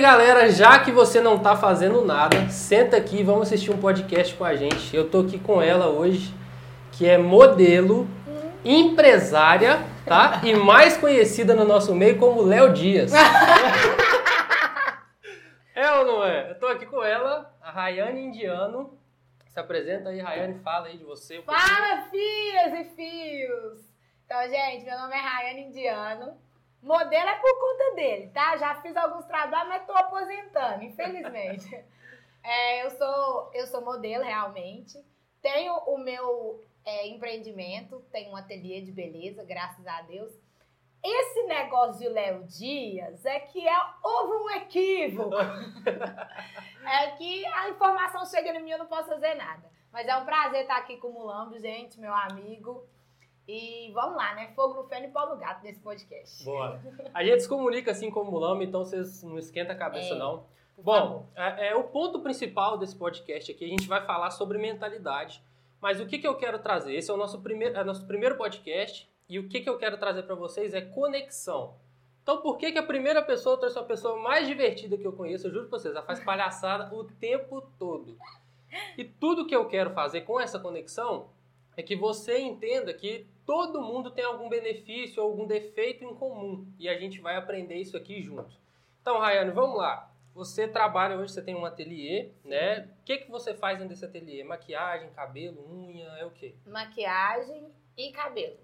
aí, galera, já que você não tá fazendo nada, senta aqui e vamos assistir um podcast com a gente. Eu tô aqui com ela hoje, que é modelo, empresária, tá? E mais conhecida no nosso meio como Léo Dias. é ou não é? Eu tô aqui com ela, a Rayane Indiano. Se apresenta aí, Rayane, fala aí de você. Fala, filhas e fios! Então, gente, meu nome é Rayane Indiano. Modelo é por conta dele, tá? Já fiz alguns trabalhos, mas tô aposentando, infelizmente. É, eu, sou, eu sou modelo, realmente. Tenho o meu é, empreendimento, tenho um ateliê de beleza, graças a Deus. Esse negócio de Léo Dias é que é, houve um equívoco. é que a informação chega em mim e eu não posso fazer nada. Mas é um prazer estar aqui com o Mulambo, gente, meu amigo. E vamos lá, né? Fogo no feno e pau no gato nesse podcast. Bora. A gente se comunica assim como mulamba, então vocês não esquenta a cabeça, É, não. Bom, é, é o ponto principal desse podcast aqui. A gente vai falar sobre mentalidade. Mas o que, que eu quero trazer? Esse é o nosso primeiro, é nosso primeiro podcast. E o que, que eu quero trazer para vocês é conexão. Então, por que, que a primeira pessoa trouxe a pessoa mais divertida que eu conheço? Eu juro pra vocês, ela faz palhaçada o tempo todo. E tudo que eu quero fazer com essa conexão é que você entenda que todo mundo tem algum benefício ou algum defeito em comum. E a gente vai aprender isso aqui junto. Então, Rayane, vamos lá. Você trabalha hoje, você tem um ateliê, né? O que, que você faz desse ateliê? Maquiagem, cabelo, unha, é o quê? Maquiagem e cabelo.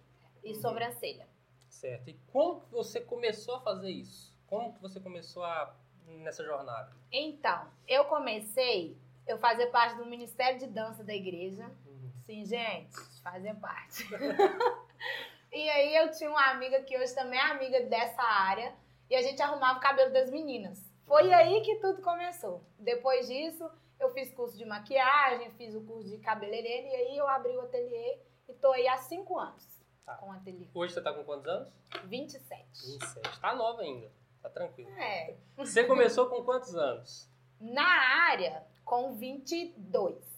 E Uhum. sobrancelha. Certo. E como que você começou a fazer isso? Como que você começou a nessa jornada? Então, eu comecei, eu fazia parte do Ministério de Dança da igreja. Uhum. Sim, gente, fazem parte. e aí eu tinha uma amiga que hoje também é amiga dessa área e a gente arrumava o cabelo das meninas. Foi aí que tudo começou. Depois disso, eu fiz curso de maquiagem, fiz o curso de cabeleireiro e aí eu abri o ateliê e tô aí há cinco anos Tá. com o ateliê. Hoje você tá com quantos anos? 27. 27. Tá nova ainda. Tá tranquilo. É. Você começou com quantos anos? Na área, com 22.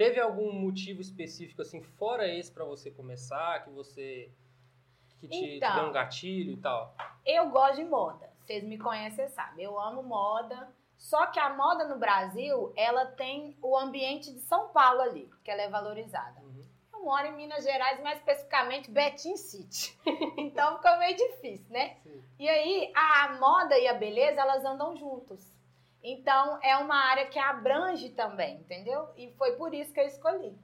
22. Teve algum motivo específico assim fora esse pra você começar, que você que te, te Então. deu um gatilho e tal? Eu gosto de moda. Vocês me conhecem, vocês sabem. Eu amo moda. Só que a moda no Brasil, ela tem o ambiente de São Paulo ali, que ela é valorizada. Uhum. Eu moro em Minas Gerais, mais especificamente Betim City. então fica meio difícil, né? Sim. E aí, a moda e a beleza, elas andam juntos. Então, é uma área que abrange também, entendeu? E foi por isso que eu escolhi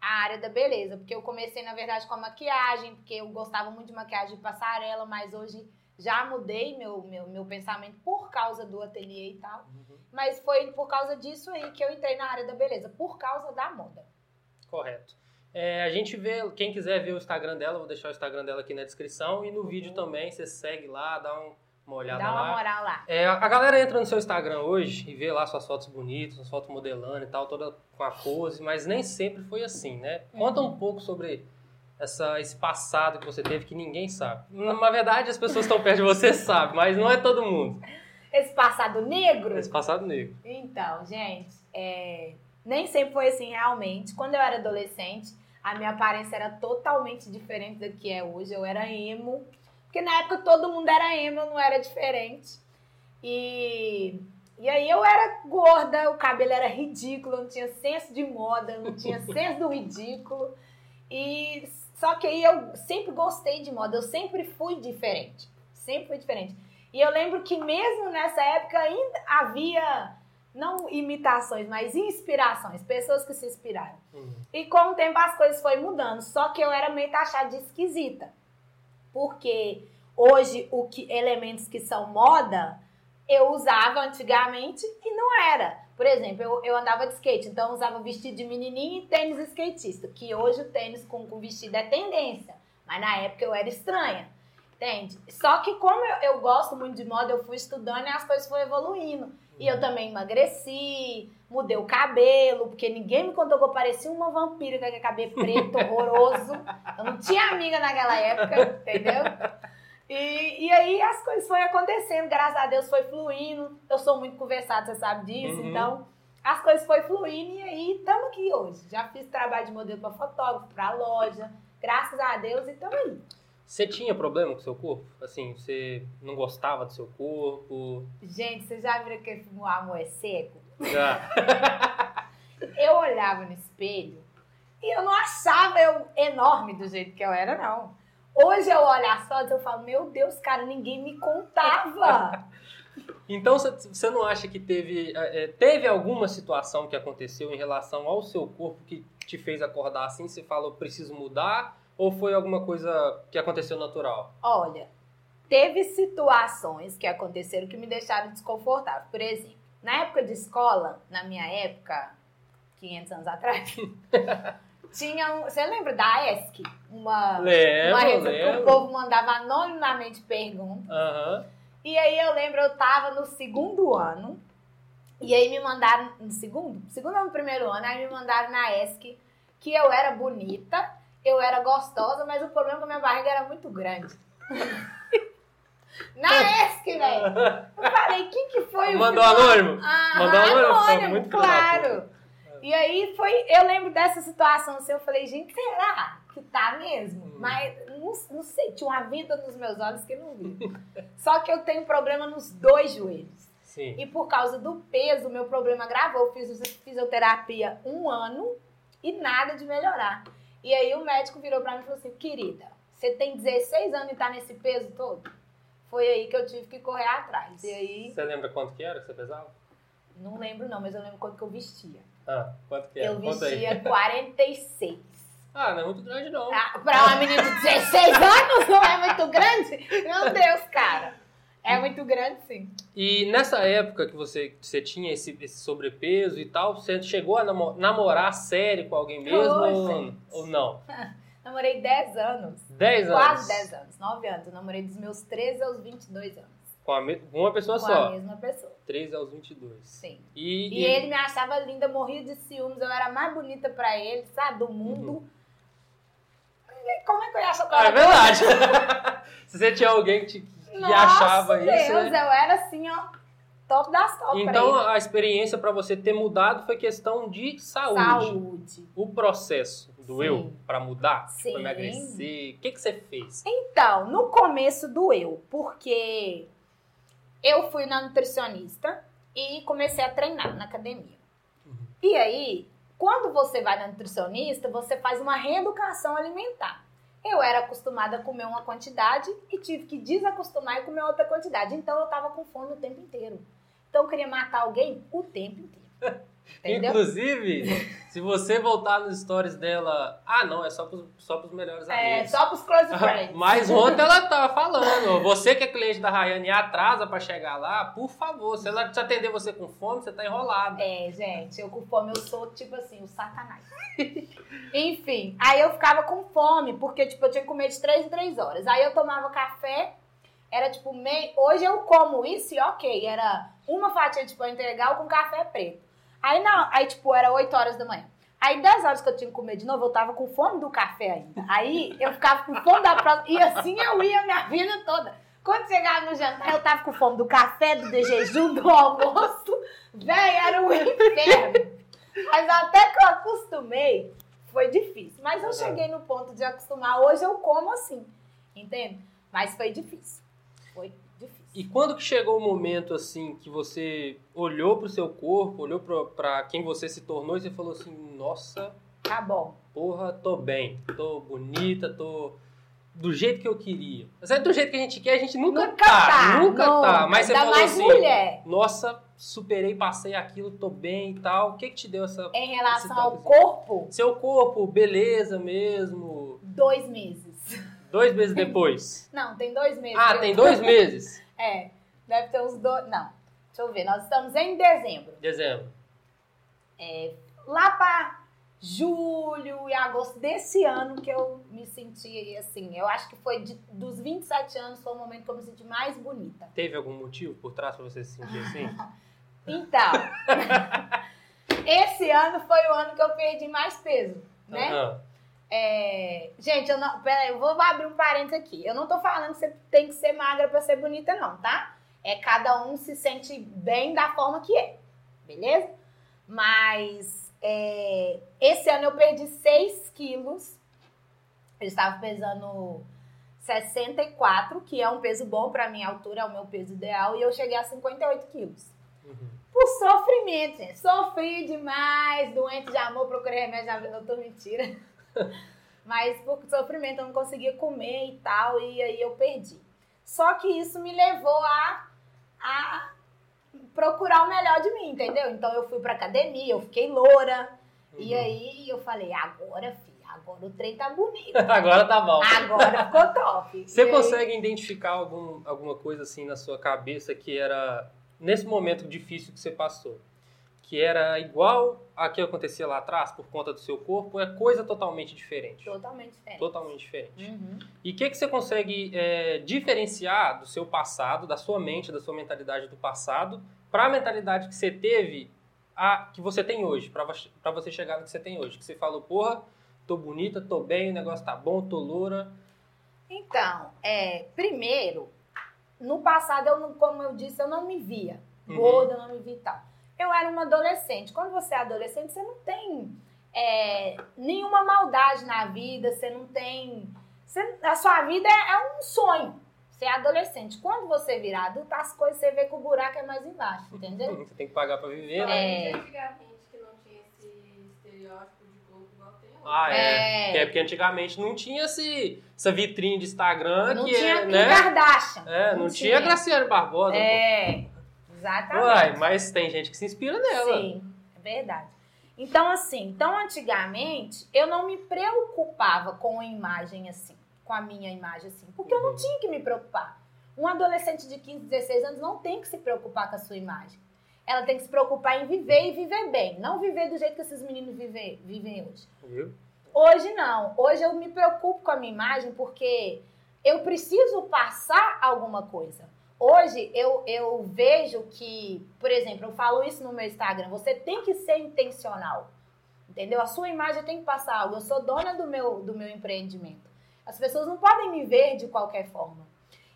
a área da beleza. Porque eu comecei, na verdade, com a maquiagem, porque eu gostava muito de maquiagem de passarela, mas hoje já mudei meu, meu, meu pensamento por causa do ateliê e tal. Uhum. Mas foi por causa disso aí que eu entrei na área da beleza, por causa da moda. Correto. É, a gente vê, quem quiser ver o Instagram dela, vou deixar o Instagram dela aqui na descrição. E no vídeo também, você segue lá, dá um- uma olhada Dá uma lá. moral lá. É, a galera entra no seu Instagram hoje e vê lá suas fotos bonitas, suas fotos modelando e tal, toda com a pose, mas nem sempre foi assim, né? Conta um pouco sobre essa, esse passado que você teve que ninguém sabe. Na, verdade, as pessoas que estão perto de você sabem, mas não é todo mundo. Esse passado negro. Esse passado negro. Então, gente, é, nem sempre foi assim realmente. Quando eu era adolescente, a minha aparência era totalmente diferente da que é hoje. Eu era emo, porque na época todo mundo era emo, eu não era diferente. E, e aí eu era gorda, o cabelo era ridículo, não tinha senso de moda, não tinha senso do ridículo. E só que aí eu sempre gostei de moda, eu sempre fui diferente. Sempre fui diferente. E eu lembro que mesmo nessa época ainda havia não imitações, mas inspirações, pessoas que se inspiraram. Uhum. E com o tempo as coisas foram mudando, só que eu era meio taxada de esquisita. Porque hoje o que elementos que são moda eu usava antigamente e não era. Por exemplo, eu, eu andava de skate, então eu usava vestido de menininha e tênis skatista, que hoje o tênis com, com vestido é tendência, mas na época eu era estranha. Entende? Só que como eu, eu gosto muito de moda, eu fui estudando e as coisas foram evoluindo. E eu também emagreci, mudei o cabelo, porque ninguém me contou que eu parecia uma vampira com aquele cabelo preto, horroroso. Eu não tinha amiga naquela época, entendeu? E, e aí as coisas foram acontecendo, graças a Deus foi fluindo. Eu sou muito conversada, você sabe disso, Uhum. então as coisas foram fluindo e aí estamos aqui hoje. Já fiz trabalho de modelo para fotógrafo, para loja, graças a Deus e estamos aí. Você tinha problema com o seu corpo? Assim, você não gostava do seu corpo? Gente, você já viu que o amor é seco? Eu olhava no espelho e eu não achava eu enorme do jeito que eu era, não. Hoje eu olho as fotos e eu falo, meu Deus, cara, ninguém me contava. Então você- não acha que teve, é, teve alguma situação que aconteceu em relação ao seu corpo que te fez acordar assim? Você falou, preciso mudar? Ou foi alguma coisa que aconteceu natural? Olha, teve situações que aconteceram que me deixaram desconfortável. Por exemplo, na época de escola, na minha época, 500 anos atrás, tinha um, você lembra da ESC? Uma, uma Lembro, que o lembro. povo mandava anonimamente perguntas. Aham. E aí eu lembro, eu tava no segundo ano, e aí me mandaram, no segundo? Segundo ou no primeiro ano, aí me mandaram na ESC que eu era bonita, eu era gostosa, mas o problema é que a minha barriga era muito grande. na ESC, velho! Eu falei, quem que foi o Mandou anônimo? Ah, Mandou anônimo? Muito claro. E aí foi, eu lembro dessa situação assim, eu falei, gente, será que tá mesmo? Hum. Mas não, não sei, tinha uma vida nos meus olhos que eu não vi. Só que eu tenho problema nos dois joelhos. Sim. E por causa do peso, meu problema gravou. Eu fiz fisioterapia um ano e nada de melhorar. E aí o médico virou pra mim e falou assim, querida, você tem 16 anos e tá nesse peso todo? Foi aí que eu tive que correr atrás. E aí, Você lembra quanto que era que você pesava? não lembro não, mas eu lembro quanto que eu vestia. Ah, quanto que era? Eu Conta aí. vestia 46. Ah, não é muito grande não. Ah, pra uma menina de 16 anos não é muito grande? Meu Deus, cara. É muito grande, sim. E nessa época que você, você tinha esse, esse sobrepeso e tal, você chegou a namo- namorar sério com alguém mesmo Oi, ou, ou não? Namorei 10 anos. 10 anos? Quase 10 anos. 9 anos. Eu namorei dos meus 13 aos 22 anos. Com a me- com uma pessoa Com só. a mesma pessoa. 13 aos 22. Sim. E, E ele me achava linda, morria de ciúmes. Eu era a mais bonita pra ele, sabe? Do mundo. E Como é que eu ia achar que eu é era verdade. Se você tinha alguém que, te- que Nossa, achava Deus, isso, né? eu era assim, ó. Top das top Então a experiência pra você ter mudado foi questão de saúde. Saúde. O processo doeu pra mudar, Sim. tipo, emagrecer. O que, que você fez? Então, no começo doeu, porque eu fui na nutricionista e comecei a treinar na academia. Uhum. E aí, quando você vai na nutricionista, você faz uma reeducação alimentar. Eu era acostumada a comer uma quantidade e tive que desacostumar e comer outra quantidade. Então eu tava com fome o tempo inteiro. Então eu queria matar alguém o tempo inteiro. Entendeu? Inclusive, se você voltar nos stories dela, ah, não, é só pros, só pros melhores É, amigos. só pros close friends. Mas ontem ela tava falando, você que é cliente da Rayane e atrasa pra chegar lá, por favor, se ela te atender você com fome, você tá enrolado. É, gente, eu com fome, eu sou tipo assim, o satanás. Enfim, aí eu ficava com fome, porque tipo, eu tinha que comer de 3 em 3 horas. Aí eu tomava café, era tipo meio. Hoje eu como isso e ok, era uma fatia de pão integral com café preto. Aí não, aí tipo, era 8 horas da manhã. Aí 10 horas que eu tinha que comer de novo, eu tava com fome do café ainda. Aí eu ficava com fome da próxima. E assim eu ia a minha vida toda. Quando chegava no jantar, eu tava com fome do café, do de jejum, do almoço. Véi, era um inferno. Mas até que eu acostumei, foi difícil. Mas eu cheguei no ponto de acostumar. Hoje eu como assim, entende? Mas foi difícil. Foi. E quando que chegou o momento, assim, que você olhou pro seu corpo, olhou pra quem você se tornou e você falou assim, nossa, Tá bom. porra, tô bem, tô bonita, tô do jeito que eu queria. Mas é do jeito que a gente quer, a gente nunca, Nunca tá, tá, nunca nunca. tá. Mas você falou assim, mulher. nossa, superei, passei aquilo, tô bem e tal. O que que te deu essa... Em relação ao toquezinho. corpo, Seu corpo, beleza mesmo, dois meses. dois meses depois. Não, tem dois meses. Ah, tem dois meses? É, deve ter uns dois. Não, deixa eu ver. Nós estamos em dezembro. Dezembro. Lá pra julho e agosto desse ano que eu me senti assim. Eu acho que foi de- dos 27 anos, foi o momento que eu me senti mais bonita. Teve algum motivo por trás pra você se sentir assim? Então, esse ano foi o ano que eu perdi mais peso, né? É, gente, eu não. Peraí, eu vou abrir um parênteses aqui. Eu não tô falando que você tem que ser magra pra ser bonita, não, tá? É cada um se sente bem da forma que é, beleza? Mas é, esse ano eu perdi 6 quilos. Eu estava pesando 64, que é um peso bom para minha altura, é o meu peso ideal, e eu cheguei a 58 quilos. Uhum. Por sofrimento, gente. Sofri demais, doente de amor, procurei remédio na vida, não tô mentira. Mas por sofrimento eu não conseguia comer e tal, e aí eu perdi. Só que isso me levou a, a procurar o melhor de mim, entendeu? Então eu fui pra academia, eu fiquei loura, e Uhum. aí eu falei, agora, filha, agora o trem tá bonito. Agora tá bom. Agora ficou top. Você E aí- consegue identificar algum, alguma coisa assim na sua cabeça que era, nesse momento difícil que você passou, que era igual a que acontecia lá atrás por conta do seu corpo, é coisa totalmente diferente? Totalmente diferente. Totalmente diferente. Uhum. E o que, que você consegue é, diferenciar do seu passado, da sua mente, da sua mentalidade do passado, para a mentalidade que você teve, a que você tem hoje, para você chegar no que você tem hoje? Que você falou, porra, tô bonita, tô bem, o negócio tá bom, tô loura. Então, é, primeiro, no passado, eu não, como eu disse, eu não me via Uhum. gorda, eu não me via e tal. Eu era uma adolescente. Quando você é adolescente, você não tem é, nenhuma maldade na vida, você não tem. você- a sua vida é, é um sonho. Você é adolescente. Quando você virar adulto, as coisas você vê que o buraco é mais embaixo, entendeu? Você tem que pagar para viver, né? É. Antigamente que não tinha esse estereótipo de corpo igual tem hoje. Ah, é. É. É porque antigamente não tinha esse, essa vitrine de Instagram não que tinha é, né? Kardashian. É, não, tinha Graciane Barbosa. É, pô. Exatamente. Uai, mas tem gente que se inspira nela. Sim, é verdade. Então, assim, então antigamente eu não me preocupava com a imagem assim, com a minha imagem assim, porque eu não Uhum. tinha que me preocupar. Um adolescente de 15, 16 anos não tem que se preocupar com a sua imagem. Ela tem que se preocupar em viver e viver bem, não viver do jeito que esses meninos vivem, vivem hoje. Viu? Hoje não. Hoje eu me preocupo com a minha imagem porque eu preciso passar alguma coisa. Hoje eu, eu vejo que, por exemplo, eu falo isso no meu Instagram, você tem que ser intencional. Entendeu? A sua imagem tem que passar algo. Eu sou dona do meu, do meu empreendimento. As pessoas não podem me ver de qualquer forma.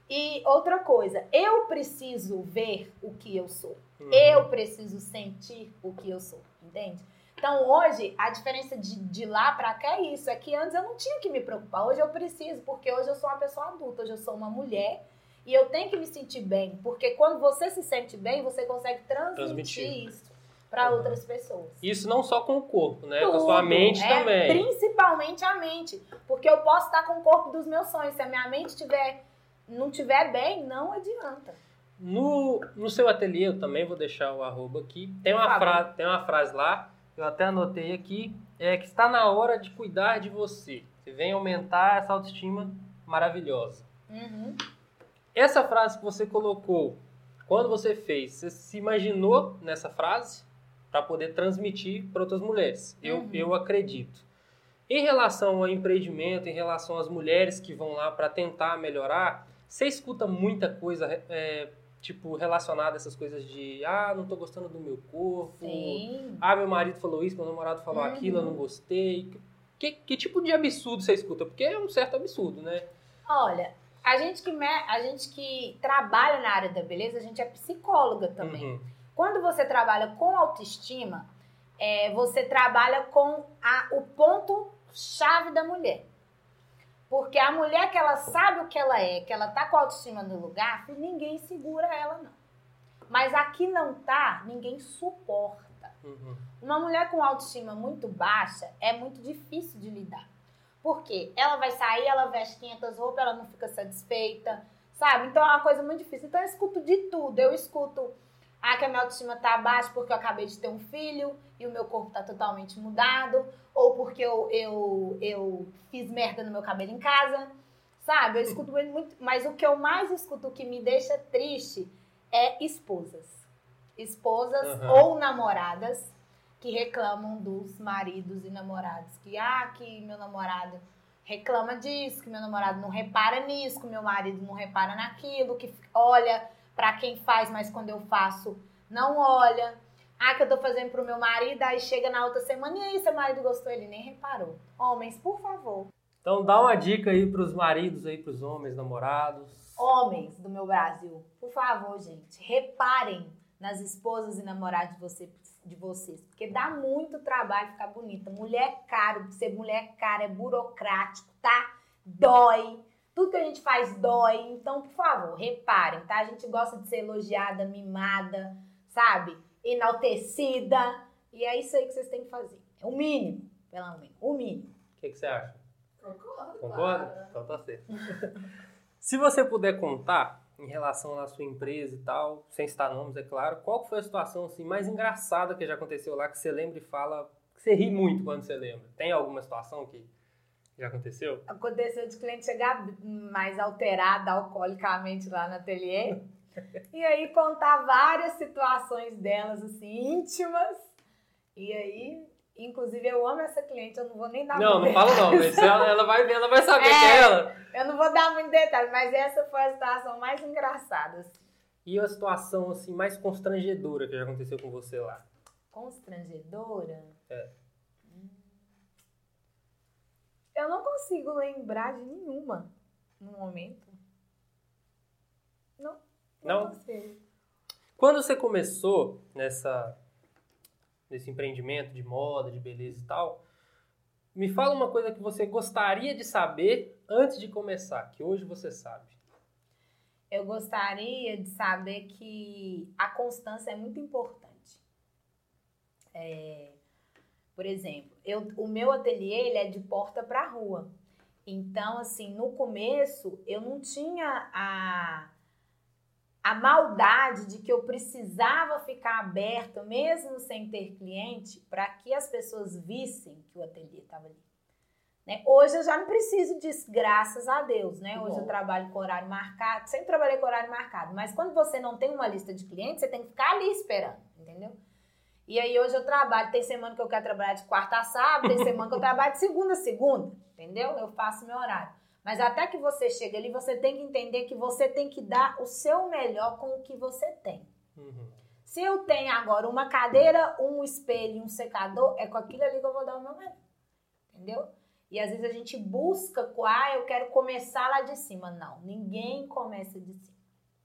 E outra coisa, eu preciso ver o que eu sou. Uhum. Eu preciso sentir o que eu sou, entende? Então hoje, a diferença de, de lá pra cá é isso. É que antes eu não tinha que me preocupar. Hoje eu preciso, porque hoje eu sou uma pessoa adulta, hoje eu sou uma mulher. E eu tenho que me sentir bem. Porque quando você se sente bem, você consegue transmitir, Transmitir. isso para Uhum. outras pessoas. Isso não só com o corpo, né? com a Tudo. sua mente É, também. Principalmente a mente. Porque eu posso estar com o corpo dos meus sonhos. Se a minha mente tiver, não tiver bem, não adianta. No, no seu ateliê, eu também vou deixar o arroba aqui. Tem uma, Por favor. fra tem uma frase lá, eu até anotei aqui, é que está na hora de cuidar de você. Você vem aumentar essa autoestima maravilhosa. Uhum. Essa frase que você colocou, quando você fez, você se imaginou nessa frase para poder transmitir para outras mulheres? Eu, Uhum. eu acredito. Em relação ao empreendimento, em relação às mulheres que vão lá para tentar melhorar, você escuta muita coisa é, tipo relacionada a essas coisas de ah, não tô gostando do meu corpo, Sim. ah, meu marido falou isso, meu namorado falou Uhum. aquilo, eu não gostei. Que, que tipo de absurdo você escuta? Porque é um certo absurdo, né? Olha, a gente que, me- a gente que trabalha na área da beleza, a gente é psicóloga também. Uhum. Quando você trabalha com autoestima, é, você trabalha com a- o ponto-chave da mulher. Porque a mulher que ela sabe o que ela é, que ela tá com a autoestima no lugar, ninguém segura ela, não. Mas aqui não tá, ninguém suporta. Uhum. Uma mulher com autoestima muito baixa é muito difícil de lidar. Por quê? Ela vai sair, ela veste 500 roupas, ela não fica satisfeita, sabe? Então é uma coisa muito difícil. Então eu escuto de tudo. Eu escuto ah, que a minha autoestima tá baixa porque eu acabei de ter um filho e o meu corpo tá totalmente mudado, ou porque eu, eu, eu fiz merda no meu cabelo em casa, sabe? Eu escuto muito, mas o que eu mais escuto, o que me deixa triste, é esposas. Esposas Aham. ou namoradas que reclamam dos maridos e namorados. Que, ah, que meu namorado reclama disso, que meu namorado não repara nisso, que meu marido não repara naquilo, que olha pra quem faz, mas quando eu faço, não olha. Ah, que eu tô fazendo pro meu marido, aí chega na outra semana, e aí, seu marido gostou? Ele nem reparou. Homens, por favor. Então dá uma dica aí pros maridos aí, pros homens, namorados. Homens do meu Brasil, por favor, gente, reparem nas esposas e namorados de, você, de vocês. Porque dá muito trabalho ficar bonita. Mulher é caro, ser mulher é cara, é burocrático, tá? Dói, Tudo que a gente faz dói. Então, por favor, reparem, tá? A gente gosta de ser elogiada, mimada, sabe? Enaltecida. E é isso aí que vocês têm que fazer. É o mínimo, pelo menos. O mínimo. O que, que você acha? Concordo. Concorda? claro. Então tá certo. Se você puder contar em relação à sua empresa e tal, sem citar nomes, é claro, qual foi a situação assim, mais engraçada que já aconteceu lá, que você lembra e fala, que você ri muito quando você lembra? Tem alguma situação que já aconteceu? Aconteceu de cliente chegar mais alterada alcoolicamente lá no ateliê. E aí contar várias situações delas, assim, íntimas. E aí, inclusive, eu amo essa cliente, eu não vou nem dar Não, não fala não, mas ela, ela vai ver, ela vai saber É. que é ela. Eu não vou dar muito detalhe, mas essa foi a situação mais engraçada. assim. E a situação assim mais constrangedora que já aconteceu com você lá? Constrangedora? É. Hum. Eu não consigo lembrar de nenhuma no momento. Não. Não? consigo. Quando você começou nessa nesse empreendimento de moda, de beleza e tal, me fala uma coisa que você gostaria de saber antes de começar, que hoje você sabe. Eu gostaria de saber que a constância é muito importante. É, por exemplo, eu, o meu ateliê ele é de porta para rua. Então, assim, no começo eu não tinha a, a maldade de que eu precisava ficar aberto, mesmo sem ter cliente, para que as pessoas vissem que o ateliê estava ali. Né? Hoje eu já não preciso disso, graças a Deus, né? Hoje Bom. eu trabalho com horário marcado, sempre trabalhei com horário marcado, mas quando você não tem uma lista de clientes, você tem que ficar ali esperando, entendeu? E aí hoje eu trabalho, tem semana que eu quero trabalhar de quarta a sábado, tem semana que eu trabalho de segunda a segunda, entendeu? Eu faço meu horário. Mas até que você chegue ali, você tem que entender que você tem que dar o seu melhor com o que você tem. Uhum. Se eu tenho agora uma cadeira, um espelho e um secador, é com aquilo ali que eu vou dar o meu melhor. Entendeu? E às vezes a gente busca, com, ah, eu quero começar lá de cima. Não, ninguém começa de cima.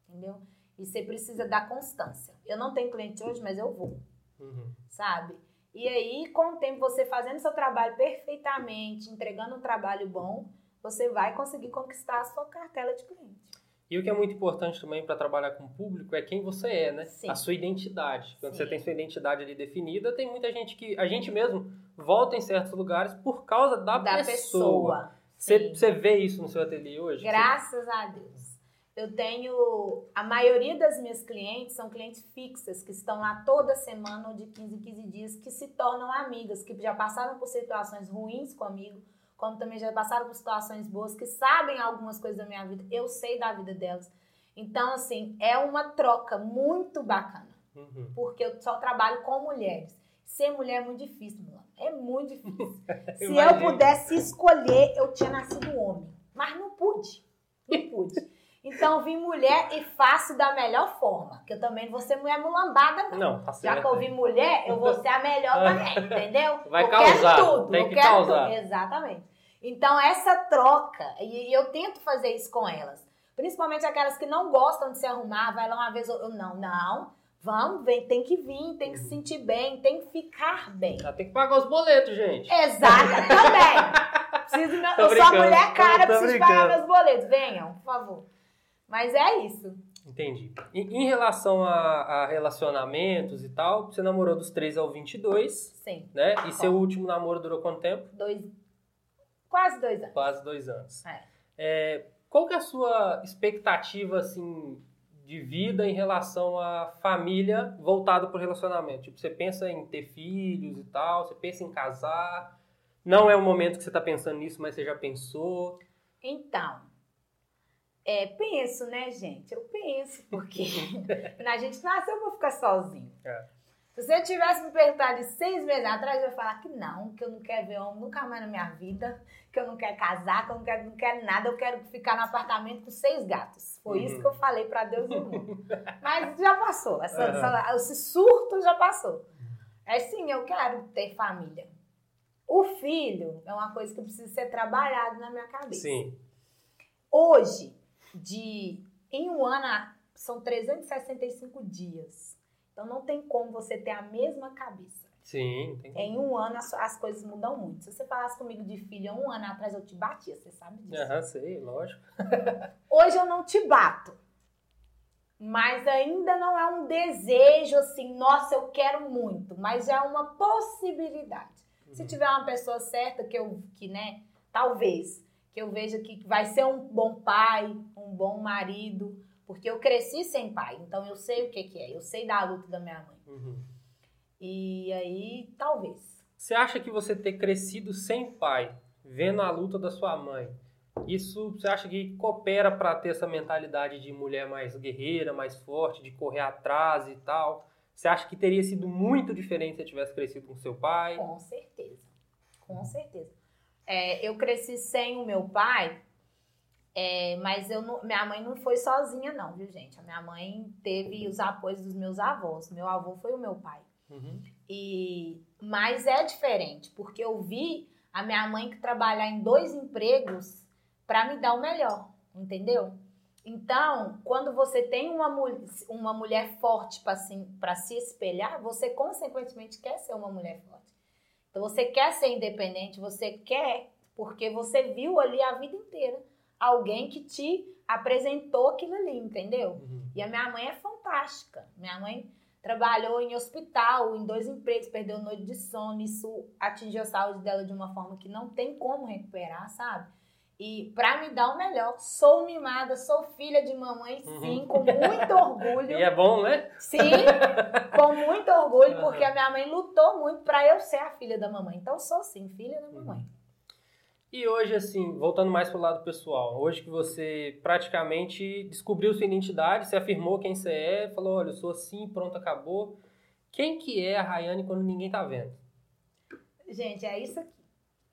Entendeu? E você precisa dar constância. Eu não tenho cliente hoje, mas eu vou, Uhum. sabe? E aí, com o tempo, você fazendo seu trabalho perfeitamente, entregando um trabalho bom, você vai conseguir conquistar a sua cartela de cliente. E o que é muito importante também para trabalhar com o público é quem você é, né? Sim. A sua identidade. Quando Sim. você tem sua identidade ali definida, tem muita gente que a gente mesmo volta em certos lugares por causa da, da pessoa. Você, Sim. você vê isso no seu ateliê hoje? Graças a Deus. Eu tenho. A maioria das minhas clientes são clientes fixas, que estão lá toda semana ou de 15 em 15 dias, que se tornam amigas, que já passaram por situações ruins comigo, como também já passaram por situações boas, que sabem algumas coisas da minha vida, eu sei da vida delas. Então, assim, é uma troca muito bacana, Uhum. porque eu só trabalho com mulheres. Ser mulher é muito difícil, Milano. É muito difícil. Se eu pudesse escolher, eu tinha nascido homem. Mas não pude. Não pude. Então, vim mulher e faço da melhor forma. Que eu também não vou ser mulher mulambada, não. Não, tá. Já que eu vim mulher, eu vou ser a melhor também, entendeu? Vai eu causar, quero tudo. tem eu que quero causar. Tudo. Exatamente. Então, essa troca, e eu tento fazer isso com elas. Principalmente aquelas que não gostam de se arrumar, vai lá uma vez, eu, não, não, vamos, vem, tem que vir, tem que se sentir bem, tem que ficar bem. Já tem que pagar os boletos, gente. Exato, também. Preciso, eu sou mulher cara, preciso pagar brincando. meus boletos. Venham, por favor. Mas é isso. Entendi. E, em relação a, a relacionamentos e tal, você namorou dos 13 ao 22, Sim. né? E seu último namoro durou quanto tempo? Dois. Quase dois anos. Quase dois anos. É. É, qual que é a sua expectativa, assim, de vida em relação à família voltada para o relacionamento? Tipo, você pensa em ter filhos e tal, você pensa em casar, não é o momento que você está pensando nisso, mas você já pensou. Então, é, penso, né, gente? Eu penso, porque a gente nasceu pra ficar sozinho. É. Se você tivesse me perguntado de seis meses atrás, eu ia falar que não, que eu não quero ver homem nunca mais na minha vida, que eu não quero casar, que eu não quero, não quero nada, eu quero ficar no apartamento com seis gatos. Foi Uhum. isso que eu falei pra Deus e o mundo. Mas já passou, essa, Uhum. essa- esse surto já passou. É sim, eu quero ter família. O filho é uma coisa que precisa ser trabalhado na minha cabeça. Sim. Hoje, de em um ano, são 365 dias. Então não tem como você ter a mesma cabeça. Sim, tem. Em um ano as, as coisas mudam muito. Se você falasse comigo de filho há um ano atrás, eu te batia, você sabe disso. Aham, sei, lógico. Hoje eu não te bato. Mas ainda não é um desejo assim, nossa, eu quero muito. Mas é uma possibilidade. Se Uhum. tiver uma pessoa certa que eu, que, né, talvez, que eu veja que vai ser um bom pai, um bom marido, porque eu cresci sem pai, então eu sei o que que é, eu sei da luta da minha mãe. Uhum. E aí, talvez. Você acha que você ter crescido sem pai, vendo a luta da sua mãe, isso você acha que coopera para ter essa mentalidade de mulher mais guerreira, mais forte, de correr atrás e tal? Você acha que teria sido muito diferente se tivesse crescido com seu pai? Com certeza. Com certeza. É, eu cresci sem o meu pai, é, mas eu não- minha mãe não foi sozinha, não, viu, gente? A minha mãe teve os apoios dos meus avós. Meu avô foi o meu pai. Uhum. E mas é diferente, porque eu vi a minha mãe que trabalhar em dois empregos para me dar o melhor, entendeu? Então, quando você tem uma, mul- uma mulher forte para se, pra se espelhar, você consequentemente quer ser uma mulher forte. Então, você quer ser independente, você quer, porque você viu ali a vida inteira alguém que te apresentou aquilo ali, entendeu? Uhum. E a minha mãe é fantástica. Minha mãe trabalhou em hospital, em dois empregos, perdeu noite de sono. Isso atingiu a saúde dela de uma forma que não tem como recuperar, sabe? E pra me dar o melhor, sou mimada, sou filha de mamãe, sim, com muito orgulho. E é bom, né? Sim, com muito orgulho, porque a minha mãe lutou muito pra eu ser a filha da mamãe. Então sou sim, filha da mamãe. E hoje, assim, voltando mais pro lado pessoal, hoje que você praticamente descobriu sua identidade, você afirmou quem você é, falou, olha, eu sou assim, pronto, acabou. Quem que é a Rayane quando ninguém tá vendo? Gente, é isso aqui.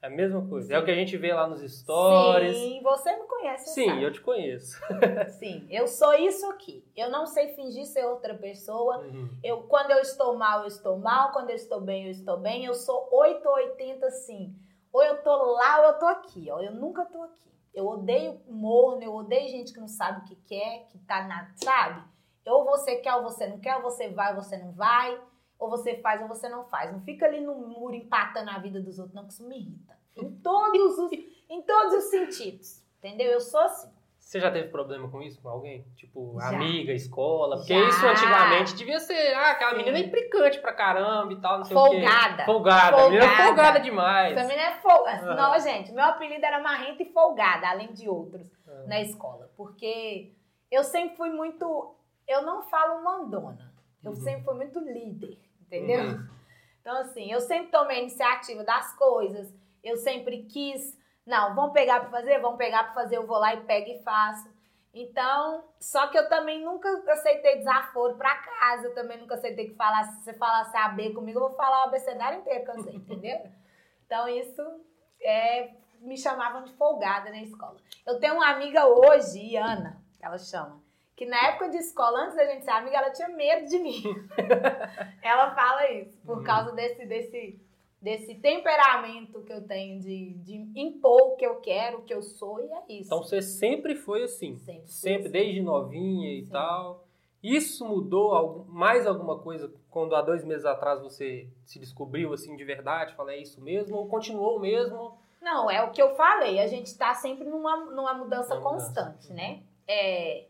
É a mesma coisa. É o que a gente vê lá nos stories. Sim, você me conhece, Sim, sabe. eu te conheço. Sim, eu sou isso aqui. Eu não sei fingir ser outra pessoa. Uhum. Eu, quando eu estou mal, eu estou mal. Quando eu estou bem, eu estou bem. Eu sou 880 sim. Ou eu tô lá ou eu tô aqui, ó. Eu nunca tô aqui. Eu odeio morno, eu odeio gente que não sabe o que quer, que tá na, sabe? Ou você quer ou você não quer, ou você vai ou você não vai, ou você faz ou você não faz. Não fica ali no muro empatando a vida dos outros, não, que isso me irrita. Em todos os, em todos os sentidos. Entendeu? Eu sou assim. Você já teve problema com isso com alguém? Tipo, Já. amiga, escola? Porque Já. isso antigamente devia ser, ah, aquela Sim. menina é implicante pra caramba e tal, não sei o quê. Folgada. Folgada. A menina é Folgada. folgada demais. Família é folgada. Aham. Não, gente, meu apelido era marrenta e folgada, além de outros, Ah. na escola. Porque eu sempre fui muito. Eu não falo mandona. Eu Uhum. sempre fui muito líder, entendeu? Uhum. Então, assim, eu sempre tomei a iniciativa das coisas. Eu sempre quis. Não, vamos pegar pra fazer? Vamos pegar pra fazer, eu vou lá e pego e faço. Então, só que eu também nunca aceitei desaforo pra casa. Eu também nunca aceitei que falasse, se você falasse AB comigo, eu vou falar o abecedário inteiro que eu sei, entendeu? Então, isso é, me chamavam de folgada na escola. Eu tenho uma amiga hoje, Ana, ela chama, que na época de escola, antes da gente ser amiga, ela tinha medo de mim. ela fala isso, por Uhum. causa desse, desse, desse temperamento que eu tenho de, de impor o que eu quero, o que eu sou, e é isso. Então você sempre foi assim. Sempre Sempre, assim. desde novinha e Sim. tal. Isso mudou mais alguma coisa quando há dois meses atrás você se descobriu assim de verdade? Falei, é isso mesmo? Ou continuou mesmo? Não, é o que eu falei. A gente tá sempre numa, numa mudança mudança. constante, né? É,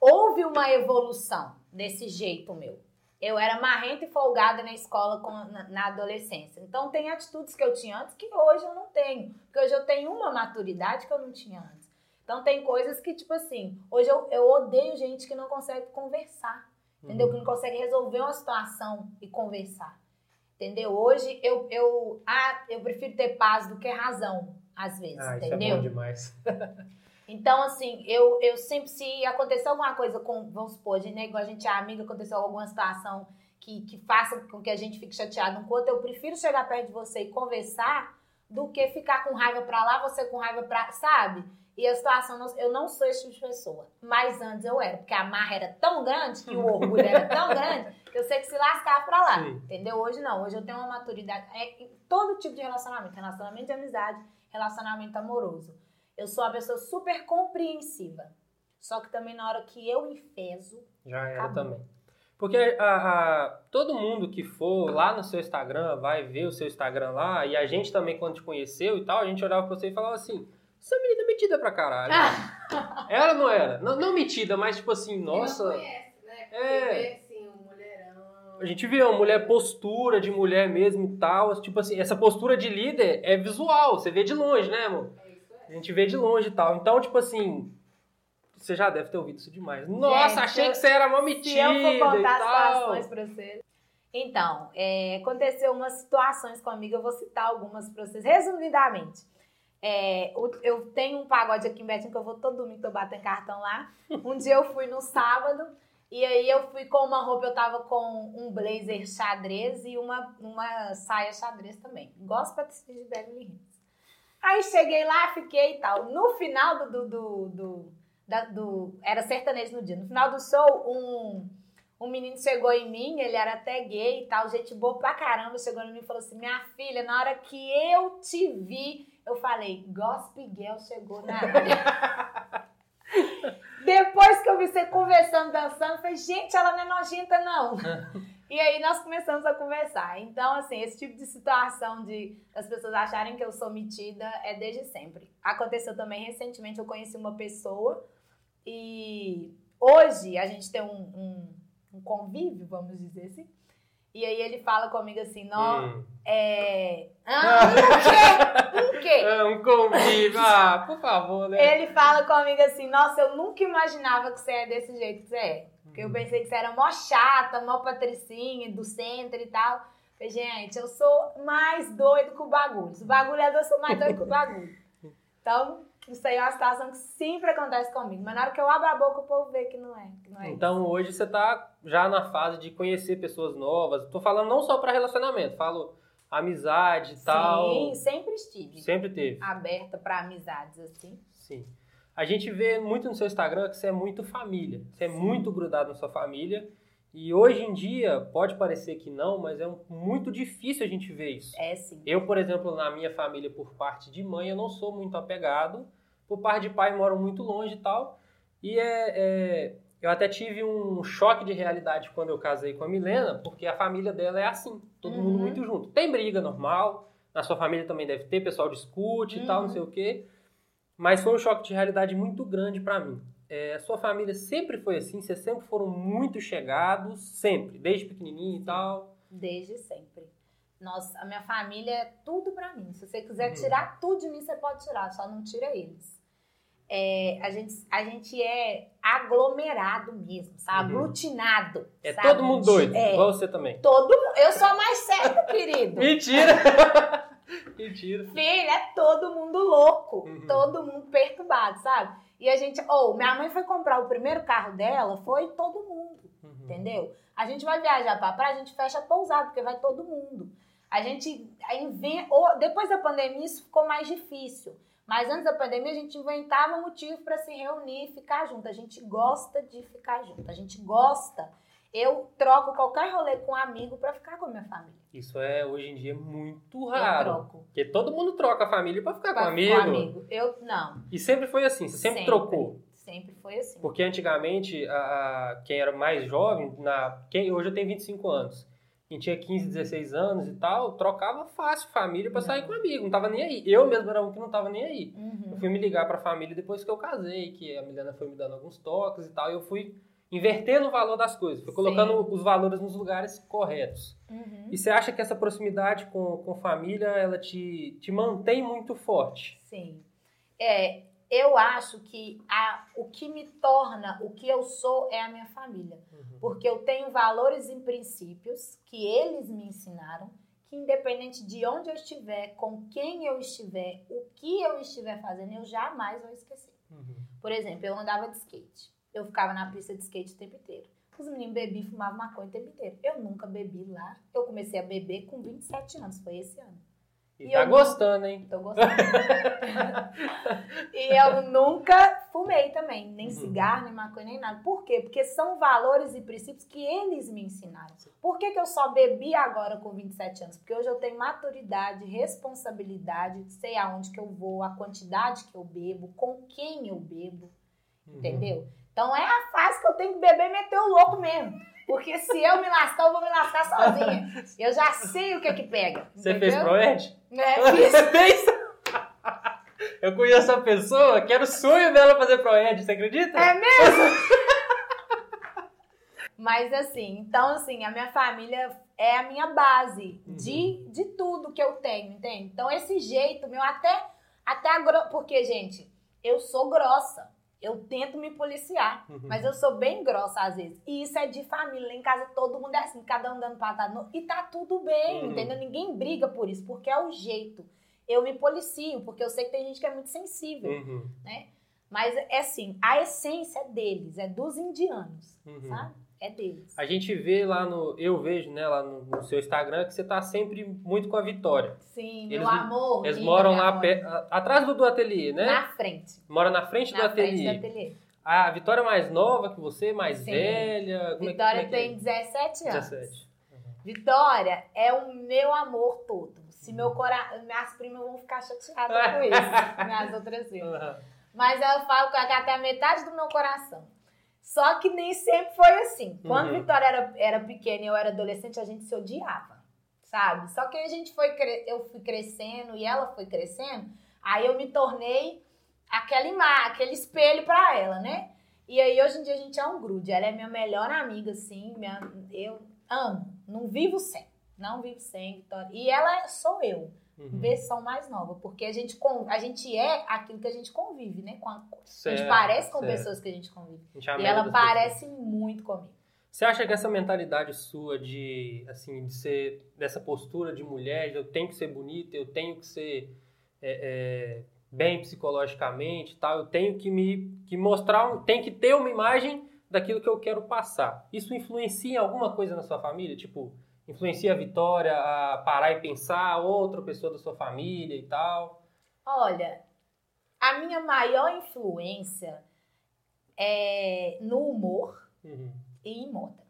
houve uma evolução desse jeito meu. Eu era marrenta e folgada na escola com- na, na adolescência. Então tem atitudes que eu tinha antes que hoje eu não tenho. Porque hoje eu tenho uma maturidade que eu não tinha antes. Então tem coisas que, tipo assim, hoje eu, eu odeio gente que não consegue conversar. Entendeu? Uhum. Que não consegue resolver uma situação e conversar. Entendeu? Hoje eu, eu, ah, eu prefiro ter paz do que razão, às vezes, Ah, isso entendeu? é bom demais. Então, assim, eu, eu sempre, se acontecer alguma coisa com, vamos supor, de nego, a gente é amiga, aconteceu alguma situação que, que faça com que a gente fique chateado um com o outro, eu prefiro chegar perto de você e conversar do que ficar com raiva pra lá, você com raiva pra, sabe? E a situação, não- eu não sou esse tipo de pessoa. Mas antes eu era, porque a marra era tão grande, que o orgulho era tão grande, que eu sei que se lascava pra lá. Sim. Entendeu? Hoje não, hoje eu tenho uma maturidade. É, em todo tipo de relacionamento, relacionamento de amizade, relacionamento amoroso. Eu sou uma pessoa super compreensiva. Só que também na hora que eu enfeso, Já era Acabou. também. Porque a- a- todo mundo que for lá no seu Instagram vai ver o seu Instagram lá, e a gente também, quando te conheceu e tal, a gente olhava pra você e falava assim: essa menina é metida pra caralho. Ela não era. Não, não metida, mas tipo assim, nossa. Não conhece, né? Porque É. vê, assim, um mulherão. A gente vê uma mulher postura de mulher mesmo e tal. Tipo assim, essa postura de líder é visual, você vê de longe, né, amor? É A gente vê de longe e tal. Então, tipo assim, você já deve ter ouvido isso demais. Nossa, Gente, achei eu- que você era mó Se metida eu for contar tal. situações pra vocês. Então, é, aconteceu umas situações comigo, eu vou citar algumas pra vocês, resumidamente. É, eu tenho um pagode aqui em Betim que eu vou todo domingo, tô batendo cartão lá. Um dia eu fui no sábado, e aí eu fui com uma roupa, eu tava com um blazer xadrez e uma, uma saia xadrez também. Gosto pra de Beverly Hills. Aí cheguei lá, fiquei e tal. No final do, do, do, do, da- do- Era sertanejo no dia. No final do show, um, um menino chegou em mim, ele era até gay e tal, gente boa pra caramba, chegou em mim e falou assim: Minha filha, na hora que eu te vi, eu falei, Gospel Girl chegou na área. Depois que eu vi você conversando, dançando, eu falei, gente, ela não é nojenta, não. e aí nós começamos a conversar. Então, assim, esse tipo de situação de as pessoas acharem que eu sou metida é desde sempre. Aconteceu também recentemente, eu conheci uma pessoa e hoje a gente tem um, um, um convívio, vamos dizer assim. E aí ele fala comigo assim, não, Hum. é... Ah, um quê? Um quê? É um convívio. Ah, por favor, né? Ele fala comigo assim, nossa, eu nunca imaginava que você é desse jeito que você é. Porque eu pensei que você era mó chata, mó patricinha, do centro e tal. Falei, gente, eu sou mais doido que o bagulho. Se o bagulho é doido, eu sou mais doido que o bagulho. Então, isso aí é uma situação que sempre acontece comigo. Mas na hora que eu abro a boca, o povo vê que não é. Que não é Então hoje você tá já na fase de conhecer pessoas novas. Tô falando não só pra relacionamento, falo amizade e tal. Sim, sempre estive Sempre teve. aberta pra amizades, assim. Sim. A gente vê muito no seu Instagram que você é muito família. Você é muito grudado na sua família. E hoje em dia, pode parecer que não, mas é um- muito difícil a gente ver isso. É sim. Eu, por exemplo, na minha família, por parte de mãe, eu não sou muito apegado. Por parte de pai, moro muito longe e tal. E é, é- eu até tive um choque de realidade quando eu casei com a Milena, porque a família dela é assim, todo Uhum. mundo muito junto. Tem briga normal, na sua família também deve ter, pessoal discute e tal, não Uhum. sei o quê. Mas foi um choque de realidade muito grande pra mim. É, a sua família sempre foi assim, vocês sempre foram muito chegados, sempre, desde pequenininho e tal. Desde sempre. Nossa, a minha família é tudo pra mim. Se você quiser Uhum. tirar tudo de mim, você pode tirar, só não tira eles. É, a, gente, a gente é aglomerado mesmo, sabe? Uhum. Aglutinado. É sabe? todo mundo doido, É, igual você também. todo. Eu sou a mais certa, querido. Mentira! Mentira. Filho, é todo mundo louco. Uhum. Todo mundo perturbado, sabe? E a gente. Ou, minha mãe foi comprar o primeiro carro dela, foi todo mundo. Uhum. Entendeu? A gente vai viajar pra praia, a gente fecha a pousada, porque vai todo mundo. A gente inventa. Ou, depois da pandemia, isso ficou mais difícil. Mas antes da pandemia, a gente inventava motivo pra se reunir e ficar junto. A gente gosta de ficar junto. A gente gosta. Eu troco qualquer rolê com um amigo pra ficar com a minha família. Isso é hoje em dia muito Eu raro. troco. Porque todo mundo troca a família pra ficar com Pra- amigo. Com amigo. Eu, não. E sempre foi assim, você sempre, trocou. Sempre foi assim. Porque antigamente, a, a- quem era mais jovem, na, quem, hoje eu tenho 25 anos, quem tinha 15, 16 anos e tal, trocava fácil família pra sair com amigo, não tava nem aí. Eu mesmo era um que não tava nem aí. Eu Uhum. fui me ligar pra família depois que eu casei, que a Milena foi me dando alguns toques e tal, e eu fui invertendo o valor das coisas, fui colocando os valores nos lugares corretos. Uhum. E você acha que essa proximidade com, com família, ela te, te mantém muito forte? Sim. É, eu acho que a, o que me torna o que eu sou é a minha família. Porque eu tenho valores e princípios que eles me ensinaram, que independente de onde eu estiver, com quem eu estiver, o que eu estiver fazendo, eu jamais vou esquecer. Uhum. Por exemplo, eu andava de skate. Eu ficava na pista de skate o tempo inteiro. Os meninos bebiam e fumavam maconha o tempo inteiro. Eu nunca bebi lá. Eu comecei a beber com 27 anos, foi esse ano. E, E tá eu- gostando, hein? Tô gostando. e eu nunca fumei também, nem Uhum. cigarro, nem maconha, nem nada. Por quê? Porque são valores e princípios que eles me ensinaram. Por que, que eu só bebi agora com 27 anos? Porque hoje eu tenho maturidade, responsabilidade, sei aonde que eu vou, a quantidade que eu bebo, com quem eu bebo, Uhum. entendeu? Então é a fase que eu tenho que beber e meter o louco mesmo. Porque se eu me lascar, eu vou me lascar sozinha. Eu já sei o que é que pega. Você entendeu? fez Proed? É, fiz. Você fez? Eu conheço a pessoa que era o sonho dela fazer Proed, você acredita? É mesmo? Mas assim, então assim, a minha família é a minha base de, de tudo que eu tenho, entende? Então esse jeito meu, até, até a gro... Porque, gente, eu sou grossa. Eu tento me policiar, Uhum. mas eu sou bem grossa às vezes. E isso é de família. Lá em casa todo mundo é assim, cada um dando patada. no- E tá tudo bem, Uhum. entendeu? Ninguém briga por isso, porque é o jeito. Eu me policio, porque eu sei que tem gente que é muito sensível. Uhum, Mas é assim, a essência é deles, é dos indianos, uhum. sabe? É deles. A gente vê lá no. Eu vejo, né, lá no, no seu Instagram, que você tá sempre muito com a Vitória. Sim, Eles- meu amor. Eles moram lá a- atrás do, do ateliê, né? Na frente. Mora na frente do na frente ateliê. do ateliê. A Vitória é mais nova que você, mais Sim. velha? Como é Vitória é é? tem 17 anos. 17. Vitória é o meu amor todo. Se meu coração. Minhas primas vão ficar chateadas com isso. minhas outras filhas. Aham. Mas eu falo que até a metade do meu coração. Só que nem sempre foi assim. Quando Uhum. Vitória era, era pequena e eu era adolescente, a gente se odiava, sabe? Só que aí a gente foi, eu fui crescendo e ela foi crescendo, aí eu me tornei aquela imagem, aquele espelho pra ela, né? E aí hoje em dia a gente é um grude. Ela é minha melhor amiga, assim, minha, eu amo. Não vivo sem. Não vivo sem, Vitória. E ela sou eu Uhum. versão mais nova, porque a gente, a gente é aquilo que a gente convive, né? Com a, a gente Certo, parece com certo. pessoas que a gente convive. A gente é E ela parece muito comigo. Você acha que essa mentalidade sua de, assim, de ser dessa postura de mulher, de eu tenho que ser bonita, eu tenho que ser é, é, bem psicologicamente, tal, eu tenho que me que mostrar, um, tem que ter uma imagem daquilo que eu quero passar. Isso influencia em alguma coisa na sua família? Tipo, influencia a Vitória a parar e pensar outra pessoa da sua família e tal? Olha, a minha maior influência é no humor Uhum. e em moda.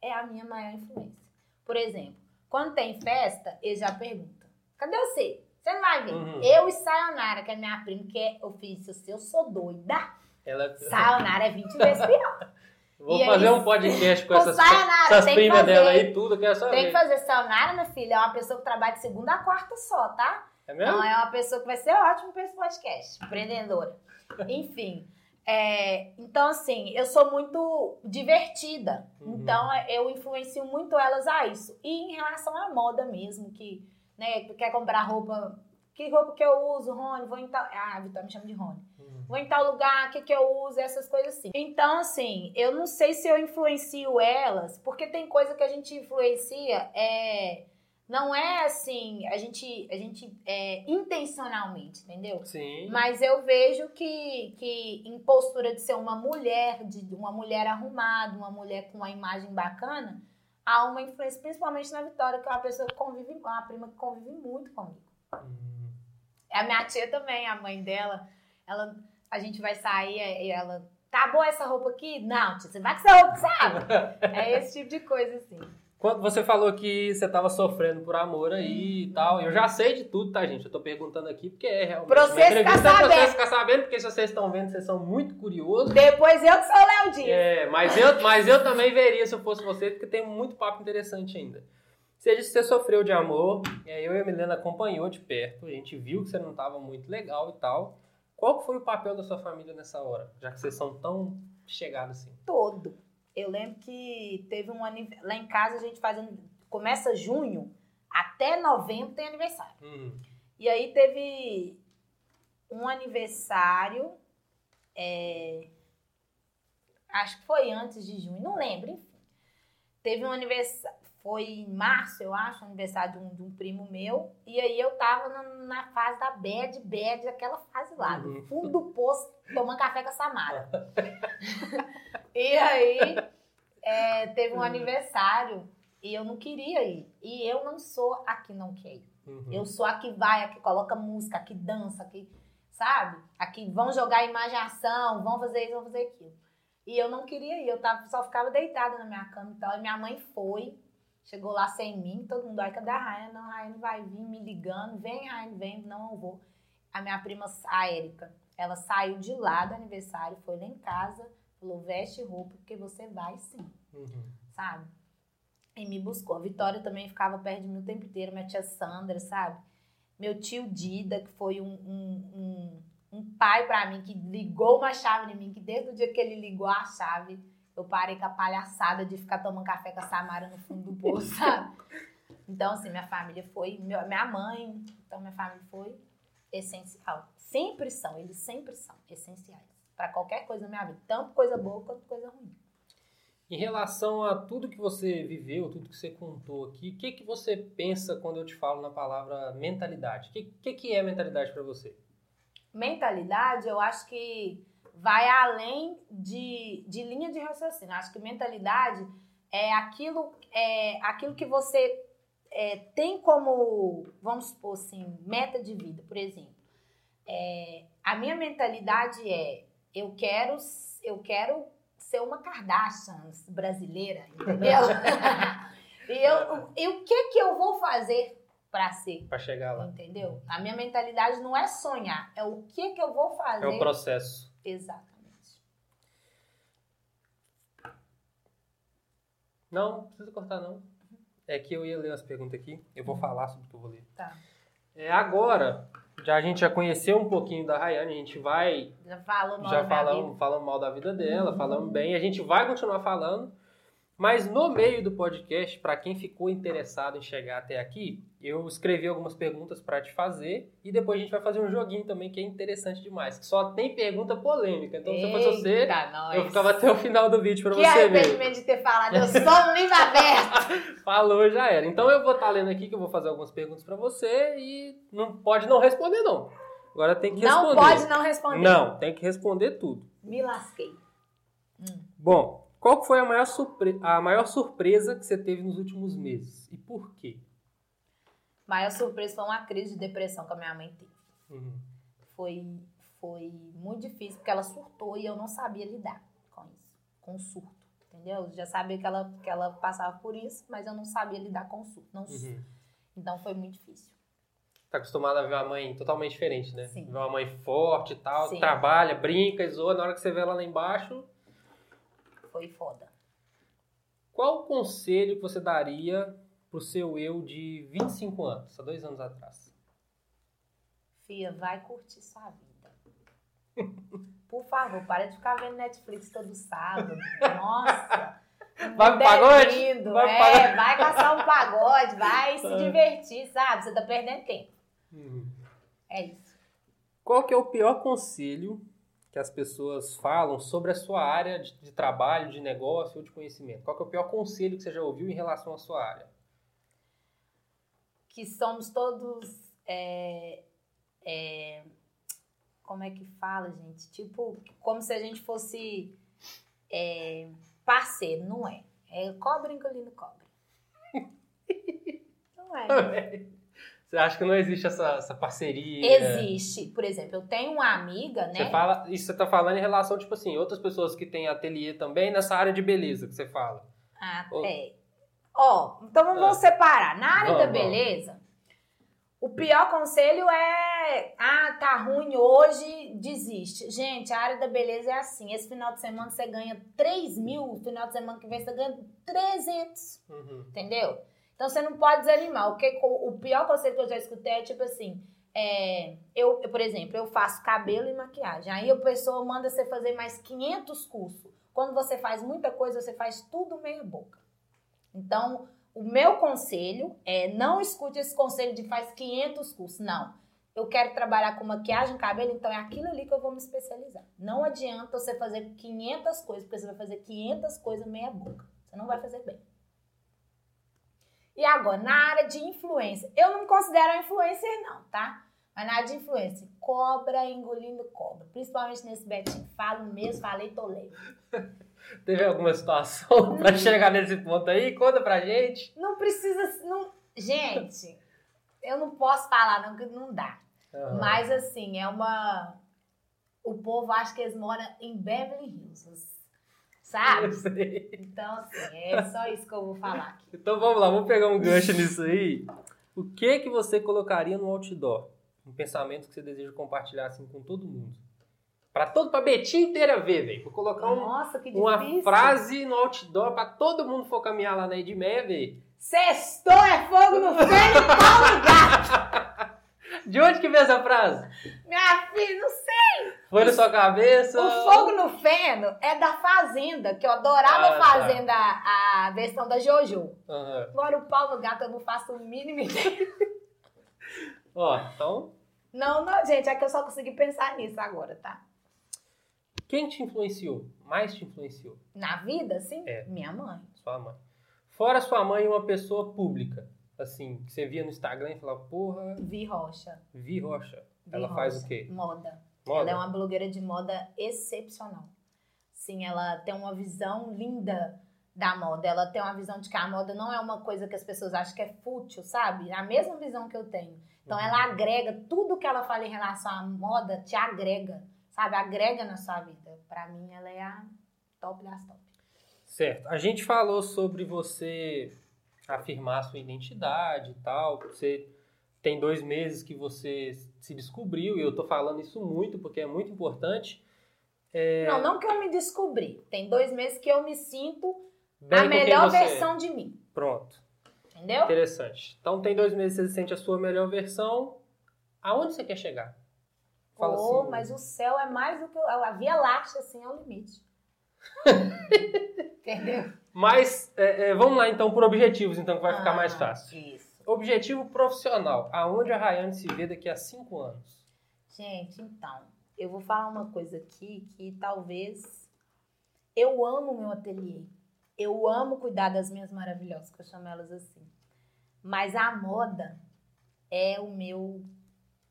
É a minha maior influência. Por exemplo, quando tem festa, eles já perguntam: cadê você? Você não vai vir. Uhum. Eu e Sayonara, que é minha prima, que é, eu fiz isso, eu sou doida. Ela, Sayonara é 20 vezes pior. vou E fazer um podcast com Ô, essas, Sayonara, essas que primas fazer. dela aí, tudo, eu quero só Tem que fazer Sayonara, minha filha, é uma pessoa que trabalha de segunda a quarta só, tá? É mesmo? Não é uma pessoa que vai ser ótima para esse podcast, empreendedora. Enfim, é, então assim, eu sou muito divertida. Uhum. Então eu influencio muito elas a isso. E em relação à moda mesmo, que né, quer comprar roupa, que roupa que eu uso, Rony? Vou em tal. Ah, a Vitória me chama de Rony. Uhum. Vou em tal lugar, o que, que eu uso, essas coisas assim. Então, assim, eu não sei se eu influencio elas, porque tem coisa que a gente influencia, é, não é assim, a gente, a gente é, intencionalmente, entendeu? Sim. Mas eu vejo que, que em postura de ser uma mulher, de uma mulher arrumada, uma mulher com uma imagem bacana, há uma influência, principalmente na Vitória, que é uma pessoa que convive, uma prima que convive muito comigo. Uhum. A minha tia também, a mãe dela, ela, a gente vai sair e ela, tá boa essa roupa aqui? Não, tia, você vai com essa roupa, sabe? É esse tipo de coisa, assim. Quando você falou que você tava sofrendo por amor aí e tal, eu já sei de tudo, tá, gente? Eu tô perguntando aqui porque é realmente. Pra entrevista ficar é pra sabendo. ficar sabendo, porque se vocês estão vendo, vocês são muito curiosos. Depois eu que sou o Léo Dias. É, mas eu, mas eu também veria se eu fosse você, porque tem muito papo interessante ainda. Você disse que você sofreu de amor, e aí eu e a Milena acompanhou de perto, a gente viu que você não estava muito legal e tal. Qual foi o papel da sua família nessa hora? Já que vocês são tão chegados assim. Todo. Eu lembro que teve um aniversário. Lá em casa a gente faz. Começa junho, até novembro tem aniversário. Hum, E aí teve um aniversário. é, acho que foi antes de junho, não lembro, enfim. Teve um aniversário. Foi em março, eu acho, aniversário de um, de um primo meu. E aí eu tava na, na fase da bad, bad, aquela fase lá, Uhum. do fundo do poço, tomando café com a Samara. e aí é, teve um aniversário e eu não queria ir. E eu não sou a que não quer ir. uhum. Eu sou a que vai, a que coloca música, a que dança, a que, sabe? A que vão jogar imaginação, vão fazer isso, vão fazer aquilo. E eu não queria ir, eu tava, só ficava deitada na minha cama e tal. E minha mãe foi, chegou lá sem mim, todo mundo, ai, cadê a Raia? Não, a Raia não vai vir me ligando, vem, Raia, vem, não, eu vou. A minha prima, a Érica, ela saiu de lá do aniversário, foi lá em casa, falou veste roupa, porque você vai sim, Uhum. sabe? E me buscou. A Vitória também ficava perto de mim o tempo inteiro, minha tia Sandra, sabe? Meu tio Dida, que foi um, um, um, um pai pra mim, que ligou uma chave em mim, que desde o dia que ele ligou a chave, eu parei com a palhaçada de ficar tomando café com a Samara no fundo do poço, sabe? Então, assim, minha família foi, minha mãe, então minha família foi essencial. Sempre são, eles sempre são essenciais pra qualquer coisa na minha vida, tanto coisa boa quanto coisa ruim. Em relação a tudo que você viveu, tudo que você contou aqui, o que, que você pensa quando eu te falo na palavra mentalidade? O que, que, que é mentalidade para você? mentalidade, eu acho que vai além de, de linha de raciocínio. Acho que mentalidade é aquilo, é aquilo que você é, tem como, vamos supor assim, meta de vida, por exemplo. É, a minha mentalidade é eu quero, eu quero ser uma Kardashian brasileira, entendeu? e, eu, e o que que eu vou fazer para ser? Para chegar lá. Entendeu? A minha mentalidade não é sonhar, é o que que eu vou fazer. É o processo. Exatamente. Não, não precisa cortar não. É que eu ia ler as perguntas aqui. Eu vou falar sobre o que eu vou ler. Tá. É, agora, já a gente já conheceu um pouquinho da Rayane, a gente vai Já falou mal já da falamos, vida. falamos mal da vida dela, Uhum. falamos bem, a gente vai continuar falando. Mas no meio do podcast, para quem ficou interessado em chegar até aqui, eu escrevi algumas perguntas para te fazer e depois a gente vai fazer um joguinho também que é interessante demais, que só tem pergunta polêmica. Então, se eu fosse você, nós. eu ficava até o final do vídeo para Que você ver. arrependimento de ter falado, eu sou um livro aberto. Falou, já era. Então eu vou estar lendo aqui que eu vou fazer algumas perguntas para você e não pode não responder não. Agora tem que Não responder. pode não responder. Não, tem que responder tudo. Me lasquei. Bom, qual que foi a maior, surpre- a maior surpresa que você teve nos últimos meses? E por quê? Maior surpresa foi uma crise de depressão que a minha mãe teve. Uhum. Foi, foi muito difícil, porque ela surtou e eu não sabia lidar com isso, com o surto. Entendeu? Eu já sabia que ela, que ela passava por isso, mas eu não sabia lidar com o surto. Não, Uhum. Então foi muito difícil. Tá acostumada a ver uma mãe totalmente diferente, né? Sim. Ver uma mãe forte e tal, Sim. trabalha, brinca, zoa. Na hora que você vê ela lá embaixo, Foi foda. qual o conselho que você daria pro seu eu de 25 anos, há dois anos atrás? Fia, vai curtir sua vida. Por favor, para de ficar vendo Netflix todo sábado. Nossa! Vai pro pagode? lindo, Vai é, pagode? vai caçar um pagode, vai se divertir, sabe? Você tá perdendo tempo. Uhum. É isso. Qual que é o pior conselho que as pessoas falam sobre a sua área de, de trabalho, de negócio ou de conhecimento? Qual que é o pior conselho que você já ouviu em relação à sua área? Que somos todos. é, é, como é que fala, gente? Tipo, como se a gente fosse é, parceiro, não é? É cobra engolindo cobra. Não é. Você acha que não existe essa, essa parceria? Existe. Por exemplo, eu tenho uma amiga, né? Você fala, isso você tá falando em relação, tipo assim, outras pessoas que têm ateliê também nessa área de beleza que você fala. Ah, Ou- é. Ó, então vamos Ah. separar. Na área da beleza, o pior conselho é: ah, tá ruim hoje, desiste. Gente, a área da beleza é assim: esse final de semana você ganha 3 mil, final de semana que vem você ganha 300. Uhum. Entendeu? Então você não pode desanimar. O, que, o pior conselho que eu já escutei é tipo assim: é, eu, eu, por exemplo, eu faço cabelo e maquiagem. Aí a pessoa manda você fazer mais 500 cursos. Quando você faz muita coisa, você faz tudo meia boca. Então, o meu conselho é não escute esse conselho de faz 500 cursos. Não. Eu quero trabalhar com maquiagem, cabelo, então é aquilo ali que eu vou me especializar. Não adianta você fazer 500 coisas, porque você vai fazer 500 coisas meia boca. Você não vai fazer bem. E agora, na área de influência, eu não me considero influencer não, tá? Mas na área de influência, cobra engolindo cobra. Principalmente nesse Betinho. Falo mesmo, falei, tô leve. Teve alguma situação pra chegar nesse ponto aí? Conta pra gente. Não precisa... Não... Gente, eu não posso falar não, que não dá. Aham. Mas assim, é uma... O povo acha que eles moram em Beverly Hills, sabe? Eu sei. Então, assim, é só isso que eu vou falar aqui. Então vamos lá, vamos pegar um gancho nisso aí. O que que você colocaria no outdoor? Um pensamento que você deseja compartilhar assim com todo mundo. Pra todo, pra Betinha inteira ver, velho. Vou colocar um- Nossa, que uma frase no outdoor pra todo mundo for caminhar lá na Edmeia ver. Sextou é fogo no feno e pau no gato. De onde que veio essa frase? Minha filha, não sei. Foi na sua cabeça? O fogo no feno é da Fazenda, que eu adorava Ah, tá. Fazenda, a versão da Jojo. Aham. Agora o pau no gato eu não faço o mínimo ideia. Ó, então, Não, não, gente, é que eu só consegui pensar nisso agora, tá? quem te influenciou? Mais te influenciou? Na vida, assim, É. minha mãe. Sua mãe. Fora sua mãe, uma pessoa pública. Assim, que você via no Instagram e falava, porra, Vi Rocha. Vi Rocha. Vi Ela faz Rocha. o quê? Moda. Moda? Ela é uma blogueira de moda excepcional. Sim, ela tem uma visão linda da moda. Ela tem uma visão de que a moda não é uma coisa que as pessoas acham que é fútil, sabe? A mesma visão que eu tenho. Então Uhum. ela agrega, tudo que ela fala em relação à moda te agrega, sabe? Agrega na sua vida. Pra mim, ela é a top das top. Certo. A gente falou sobre você afirmar sua identidade e tal. Você tem dois meses que você se descobriu, e eu tô falando isso muito porque é muito importante. É, Não, não que eu me descobri. Tem dois meses que eu me sinto bem a melhor é. versão de mim. Pronto. Entendeu? Interessante. Então tem dois meses que você sente a sua melhor versão. Aonde você quer chegar? Fala Pô, assim. mas o céu é mais do que. A Via Láctea, assim, é o limite. Entendeu? Mas é, é, vamos lá então por objetivos, então que vai ficar Ah, mais fácil. Isso. Objetivo profissional. Aonde a Rayane se vê daqui a cinco anos? Gente, então, eu vou falar uma coisa aqui que talvez. Eu amo o meu ateliê. Eu amo cuidar das minhas maravilhosas, que eu chamo elas assim. Mas a moda é o meu,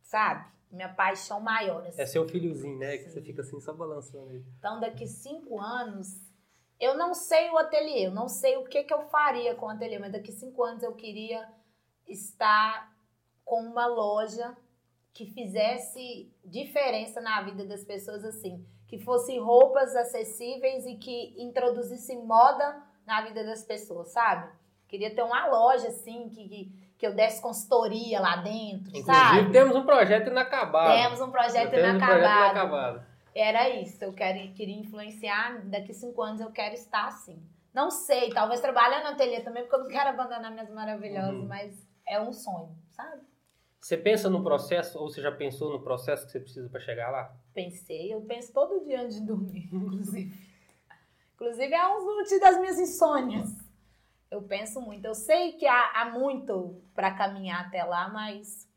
sabe? Minha paixão maior. Assim. É seu filhozinho, né? Que Sim. você fica assim só balançando ele. Então, daqui cinco anos, eu não sei o ateliê, eu não sei o que, que eu faria com o ateliê, mas daqui cinco anos eu queria estar com uma loja que fizesse diferença na vida das pessoas, assim, que fosse roupas acessíveis e que introduzisse moda na vida das pessoas, sabe? Queria ter uma loja, assim, que, que, que eu desse consultoria lá dentro, Inclusive, sabe? temos um projeto inacabado. Temos um projeto Temos um inacabado. projeto inacabado. Era isso, eu quero, queria influenciar, daqui cinco anos eu quero estar assim. Não sei, talvez trabalhando no ateliê também, porque eu não quero abandonar minhas maravilhosas, Uhum. mas é um sonho, sabe? Você pensa no processo, ou você já pensou no processo que você precisa para chegar lá? Pensei, eu penso todo dia antes de dormir, inclusive. Inclusive é um motivo das minhas insônias. Eu penso muito. Eu sei que há, há muito para caminhar até lá, mas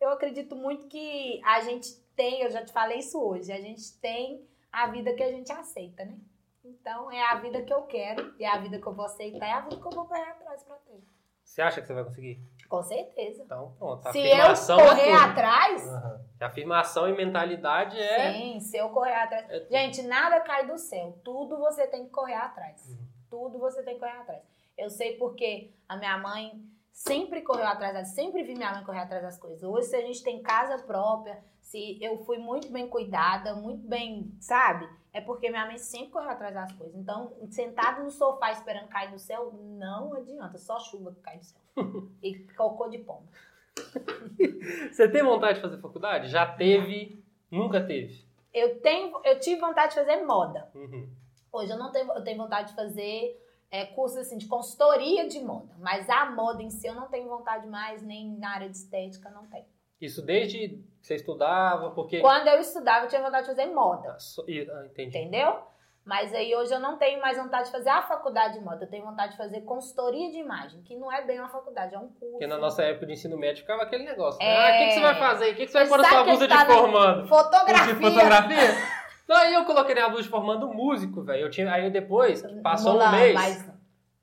eu acredito muito que a gente tem, eu já te falei isso hoje, a gente tem a vida que a gente aceita, né? Então é a vida que eu quero, e é a vida que eu vou aceitar, é a vida que eu vou correr atrás pra ter. Você acha que você vai conseguir? Com certeza. Então, pronto. Se eu é correr tudo. atrás, Aham. Afirmação e mentalidade é. Sim, se eu correr atrás. é. Gente, nada cai do céu. Tudo você tem que correr atrás. Uhum. Tudo você tem que correr atrás. Eu sei porque a minha mãe sempre correu atrás, sempre vi minha mãe correr atrás das coisas. Hoje, se a gente tem casa própria, se eu fui muito bem cuidada, muito bem, sabe? É porque minha mãe sempre correu atrás das coisas. Então, sentado no sofá esperando cair do céu, não adianta. Só chuva que cai do céu. e cocô de pomba. Você tem vontade de fazer faculdade? Já teve? Nunca teve? Eu, tenho, eu tive vontade de fazer moda. Uhum. Hoje eu não tenho, eu tenho vontade de fazer é, cursos assim, de consultoria de moda. Mas a moda em si eu não tenho vontade mais, nem na área de estética, não tenho. Isso desde que você estudava, porque. Quando eu estudava, eu tinha vontade de fazer moda, Ah, so- ah, entendi. entendeu? Mas aí hoje eu não tenho mais vontade de fazer a faculdade de moda. Eu tenho vontade de fazer consultoria de imagem, que não é bem uma faculdade, é um curso. Porque na nossa época de ensino médio ficava aquele negócio. né? É. Ah, o que, que você vai fazer? O que, que você vai pôr na sua blusa de formando? Fotografia. De fotografia? Não, aí eu coloquei na blusa de formando músico, velho. Eu tinha, aí depois, passou um mês. mas-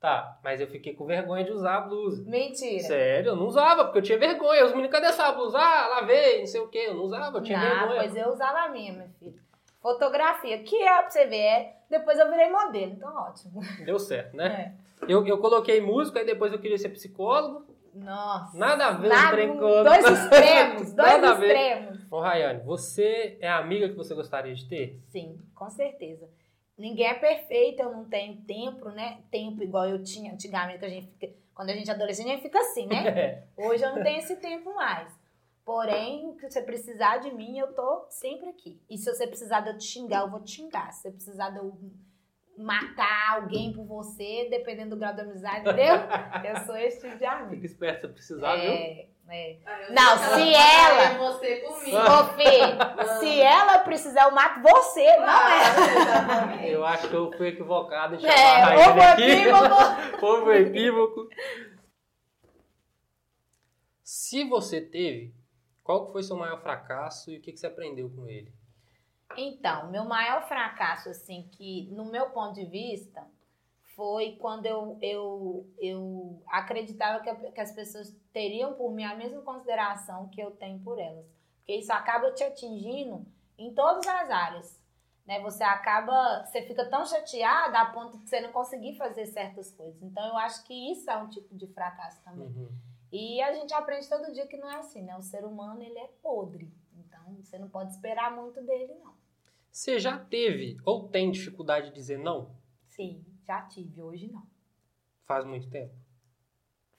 Tá, mas eu fiquei com vergonha de usar a blusa. Mentira. Sério, eu não usava, porque eu tinha vergonha. Os meninos, cadê essa blusa? Ah, lavei, não sei o quê. Eu não usava, eu tinha Não, vergonha. pois eu usava a minha, meu filho. Fotografia, que é pra você ver, é, depois eu virei modelo, então ótimo. Deu certo, né? É. Eu, eu coloquei música, aí depois eu queria ser psicólogo. Nossa. Nada a ver Nada- trem com. Dois extremos, dois extremos. Ô, Rayane, você é a amiga que você gostaria de ter? Sim, com certeza. Ninguém é perfeito, eu não tenho tempo, né? Tempo igual eu tinha antigamente, que a gente fica, quando a gente é adolescente, a gente fica assim, né? Hoje eu não tenho esse tempo mais. Porém, se você precisar de mim, eu tô sempre aqui. E se você precisar de eu te xingar, eu vou te xingar. Se você precisar de eu matar alguém por você, dependendo do grau da amizade, entendeu? Eu sou esse tipo de amigo. Fica esperto se precisar, viu? É, é. Ah, Não, se ela ela- é você comigo. Ô, Fê, se ela precisar, eu mato você, não é? Exatamente. Eu acho que eu fui equivocado em chamar a É, Raíssa ovo aqui. equívoco. Se você teve, qual foi seu maior fracasso e o que, que você aprendeu com ele? Então, meu maior fracasso, assim, que no meu ponto de vista, foi quando eu, eu, eu acreditava que, que as pessoas teriam por mim a mesma consideração que eu tenho por elas. Porque isso acaba te atingindo em todas as áreas. Né? Você acaba, você fica tão chateada a ponto de você não conseguir fazer certas coisas. Então, eu acho que isso é um tipo de fracasso também. Uhum. E a gente aprende todo dia que não é assim, né? O ser humano, ele é podre. Então, você não pode esperar muito dele, não. Você já teve ou tem dificuldade de dizer não? Sim, já tive, hoje não. Faz muito tempo?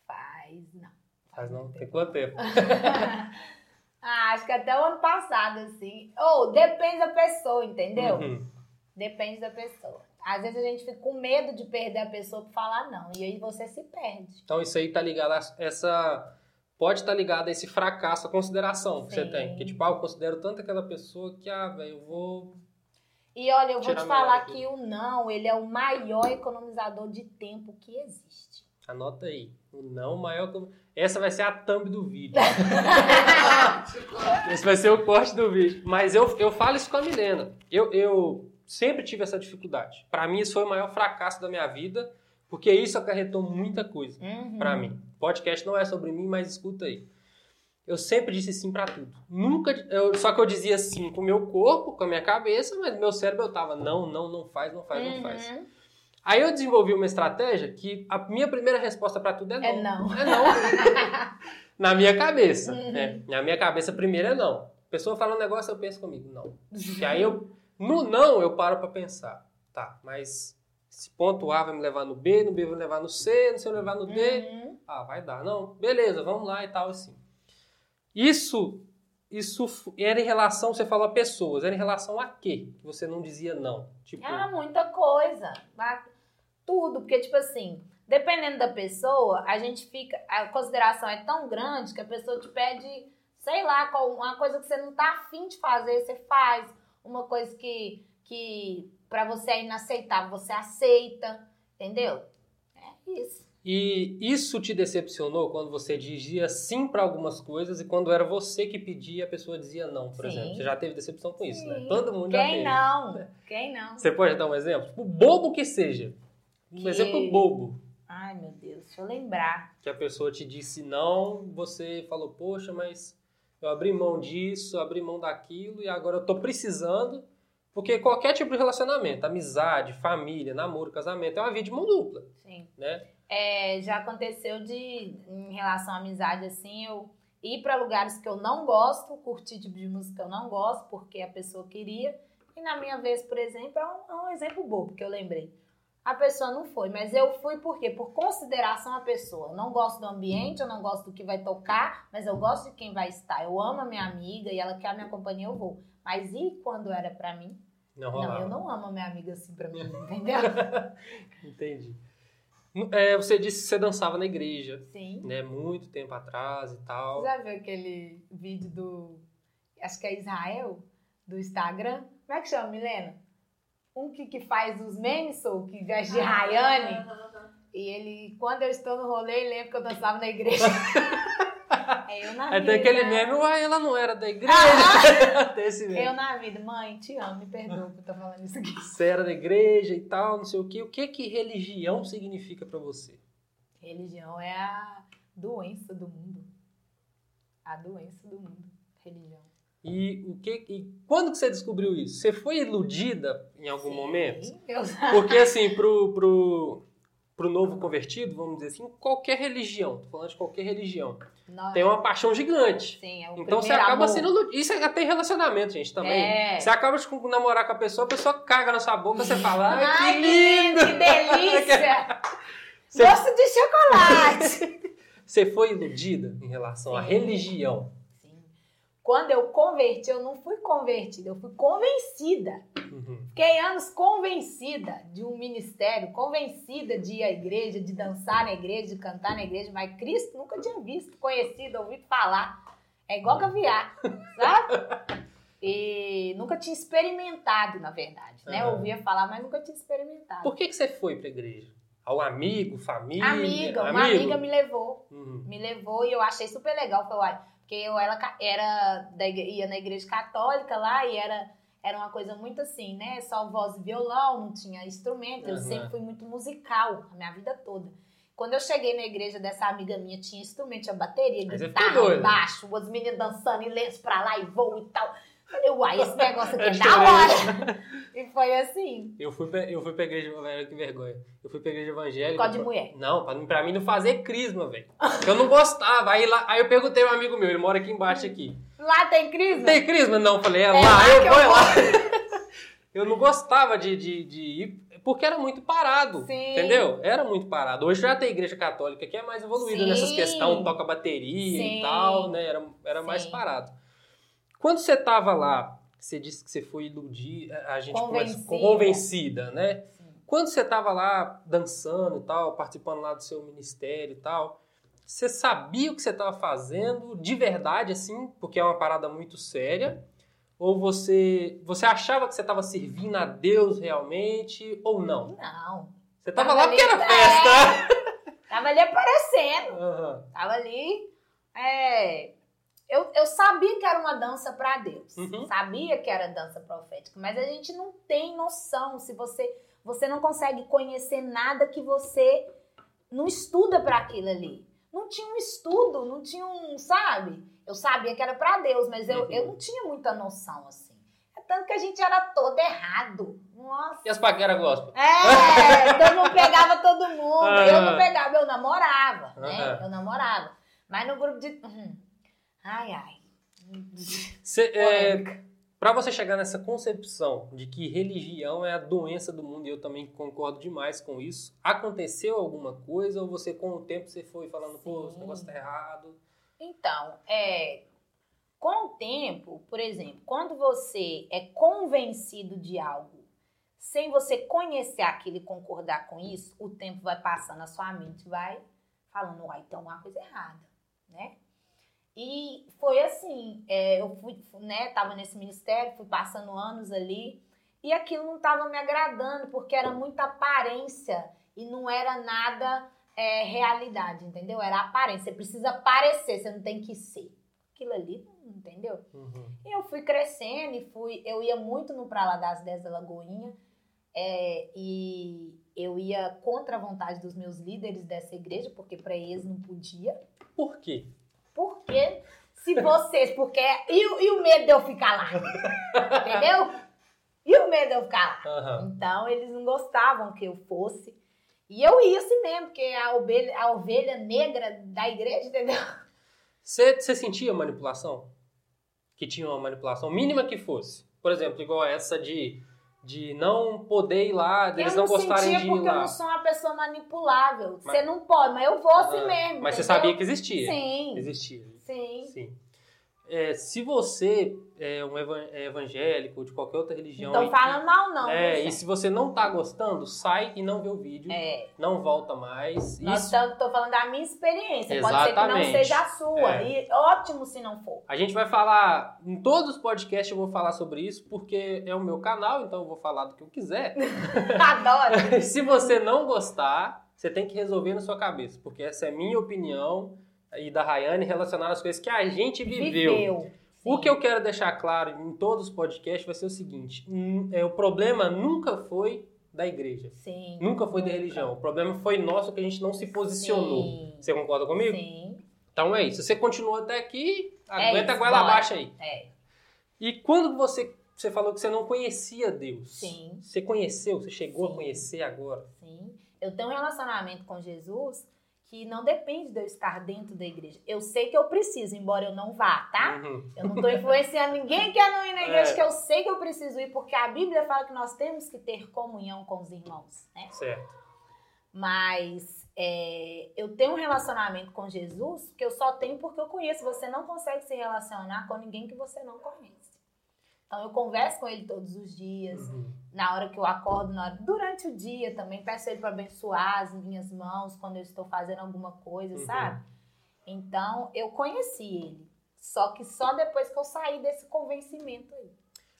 Faz, não. Faz não? muito Tem tempo. quanto tempo? ah, acho que até o ano passado, assim. Ou depende da pessoa, entendeu? Uhum. Depende da pessoa. Às vezes a gente fica com medo de perder a pessoa por falar não. E aí você se perde. Então isso aí tá ligado a essa. Pode estar ligado a esse fracasso, a consideração que você Sim. tem. Que tipo, ah, eu considero tanto aquela pessoa que, ah, velho, eu vou. E olha, eu vou Tirar te falar que o não, ele é o maior economizador de tempo que existe. Anota aí. O não maior Essa vai ser a thumb do vídeo. Esse vai ser o corte do vídeo. Mas eu, eu falo isso com a Milena. Eu, eu sempre tive essa dificuldade. Pra mim, isso foi o maior fracasso da minha vida, porque isso acarretou muita coisa Uhum. pra mim. Podcast não é sobre mim, mas escuta aí. Eu sempre disse sim pra tudo. Nunca. eu- só que eu dizia sim com o meu corpo, com a minha cabeça, mas meu cérebro eu tava não, não, não faz, não faz, não faz. Uhum. Aí eu desenvolvi uma estratégia que a minha primeira resposta pra tudo é não. É não. É não. Na minha cabeça. Uhum. né? Na minha cabeça, primeiro é não. A pessoa fala um negócio, eu penso comigo, não. E aí eu, no não, eu paro pra pensar. Tá, mas esse ponto A vai me levar no B, no B vai me levar no C, no C vai me levar no D. Uhum. Ah, vai dar. Não, beleza, vamos lá e tal, assim. Isso, isso era em relação, você falou a pessoas, era em relação a quê? Que você não dizia não. Tipo, Ah, muita coisa. Tudo, porque, tipo assim, dependendo da pessoa, a gente fica. A consideração é tão grande que a pessoa te pede, sei lá, uma coisa que você não tá afim de fazer, você faz. Uma coisa que, que pra você é inaceitável, você aceita. Entendeu? É isso. E isso te decepcionou quando você dizia sim para algumas coisas e quando era você que pedia, a pessoa dizia não, por Sim. exemplo. Você já teve decepção com isso, né? Todo mundo já Quem teve. não? Quem não? Você pode dar um exemplo? Tipo, bobo que seja. Um Que- exemplo bobo. Ai, meu Deus, deixa eu lembrar. Que a pessoa te disse não, você falou, poxa, mas eu abri mão disso, abri mão daquilo e agora eu tô precisando. Porque qualquer tipo de relacionamento, amizade, família, namoro, casamento, é uma via de mão dupla, Sim. né? É, já aconteceu de, em relação à amizade, assim, eu ir pra lugares que eu não gosto, curtir tipo de música que eu não gosto, porque a pessoa queria. E na minha vez, por exemplo, é um, é um exemplo bobo que eu lembrei. A pessoa não foi, mas eu fui por quê? Por consideração à pessoa. Eu não gosto do ambiente, eu não gosto do que vai tocar, mas eu gosto de quem vai estar. Eu amo a minha amiga e ela quer a minha companhia, eu vou. Mas e quando era pra mim? Não Não, eu não amo a minha amiga assim pra mim, entendeu? Entendi. É, você disse que você dançava na igreja, Sim. né? Muito tempo atrás e tal. Você já viu aquele vídeo do. Acho que é Israel, do Instagram? Como é que chama, Milena? Um que, que faz os memes, sou, que veste de Rayane. E ele, quando eu estou no rolê, ele lembra que eu dançava na igreja. é eu na Aí vida. aquele meme, uai, ela não era da igreja. meme. Eu na vida. Mãe, te amo, me perdoa por estar falando isso aqui. Você era da igreja e tal, não sei o quê. O que que religião significa pra você? Religião é a doença do mundo. A doença do mundo. Religião. E o que e quando que você descobriu isso? Você foi iludida em algum Sim, momento? Eu... Porque assim, pro, pro, pro novo convertido, vamos dizer assim, qualquer religião, tô falando de qualquer religião, Não, tem uma paixão gigante. Sim, é o Então você acaba amor. sendo. Isso é até em relacionamento, gente, também. É. Você acaba de namorar com a pessoa, a pessoa caga na sua boca, você fala, ai, Ai, que lindo! Que delícia! Você- Gosto de chocolate! Você foi iludida em relação à Sim. religião. Quando eu converti, eu não fui convertida, eu fui convencida. Uhum. Fiquei anos convencida de um ministério, convencida de ir à igreja, de dançar na igreja, de cantar na igreja, mas Cristo nunca tinha visto, conhecido, ouvido falar. É igual caviar, sabe? E nunca tinha experimentado, na verdade, né? Aham. Ouvia falar, mas nunca tinha experimentado. Por que, que você foi pra igreja? Ao amigo, família? Amiga, uma Amigo? amiga me levou. Uhum. me levou e eu achei super legal. Falei, uai, porque eu era, ca- era da ia na igreja católica lá e era, era uma coisa muito assim, né? Só voz e violão, não tinha instrumento. Eu sempre fui muito musical a minha vida toda. Quando eu cheguei na igreja dessa amiga minha, tinha instrumento, tinha bateria, ficou guitarra, baixo, as meninas dançando e lenço pra lá e voo e tal. Falei, uai, esse negócio aqui é Eu da hora. E foi assim, Eu fui, pra, eu fui pra igreja, velho, que vergonha. Eu fui pra igreja evangélica. código de mulher. Não, pra, pra mim não fazer crisma, velho. Eu não gostava. Aí, lá, aí eu perguntei ao amigo meu, ele mora aqui embaixo aqui. Lá tem crise? Tem crisma? Não, eu falei, é, É lá, lá eu vou, eu é lá. Eu não gostava de, de, de ir, porque era muito parado, Sim. entendeu? Era muito parado. Hoje já tem igreja católica que é mais evoluída Sim. nessas questões, toca bateria Sim. e tal, né? Era, era mais parado. Quando você tava lá, você disse que você foi iludir, a gente Convencida. começa convencida, né? Sim. Quando você tava lá dançando e tal, participando lá do seu ministério e tal, você sabia o que você tava fazendo de verdade, assim, porque é uma parada muito séria? Ou você, você achava que você tava servindo a Deus realmente, ou não? Não. Você tava Tava lá porque era festa! Tava ali aparecendo. Aham. Tava ali. é, eu, eu sabia que era uma dança para Deus. Uhum. Sabia que era dança profética. Mas a gente não tem noção. Se você. Você não consegue conhecer nada que você não estuda para aquilo ali. Não tinha um estudo, não tinha um. Sabe? Eu sabia que era para Deus, mas eu, Uhum. eu não tinha muita noção assim. É tanto que a gente era todo errado. Nossa. E as paqueras gospel? É, todo mundo pegava todo mundo. Ah. Eu não pegava, eu namorava, né? Aham. Eu namorava. Mas no grupo de. Ai, ai. Você, é. Para você chegar nessa concepção de que religião é a doença do mundo, e eu também concordo demais com isso, aconteceu alguma coisa ou você com o tempo você foi falando, pô, esse Sim. negócio tá errado? Então, é, com o tempo, por exemplo, quando você é convencido de algo sem você conhecer aquilo e concordar com isso, o tempo vai passando, a sua mente vai falando, uai, então uma coisa errada, né? Assim, é, eu fui, fu- né, tava nesse ministério, fui passando anos ali, e aquilo não tava me agradando, porque era muita aparência e não era nada é, realidade, entendeu? Era aparência. Você precisa parecer, você não tem que ser. Aquilo ali, entendeu? Uhum. E eu fui crescendo e fui. Eu ia muito no Pra Lá das 10 da Lagoinha. é, e eu ia contra a vontade dos meus líderes dessa igreja, porque para eles não podia. Por quê? Porque se vocês. Porque. E, o- e o medo de eu ficar lá? Entendeu? E o medo de eu ficar lá? Aham. Então eles não gostavam que eu fosse. E eu ia assim mesmo, porque a ovelha, a ovelha negra da igreja, entendeu? Você, sentia manipulação? Que tinha uma manipulação mínima que fosse? Por exemplo, igual essa de, de não poder ir lá, deles eu não não gostarem de ir porque eu lá. não sou uma pessoa manipulável. Mas- Você não pode, mas eu vou assim Ah, mesmo. Mas você sabia que existia? Sim, Existia. Sim. Sim. É, se você é um é evangélico de qualquer outra religião. Então e- fala mal não. É, e se você não tá gostando, sai e não vê o vídeo. É, Não volta mais. nós Isso, tô falando da minha experiência. Pode ser que não Exatamente. seja a sua. É. E ótimo se não for. a gente vai falar. Em todos os podcasts eu vou falar sobre isso, porque é o meu canal, então eu vou falar do que eu quiser. Adoro. se você não gostar, você tem que resolver na sua cabeça, porque essa é minha opinião e da Rayane relacionada às coisas que a gente viveu. O Sim. que eu quero deixar claro em todos os podcasts vai ser o seguinte: hum, é, o problema nunca foi da igreja, Sim. nunca foi da Nunca. religião. O problema foi nosso que a gente não se posicionou. Sim. Você concorda comigo? Sim. Então é isso. Você continuou até aqui, É aguenta a isso, goela abaixo aí. É. E quando você, você falou que você não conhecia Deus, Sim. você conheceu, você chegou Sim. a conhecer agora. Sim. Eu tenho um relacionamento com Jesus que não depende de eu estar dentro da igreja. Eu sei que eu preciso, embora eu não vá, tá? Uhum. Eu não tô influenciando ninguém que é não ir na igreja, É. que eu sei que eu preciso ir, porque a Bíblia fala que nós temos que ter comunhão com os irmãos, né? Certo. Mas é, eu tenho um relacionamento com Jesus que eu só tenho porque eu conheço. Você não consegue se relacionar com ninguém que você não conhece. Então eu converso com ele todos os dias, Uhum. na hora que eu acordo, na hora, durante o dia também. Peço ele para abençoar as minhas mãos quando eu estou fazendo alguma coisa, Uhum. sabe? Então eu conheci ele. Só que só depois que eu saí desse convencimento aí.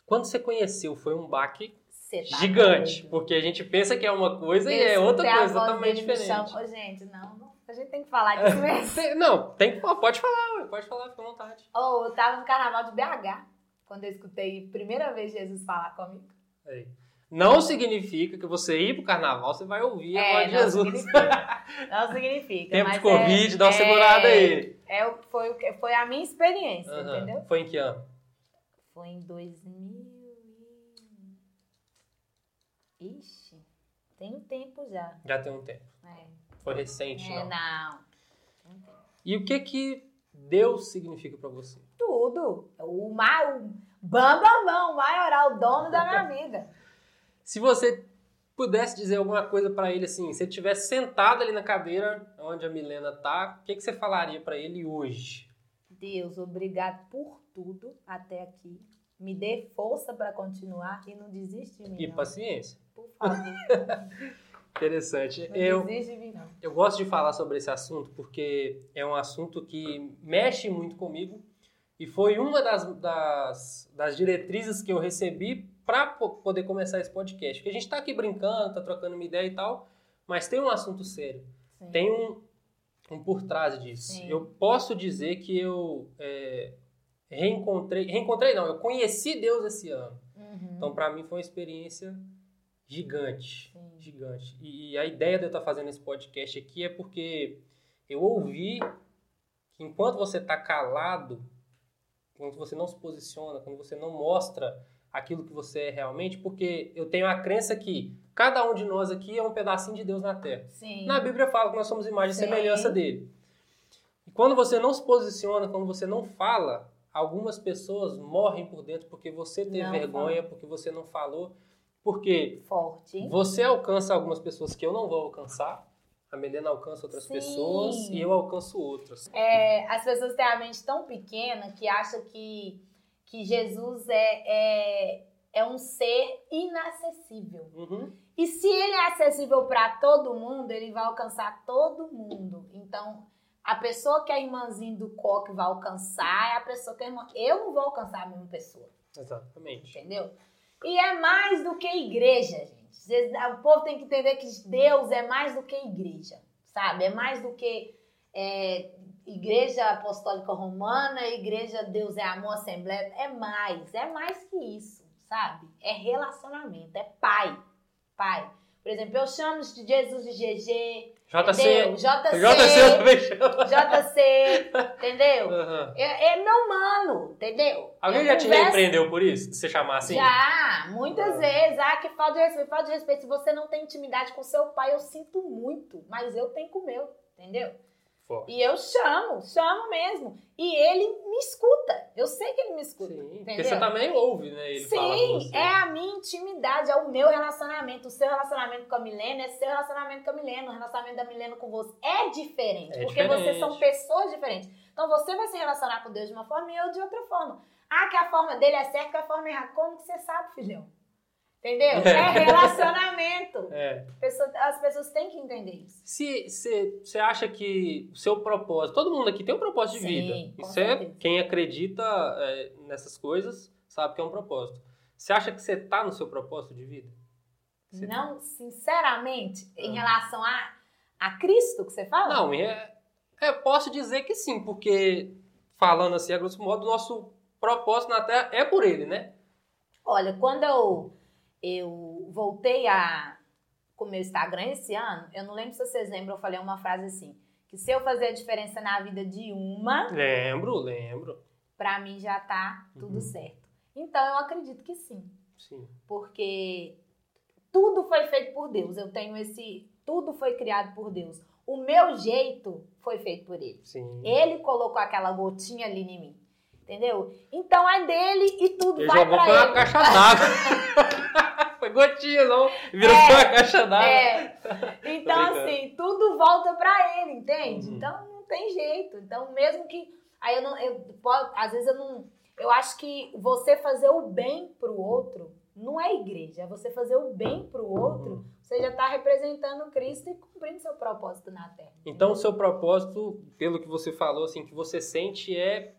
Quando você conheceu, foi um baque tá gigante, doido. porque a gente pensa que é uma coisa e é outra coisa totalmente diferente. chamando. Ô, gente, não, não, a gente tem que falar disso mesmo. Não, tem que pode falar, pode falar, fica à vontade. Oh, eu tava no carnaval de BH, quando eu escutei a primeira vez Jesus falar comigo. Aí. Não significa que você ir pro carnaval, você vai ouvir a voz É, de não Jesus. significa. Não significa. Tempo de Covid, é, dá uma segurada é, aí. É, foi, foi a minha experiência, entendeu? Foi em que ano? Foi em 2000 e... Ixi, tem um tempo já. Já tem um tempo. É, Foi recente, é não. não. E o que que Deus significa pra você? Tudo. O, ma, o bam, bam, bam, o maioral, o dono da minha vida. Se você pudesse dizer alguma coisa pra ele assim, se ele estivesse sentado ali na cadeira onde a Milena tá, o que que você falaria pra ele hoje? Deus, obrigado por tudo até aqui. Me dê força para continuar e não desiste de mim. E não. paciência. Por favor. Interessante. Não Eu, desiste de mim, não. Eu gosto de falar sobre esse assunto porque é um assunto que mexe muito comigo e foi uma das, das, das diretrizes que eu recebi para poder começar esse podcast. Porque a gente está aqui brincando, está trocando uma ideia e tal, mas tem um assunto sério, Sim. tem um, um por trás disso. Sim. Eu posso dizer que eu é, reencontrei, reencontrei não, eu conheci Deus esse ano. Uhum. Então, para mim, foi uma experiência gigante. Sim. Gigante. E a ideia de eu estar fazendo esse podcast aqui é porque eu ouvi que enquanto você está calado, quando você não se posiciona, quando você não mostra aquilo que você é realmente, porque eu tenho a crença que cada um de nós aqui é um pedacinho de Deus na Terra. Sim. Na Bíblia fala que nós somos imagem e semelhança dele. E quando você não se posiciona, quando você não fala, algumas pessoas morrem por dentro porque você teve Não vergonha, porque você não falou. Porque Forte. você alcança algumas pessoas que eu não vou alcançar, a Melena alcança outras Sim. pessoas e eu alcanço outras. É, as pessoas têm a mente tão pequena que acham que, que Jesus é, é, é um ser inacessível. Uhum. E se ele é acessível para todo mundo, ele vai alcançar todo mundo. Então, a pessoa que é irmãzinha do coque vai alcançar é a pessoa que é irmã. Eu não vou alcançar a mesma pessoa, Exatamente. entendeu? E é mais do que igreja, gente. Vocês- O povo tem que entender que Deus é mais do que igreja, sabe? É mais do que é, igreja apostólica romana, igreja Deus é amor, assembleia. É mais, é mais que isso, sabe? É relacionamento, é pai. Pai. Por exemplo, eu chamo de Jesus de GG, JC. entendeu? JC, também. JC, entendeu? Uhum. É, é meu mano, entendeu? Alguém Eu já te converso- repreendeu por isso? De você chamar assim? Já, muitas Ah. vezes. Ah, que falta de respeito, falta de respeito. Se você não tem intimidade com seu pai, eu sinto muito, mas eu tenho com o meu, entendeu? Forte. E eu chamo, chamo mesmo. E ele me escuta. Eu sei que ele me escuta. Sim, porque entendeu? você também ouve, né? Ele Sim, é a minha intimidade, é o meu relacionamento. O seu relacionamento com a Milena é seu relacionamento com a Milena. O relacionamento da Milena com você é diferente. É porque diferente. vocês são pessoas diferentes. Então você vai se relacionar com Deus de uma forma e eu de outra forma. Ah, que a forma dele é certa, que a forma é errada. Como que você sabe, filhão? Entendeu? É relacionamento. É. Pessoa- as pessoas têm que entender isso. Se você acha que o seu propósito, todo mundo aqui tem um propósito de Sim, vida. Isso é, quem acredita é, nessas coisas sabe que é um propósito. Você acha que você tá no seu propósito de vida? Você- Não, sinceramente, em Ah. relação a, a Cristo que você fala? Não, é, é, posso dizer que sim, porque falando assim, a grosso modo, o nosso propósito na Terra é por ele, né? Olha, quando eu, eu voltei a com o meu Instagram esse ano, eu não lembro se vocês lembram, eu falei uma frase assim, que se eu fazer a diferença na vida de uma, Lembro, lembro. pra mim já tá tudo Uhum. certo. Então eu acredito que sim, Sim. porque tudo foi feito por Deus. Eu tenho esse, tudo foi criado por Deus. O meu jeito foi feito por ele. Sim. Ele colocou aquela gotinha ali em mim. Entendeu? Então é dele e tudo Ele vai jogou pra foi ele. uma caixa d'água. foi Gotinha, não. Virou É, uma caixa d'água. É. Então, assim, tudo volta pra ele, entende? Uhum. Então não tem jeito. Então, mesmo que. Aí eu não. Eu, às vezes eu não. Eu acho que você fazer o bem pro outro não é igreja. É você fazer o bem pro outro. Uhum. Você já tá representando Cristo e cumprindo seu propósito na terra. Então, o seu propósito, pelo que você falou, assim, que você sente é,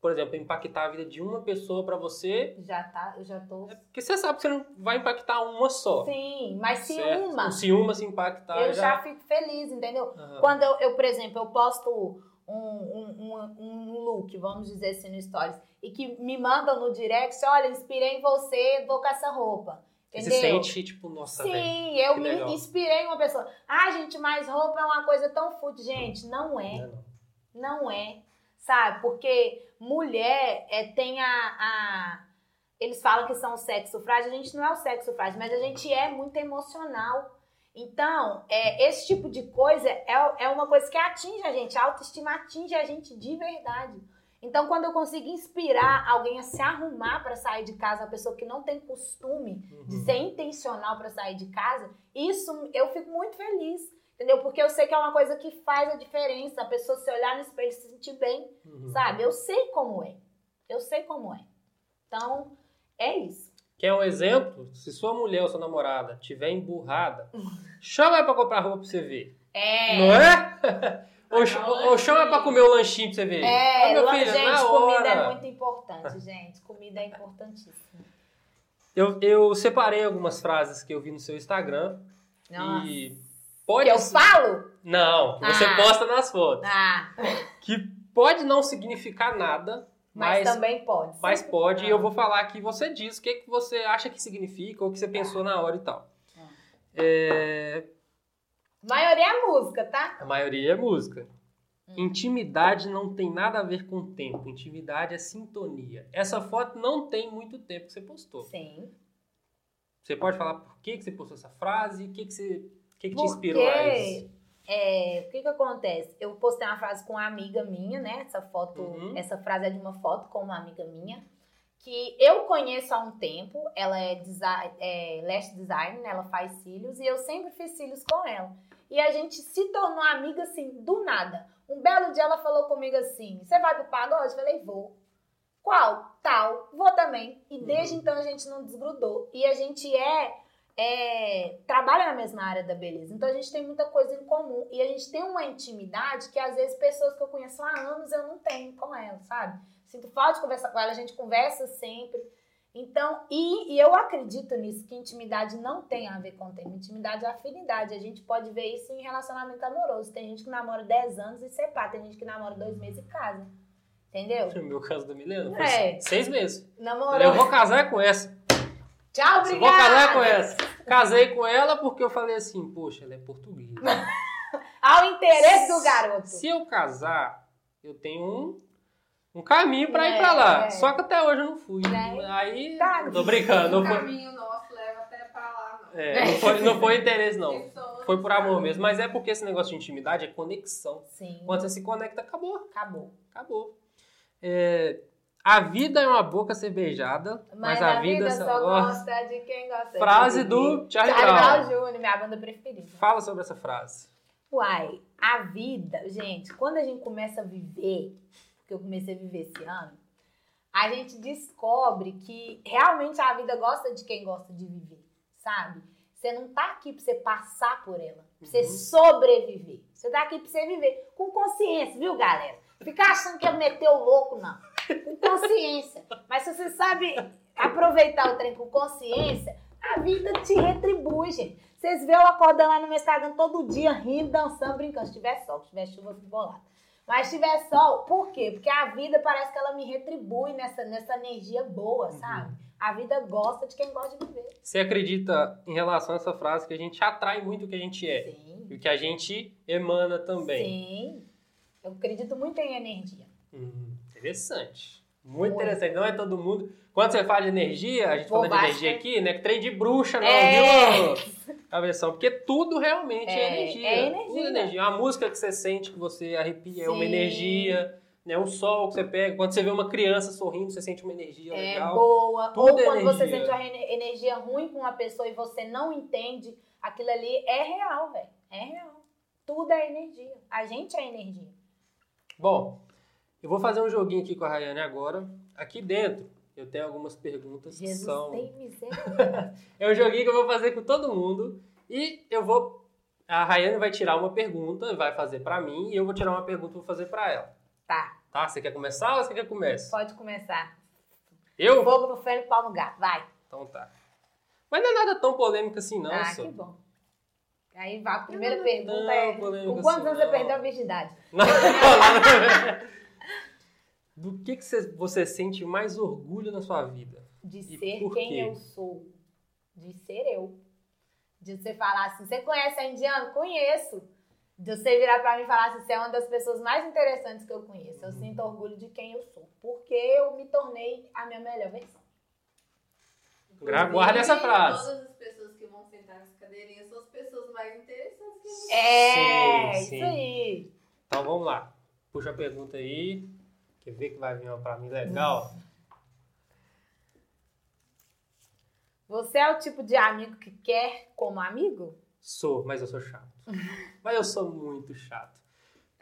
por exemplo, impactar a vida de uma pessoa pra você. Já tá, eu já tô. É porque você sabe que você não vai impactar uma só. Sim, mas se certo? uma, Se uma se impactar, eu já. já fico feliz, entendeu? Aham. Quando eu, eu, por exemplo, eu posto um, um, um, um look, vamos dizer assim, no Stories, e que me mandam no direct, olha, inspirei em você, vou com essa roupa. Você Entendeu? se sente, tipo, nossa. Sim, eu que me legal. inspirei em uma pessoa. Ah, gente, mas roupa é uma coisa tão fútil. Gente, não é. Não, não. Não é. Sabe? Porque mulher é, tem a, a- Eles falam que são o sexo frágil. A gente não é o sexo frágil, mas a gente é muito emocional. Então, é, esse tipo de coisa é, é uma coisa que atinge a gente. A autoestima atinge a gente de verdade. Então, quando eu consigo inspirar alguém a se arrumar para sair de casa, a pessoa que não tem costume de Uhum. ser intencional para sair de casa, isso eu fico muito feliz. Entendeu? Porque eu sei que é uma coisa que faz a diferença. A pessoa se olhar no espelho e se sentir bem. Uhum. Sabe? Eu sei como é. Eu sei como é. Então, é isso. Quer um exemplo? Se sua mulher ou sua namorada tiver emburrada, chama ela pra comprar roupa pra você ver. É. Não é? ou, ou chama pra comer o lanchinho pra você ver. É, lan- filho, gente, comida é muito importante, gente. Comida é importantíssima. Eu, eu separei algumas frases que eu vi no seu Instagram. Nossa. E Que pode. eu falo? Não, que você Ah. posta nas fotos. Ah, Que pode não significar nada, mas, mas, também pode. mas pode. E Ah. eu vou falar que você diz o que, que você acha que significa ou o que você pensou na hora e tal. Ah. É, maioria é música, tá? a maioria é música. Hum. Intimidade não tem nada a ver com tempo. Intimidade é sintonia. Essa foto não tem muito tempo que você postou. Sim. Você pode falar por que, que você postou essa frase? O que, que, você, o que, que te Porque, inspirou a isso? é, o que que acontece? Eu postei uma frase com uma amiga minha, né? Essa foto, Uhum. essa frase é de uma foto com uma amiga minha, que eu conheço há um tempo. Ela é, desi- é lash design, né? Ela faz cílios e eu sempre fiz cílios com ela. E a gente se tornou amiga assim, do nada. Um belo dia ela falou comigo assim: Você vai pro pagode? Eu falei: Vou. Qual? Tal. Vou também. E desde Uhum. então a gente não desgrudou. E a gente é, é, trabalha na mesma área da beleza. Então a gente tem muita coisa em comum. E a gente tem uma intimidade que às vezes pessoas que eu conheço há anos eu não tenho com ela, sabe? Sinto falta de conversar com ela, a gente conversa sempre. Então, e, e eu acredito nisso, que intimidade não tem a ver com tempo. Intimidade é afinidade. A gente pode ver isso em relacionamento amoroso. Tem gente que namora 10 anos e separa. Tem gente que namora dois meses e casa. Entendeu? No meu caso da Milena, É. seis meses. Namorou. Eu vou casar com essa. Tchau, obrigada. vou casar com essa. Casei com ela porque eu falei assim, poxa, ela é portuguesa. Ao interesse do garoto. Se eu casar, eu tenho um, um caminho pra ir É, pra lá. é. Só que até hoje eu não fui. Né? Aí, Tá. tô brincando. Não o foi, caminho nosso leva até pra lá, não. é, não foi, não foi interesse, não. Foi por amor mesmo. Mas é porque esse negócio de intimidade é conexão. Sim. Quando você se conecta, acabou. Acabou. Acabou. A vida é uma boca ser beijada, mas, a vida, só ó, gosta de quem gosta Frase de do Charlie Brown. Jr., minha banda preferida. Fala sobre essa frase. Uai, a vida, gente, quando a gente começa a viver, porque eu comecei a viver esse ano, a gente descobre que realmente a vida gosta de quem gosta de viver, sabe? Você não tá aqui pra você passar por ela, pra você Uhum. sobreviver. Você tá aqui pra você viver com consciência, viu, galera? Fica achando que é meter o louco, não. Com consciência. Mas se você sabe aproveitar o trem com consciência, a vida te retribui, gente. Vocês vê eu acordando lá no meu Instagram todo dia, rindo, dançando, brincando. Se tiver sol, se tiver chuva, eu fico bolada. Mas se tiver sol, por quê? Porque a vida parece que ela me retribui nessa, nessa energia boa, sabe? A vida gosta de quem gosta de viver. Você acredita em relação a essa frase que a gente atrai muito o que a gente é Sim. e o que a gente emana também? Sim. Eu acredito muito em energia. Hum, interessante. Muito, interessante. Não é todo mundo. Quando você fala de energia, a gente fala de energia aqui, né? Que trem de bruxa, não, É. viu? Cabeção. Porque tudo realmente é, É, energia. é energia. Tudo é energia. Uma música que você sente, que você arrepia, é uma energia. né? Um sol que você pega, quando você vê uma criança sorrindo, você sente uma energia É legal. boa. Tudo Ou é quando você energia. sente uma ene- energia ruim com uma pessoa e você não entende, aquilo ali é real, velho. É real. Tudo é energia. A gente é energia. Bom, eu vou fazer um joguinho aqui com a Rayane agora. Aqui dentro, eu tenho algumas perguntas que Jesus são. tem misericórdia. É um joguinho que eu vou fazer com todo mundo. E eu vou. A Rayane vai tirar uma pergunta, vai fazer pra mim, e eu vou tirar uma pergunta e vou fazer pra ela. tá, Tá? Você quer começar ou você quer que comece? pode começar. Eu? Fogo no ferro e pau no gato. Vai. Então tá. Mas não é nada tão polêmico assim, não, ah, só. que bom. Aí vai, a primeira Não, pergunta não, é: polêmica com quantos assim, anos você não. perdeu a virgindade? Não, não. Do que, que você, você sente mais orgulho na sua vida? De E ser por quem quê? eu sou. De ser eu. De você falar assim: você conhece a Indiana? Conheço. De você virar pra mim e falar assim: você é uma das pessoas mais interessantes que eu conheço. Eu Uhum. sinto orgulho de quem eu sou. Porque eu me tornei a minha melhor versão. Guarda essa frase. Todas as pessoas que vão sentar nessa cadeirinha são as pessoas mais interessantes que gente É, Sim, isso sim. aí. Então vamos lá. Puxa a pergunta aí. Quer ver que vai vir uma pra mim legal? Você é o tipo de amigo que quer como amigo? Sou, mas eu sou chato. mas eu sou muito chato.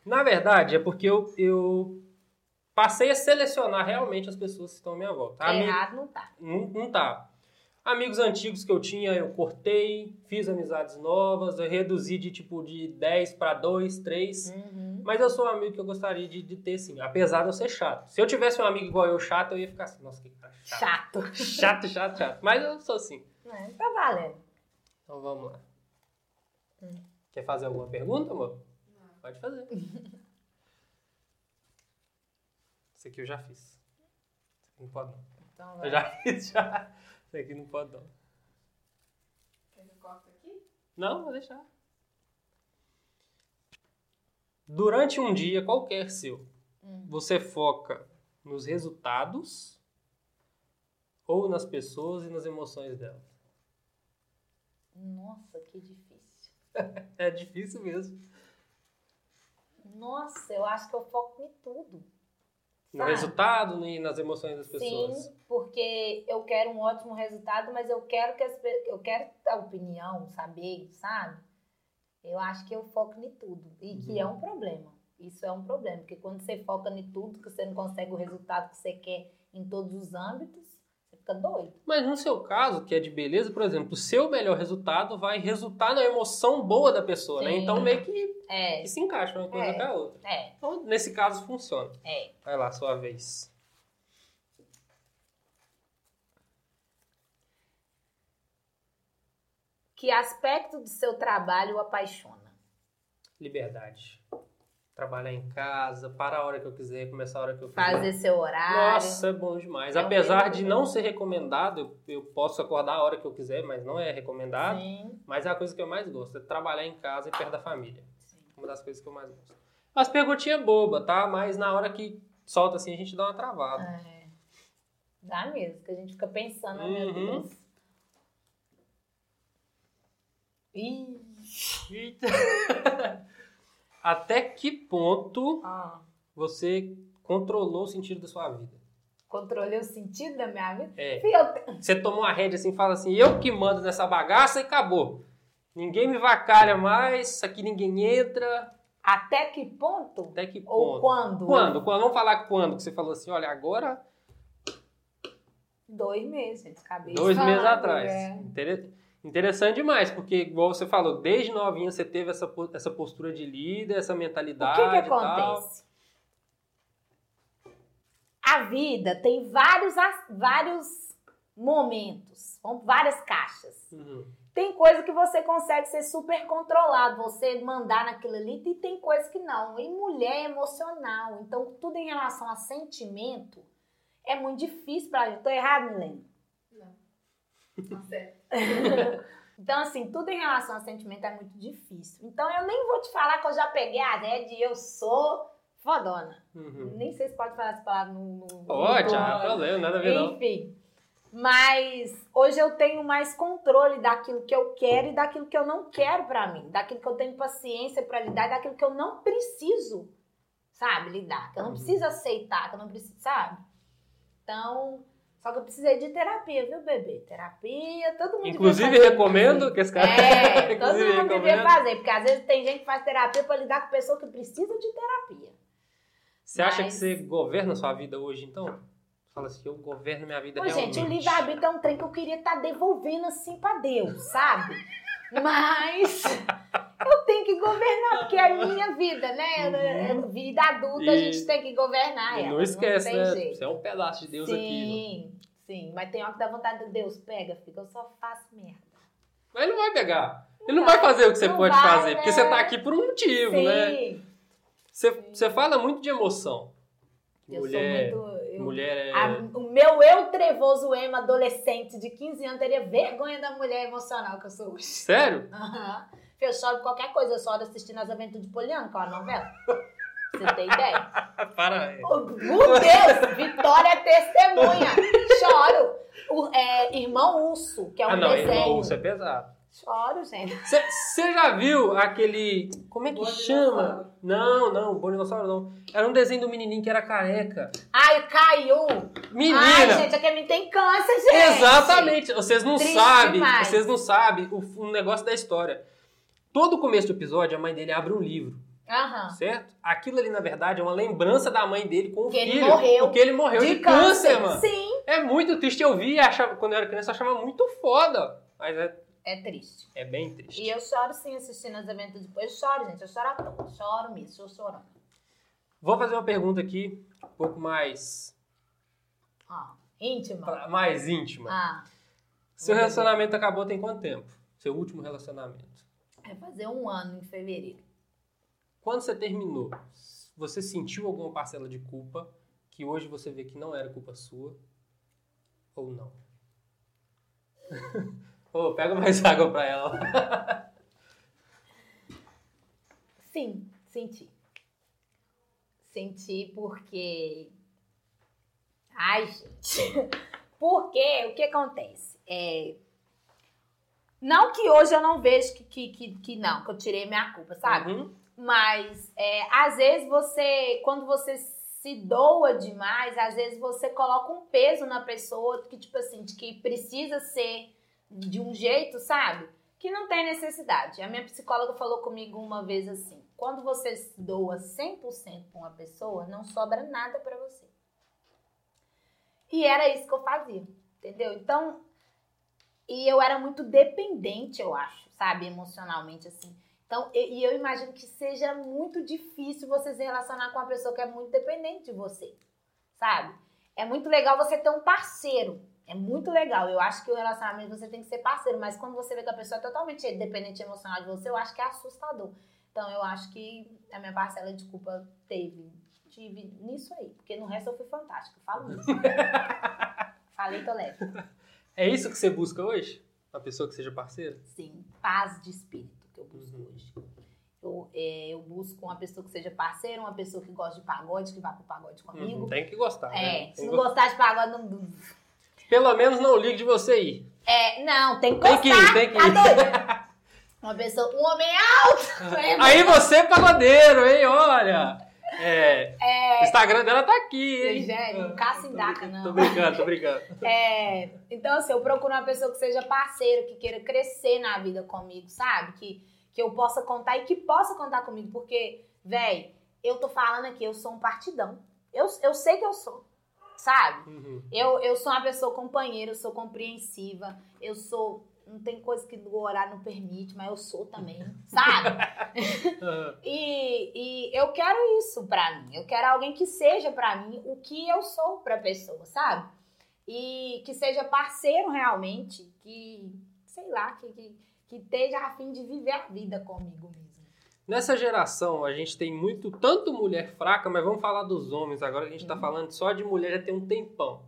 Na verdade, é porque eu, eu passei a selecionar realmente as pessoas que estão à minha volta. Ami- Errado não tá. Não, não tá. Amigos antigos que eu tinha, eu cortei, fiz amizades novas, eu reduzi de tipo de 10 para 2, 3. Uhum. Mas eu sou um amigo que eu gostaria de, de ter, sim. Apesar de eu ser chato. Se eu tivesse um amigo igual eu chato, eu ia ficar assim, nossa, que cara chato. Chato. Chato, chato, chato. Mas eu sou assim. É, tá valendo. Então vamos lá. Hum. Quer fazer alguma pergunta, amor? Pode fazer. Isso aqui eu já fiz. Isso aqui não pode não. Então, Eu já fiz, já. Isso aqui não pode não. Quer que eu corte aqui? Não, vou deixar. Durante um dia qualquer seu, Hum. você foca nos resultados ou nas pessoas e nas emoções delas? Nossa, que difícil. É difícil mesmo. Nossa, eu acho que eu foco em tudo. No Sabe? resultado e nas emoções das pessoas. Sim, porque eu quero um ótimo resultado, mas eu quero que as eu quero a opinião, saber, sabe? Eu acho que eu foco em tudo e que Uhum. é um problema. Isso é um problema, porque quando você foca em tudo, que você não consegue o resultado que você quer em todos os âmbitos, você fica doido. Mas no seu caso, que é de beleza, por exemplo, o seu melhor resultado vai resultar na emoção boa da pessoa, né? Sim. Então meio que, É, que se encaixa uma coisa É. com a outra. é, Então, nesse caso, funciona. é. Vai lá, sua vez. Que aspecto do seu trabalho o apaixona? Liberdade. Trabalhar em casa, parar a hora que eu quiser, começar a hora que eu quiser. Fazer seu horário. Nossa, é bom demais. É Apesar de não ser recomendado, eu, posso acordar a hora que eu quiser, mas não é recomendado. Sim, Mas é a coisa que eu mais gosto, é trabalhar em casa e perto da família. sim. Uma das coisas que eu mais gosto. As perguntinhas bobas, tá? Mas na hora que solta assim, a gente dá uma travada. É. Dá mesmo, que a gente fica pensando, né, meu Uhum. Deus. Eita. Até que ponto ó, você controlou o sentido da sua vida? controlei o sentido da minha vida. É. Eu Você tomou a rédea assim e fala assim, eu que mando nessa bagaça e acabou. Ninguém me vacalha mais, aqui ninguém entra. Até que ponto? Até que ponto? Ou quando? Quando? Quando? Vamos falar quando que você falou assim, olha, agora, Dois meses, de dois meses atrás. é. Inter- Interessante demais, porque, igual você falou, desde novinha você teve essa, essa postura de líder, essa O mentalidade que que e tal. acontece? A vida tem vários, vários momentos, várias caixas. Uhum. Tem coisa que você consegue ser super controlado, você mandar naquilo ali, e tem coisa que não. E mulher é emocional, então tudo em relação a sentimento é muito difícil pra gente. Tô errado, Milene? Não. Tá certo. Então, assim, tudo em relação a sentimento é muito difícil. Então, eu nem vou te falar que eu já peguei a rede e eu sou fodona. Uhum. Nem sei se pode falar essa palavra no... no Pode, no- ah, problema, nada a ver não. Enfim. Mas hoje eu tenho mais controle daquilo que eu quero e daquilo que eu não quero pra mim. Daquilo que eu tenho paciência pra lidar e daquilo que eu não preciso sabe, lidar. Que eu não Uhum. preciso aceitar, que eu não preciso, sabe? Então, só que eu precisei de terapia, viu, bebê? Terapia, todo mundo devia Inclusive, recomendo que esse cara. É, todo mundo devia recomendo. fazer, porque às vezes tem gente que faz terapia pra lidar com pessoa que precisa de terapia. Você acha que Mas- você governa a sua vida hoje, então? Fala assim, eu governo minha vida Ô, realmente. gente, o livre-arbítrio é um trem que eu queria estar devolvendo assim pra Deus, sabe? Mas eu tenho que governar, porque é minha vida, né? Uhum. Vida adulta, a E- gente tem que governar ela. não esquece, tem né? jeito. Você é um pedaço de Deus sim, aqui. né? sim. Mas tem hora que dá vontade de Deus, pega, fica, eu só faço merda. Mas ele não vai pegar. Ele não vai, fazer o que você não pode vai, fazer, porque né? você tá aqui por um motivo, né? sim. Você, você fala muito de emoção. Eu mulher, sou muito. eu- mulher é. a- o meu eu trevoso emo adolescente de 15 anos teria vergonha da mulher emocional que eu sou hoje. Sério? Aham. Eu choro qualquer coisa, eu choro assistindo As Aventuras de Poliana, que é uma novela. Você tem ideia? Para aí. Oh, Meu Deus! Vitória é testemunha! Choro! O, é, Irmão Urso, que é um ah, não, desenho. irmão, isso é pesado. Choro, gente. Você já viu aquele. Como é que chama? Não, não, Bom Dinossauro não. Era um desenho do menininho que era careca. Ai, caiu! Menina! Ai, gente, aqui me tem câncer, gente! Exatamente! Vocês não Triste sabem, demais. vocês não sabem o, o negócio da história. Todo começo do episódio, a mãe dele abre um livro, certo? Aquilo ali, na verdade, é uma lembrança da mãe dele com o Que ele filho. morreu Porque ele morreu de, câncer, mano. Sim. É muito triste. Eu vi, achava, quando eu era criança, eu achava muito foda. Mas é, É triste. é bem triste. E eu choro sim assistindo As Aventuras de Poliana. Eu choro, gente. Eu choro à toa. Choro mesmo, estou chorando. Vou fazer uma pergunta aqui, um pouco mais, Ó, íntima. mais íntima. Ah, Seu relacionamento acabou tem quanto tempo? Seu último relacionamento. Vai fazer um ano em fevereiro. Quando você terminou, você sentiu alguma parcela de culpa que hoje você vê que não era culpa sua? Ou não? Ô, pega mais água pra ela. Sim, senti. Senti porque. Ai, gente. Porque o que acontece? É... Não que hoje eu não vejo que, que, que, que não, que eu tirei minha culpa, sabe? Uhum. Mas é, às vezes você, quando você se doa demais, às vezes você coloca um peso na pessoa que, tipo assim, de que precisa ser de um jeito, sabe? Que não tem necessidade. A minha psicóloga falou comigo uma vez assim: quando você se doa 100% pra uma pessoa, não sobra nada pra você. E era isso que eu fazia, entendeu? Então, e eu era muito dependente, eu acho, sabe? Emocionalmente, assim. Então, e, eu imagino que seja muito difícil você se relacionar com uma pessoa que é muito dependente de você, sabe? É muito legal você ter um parceiro. É muito legal. Eu acho que o relacionamento você tem que ser parceiro, mas quando você vê que a pessoa é totalmente dependente emocional de você, eu acho que é assustador. Então, eu acho que a minha parcela de culpa teve, tive nisso aí, porque no resto eu fui fantástica. Falo isso. Falei, tô leve. É isso que você busca hoje? Uma pessoa que seja parceira? Sim, paz de espírito que eu busco Uhum. hoje. Eu, é, eu busco uma pessoa que seja parceira, uma pessoa que gosta de pagode, que vá pro pagode comigo. Uhum, Tem que gostar, né? É, Tem se não go- gostar de pagode, não. Pelo menos não ligue de você ir. É, não, tem que Tem gostar. que ir, tem que Tá ir. doido? Uma pessoa, um homem alto. é, Aí você é pagodeiro, hein? Olha! É, É, o Instagram dela tá aqui, hein? Gente, não caça em Tô daca, brincando, não. Tô brincando, tô brincando. É, então, assim, eu procuro uma pessoa que seja parceiro, que queira crescer na vida comigo, sabe? Que, que eu possa contar e que possa contar comigo. Porque, véi, eu tô falando aqui, eu sou um partidão. Eu, eu sei que eu sou, sabe? Uhum. Eu, eu sou uma pessoa companheira, eu sou compreensiva, eu sou. Não tem coisa que o horário não permite, mas eu sou também, sabe? E, e eu quero isso pra mim. Eu quero alguém que seja pra mim o que eu sou pra pessoa, sabe? E que seja parceiro realmente, que, sei lá, que, que, que esteja a fim de viver a vida comigo mesmo. Nessa geração, a gente tem muito, tanto mulher fraca, mas vamos falar dos homens agora, a gente tá Uhum. falando só de mulher já tem um tempão.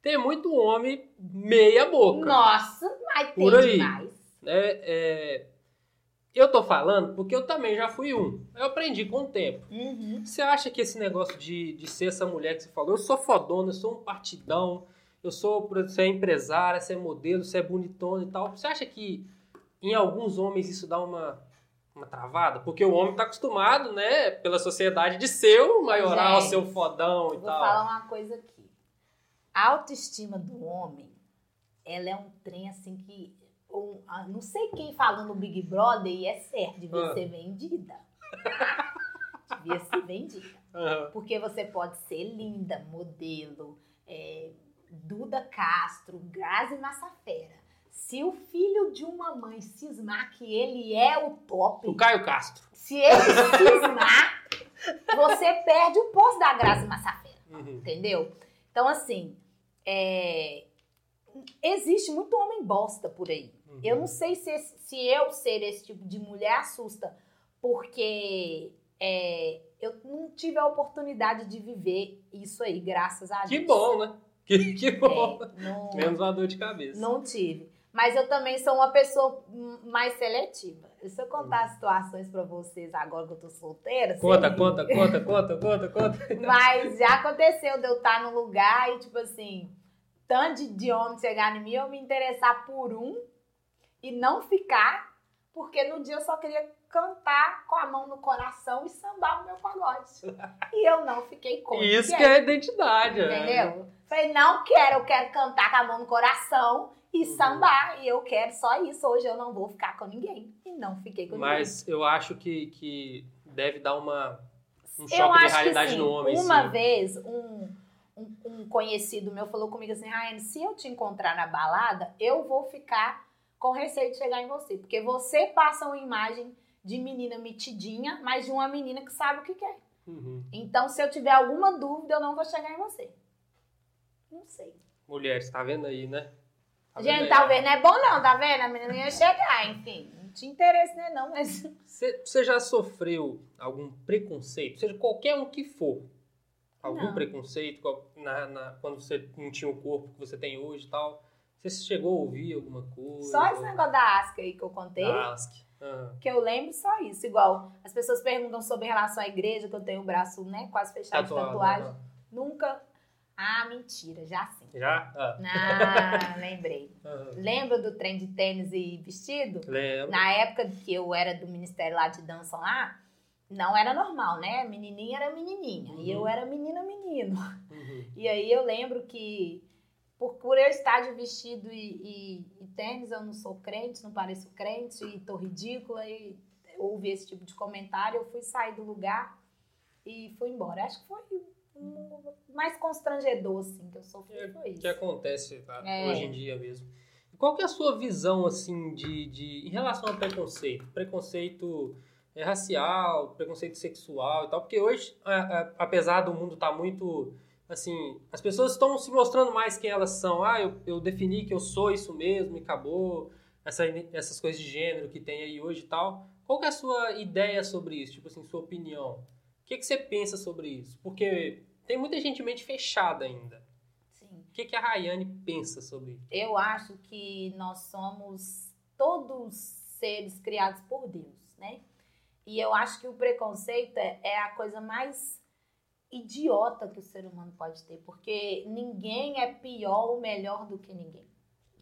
Tem muito homem meia boca. Nossa, tem Por aí. demais. É, é, Eu tô falando porque eu também já fui um. Eu aprendi com o tempo. Uhum. Você acha que esse negócio de, de ser essa mulher que você falou, eu sou fodona, eu sou um partidão, eu sou, você é empresária, você é modelo, você é bonitona e tal. Você acha que em alguns homens isso dá uma, uma travada? Porque o homem tá acostumado, né, pela sociedade, de ser o maioral, Gente, o fodão e Vou tal. falar uma coisa aqui. A autoestima do homem, ela é um trem assim que. um- não sei quem falou no Big Brother e é certo, devia Ah. ser vendida. devia ser vendida. Aham. Porque você pode ser linda, modelo, é, Duda Castro, Grazi Massafera. Se o filho de uma mãe cismar que ele é o top, O Caio Castro. se ele cismar, você perde o posto da Grazi Massafera. Uhum. Entendeu? Então, assim, é, existe muito homem bosta por aí. Uhum. Eu não sei se, se eu ser esse tipo de mulher assusta, porque é, eu não tive a oportunidade de viver isso aí, graças a Deus. Que bom, né? Que, que bom. É, não, Menos uma dor de cabeça. não tive. Mas eu também sou uma pessoa mais seletiva. Se eu contar situações pra vocês agora que eu tô solteira. Conta, vocês- conta, conta, conta, conta, conta. Mas já aconteceu de eu estar num lugar e, tipo assim, tanto de, homem chegar em mim, eu me interessar por um e não ficar, porque no dia eu só queria cantar com a mão no coração e sambar o meu pagode. E eu não fiquei com. Isso que é a identidade, né? Entendeu? Falei, não quero, eu quero cantar com a mão no coração e Uhum. sambar. E eu quero só isso. Hoje eu não vou ficar com ninguém. E não fiquei com Mas eu acho que, que deve dar uma, um choque de realidade no homem. Uma sim. vez, um, um, um conhecido meu falou comigo assim, Raiane, se eu te encontrar na balada, eu vou ficar com receio de chegar em você. Porque você passa uma imagem de menina metidinha, mas de uma menina que sabe o que quer. Uhum. Então, se eu tiver alguma dúvida, eu não vou chegar em você. Não sei. Mulheres, tá vendo aí, né? Tá vendo Gente, aí? talvez não é bom não, tá vendo? A menina ia chegar, enfim. Não tinha interesse, né, não, mas... Você, você já sofreu algum preconceito? Seja qualquer um que for. Algum Não. preconceito na, na- quando você não tinha o corpo que você tem hoje e tal? Você chegou a ouvir alguma coisa? Só esse negócio da Asca aí que eu contei. Da ASC. Aham. Que eu lembro só isso. Igual, as pessoas perguntam sobre relação à igreja, que eu tenho o braço, né, quase fechado de Tatuado, tatuagem. aham. Nunca. Ah, mentira, já sim. Já? Ah. Ah, lembrei. aham. Lembra do trem de tênis e vestido? Lembro. Na época que eu era do ministério lá de dança lá, não era normal, né? Menininha era menininha. E eu Uhum. era menina, menino. Uhum. E aí eu lembro que, por, por eu estar de vestido e, e- e tênis, eu não sou crente, não pareço crente e tô ridícula. E ouvi esse tipo de comentário, eu fui sair do lugar e fui embora. Acho que foi o mais constrangedor, assim, que eu sofri, foi isso. que acontece tá? É. hoje em dia mesmo. Qual que é a sua visão, assim, de, de em relação ao preconceito? Preconceito é, racial, preconceito sexual e tal? Porque hoje, a- a- apesar do mundo estar muito, assim, as pessoas estão se mostrando mais quem elas são. Ah, eu, eu defini que eu sou isso mesmo e acabou. Essa, essas coisas de gênero que tem aí hoje e tal. Qual que é a sua ideia sobre isso? Tipo assim, sua opinião? O que, que você pensa sobre isso? Porque tem muita gente mente fechada ainda. Sim. O que, que a Rayane pensa sobre isso? Eu acho que nós somos todos seres criados por Deus, né? E eu acho que o preconceito é, é a coisa mais idiota que o ser humano pode ter, porque ninguém é pior ou melhor do que ninguém.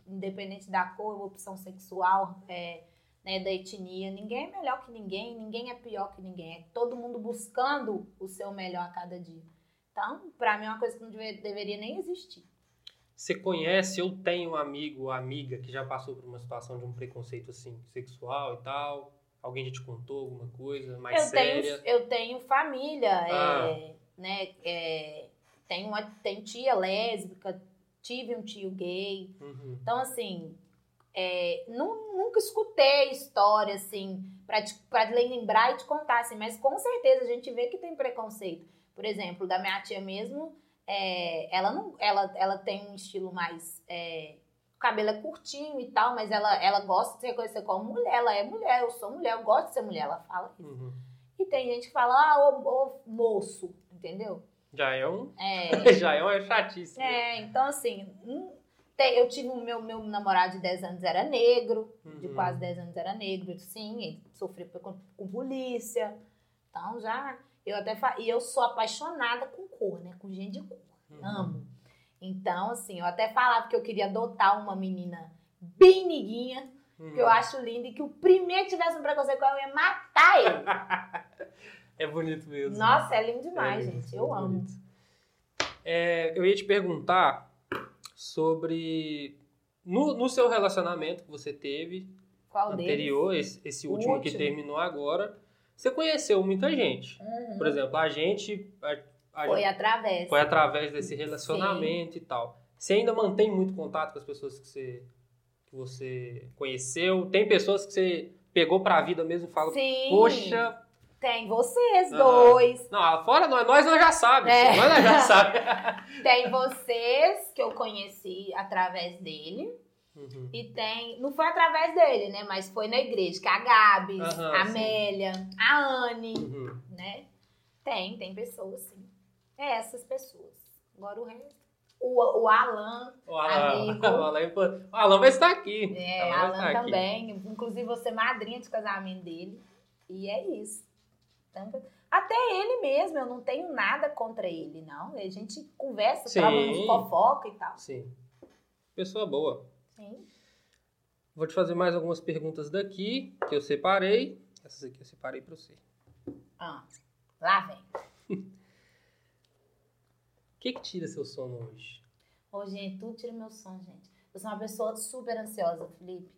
Independente da cor, opção sexual, é, né, da etnia, ninguém é melhor que ninguém, ninguém é pior que ninguém. É todo mundo buscando o seu melhor a cada dia. Então, pra mim é uma coisa que não deve- deveria nem existir. Você conhece ou tem um amigo ou amiga que já passou por uma situação de um preconceito assim, sexual e tal? Alguém já te contou alguma coisa mais eu tenho, séria? eu tenho família, Ah. é, né? é, tenho, uma, tenho tia lésbica, tive um tio gay. Uhum. Então, assim, é, nu- nunca escutei história, assim, te, pra lembrar e te contar, assim, mas com certeza a gente vê que tem preconceito. Por exemplo, da minha tia mesmo, é, ela, não, ela, ela tem um estilo mais. é, o cabelo é curtinho e tal, mas ela, ela gosta de se reconhecer como mulher. Ela é mulher, eu sou mulher, eu gosto de ser mulher, ela fala isso. Uhum. E tem gente que fala, ah, ô, ô moço, entendeu? Já é um. É, Já é uma chatice. né? é, então assim, hum, tem- eu tive o meu, meu namorado de 10 anos era negro, de Uhum. quase 10 anos era negro, sim, ele sofreu com, com polícia. Então já, eu até e eu sou apaixonada com cor, né? Com gente de cor. Uhum. Amo. Então, assim, eu até falava que eu queria adotar uma menina bem niguinha, Uhum. Que eu acho lindo e que o primeiro que tivesse um preconceito com ela, eu ia matar ele. É bonito mesmo. Nossa, é lindo demais, É gente. muito Eu amo. bonito. É, eu ia te perguntar sobre. No, no seu relacionamento que você teve, Qual anterior, esse, esse O último, que último. terminou agora, você conheceu muita gente. Uhum. Por exemplo, a gente. A, a Foi através. foi através desse relacionamento e tal. Você ainda mantém muito contato com as pessoas que você, que você conheceu? Tem pessoas que você pegou pra vida mesmo e fala, Sim. poxa. Tem vocês Ah. dois. Não, fora nós, nós, já sabemos. É. Nós, já sabemos. Tem vocês, que eu conheci através dele. Uhum. E tem. Não foi através dele, né? Mas foi na igreja. Que a Gabs, Aham, a sim. Amélia, a Anne, Uhum. né? Tem, tem pessoas, sim. É essas pessoas. Agora o resto. O, o Alan, O Alan, Amigo. o Alan, o Alan vai estar aqui. é, Alan Alan estar aqui. também. Inclusive, você é madrinha de casamento dele. E é isso. Então, Até ele mesmo, eu não tenho nada contra ele, não. A gente conversa, Sim. uns fofoca e tal. Sim. Pessoa boa. Sim. Vou te fazer mais algumas perguntas daqui que eu separei. Essas aqui eu separei pra você. Ah, lá vem. O que que tira seu sono hoje? Ô, gente, tudo tira meu sono, gente. Eu sou uma pessoa super ansiosa, Felipe.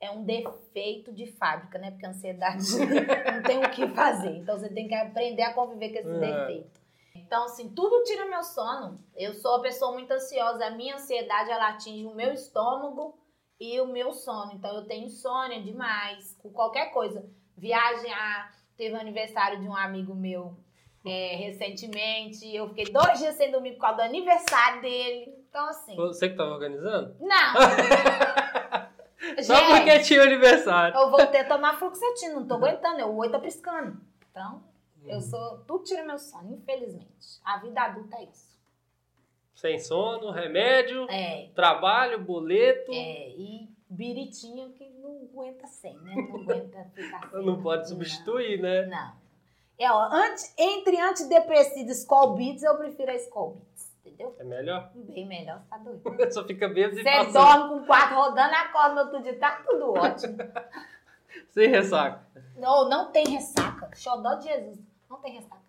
É um defeito de fábrica, né? Porque a ansiedade não tem o que fazer. Então você tem que aprender a conviver com esse É. defeito. Então, assim, tudo tira meu sono. Eu sou uma pessoa muito ansiosa. A minha ansiedade, ela atinge o meu estômago e o meu sono. Então, eu tenho insônia demais com qualquer coisa. Viagem, ah, teve um aniversário de um amigo meu é, recentemente. Eu fiquei dois dias sem dormir por causa do aniversário dele. Então, assim. Você que tava organizando? Não! Só porque Gente, tinha aniversário. eu voltei a tomar fluoxetina, não tô aguentando, o oi tá piscando. Então, eu sou. Tudo tira meu sono, infelizmente. A vida adulta é isso. Sem sono, remédio, É, trabalho, boleto. é, e biritinha que não aguenta sem, né? Não aguenta ficar sem. Não pode substituir, né? Não. É, ó, anti, entre antidepressivo e Beats, eu prefiro a Skull Beats, entendeu? É melhor. Bem melhor, você tá doido. Só fica bêbado e Você dorme com o quarto rodando, acorda no outro dia, tá tudo ótimo. sem ressaca. Não, não tem ressaca. Xodó de Jesus. Não tem ressaca.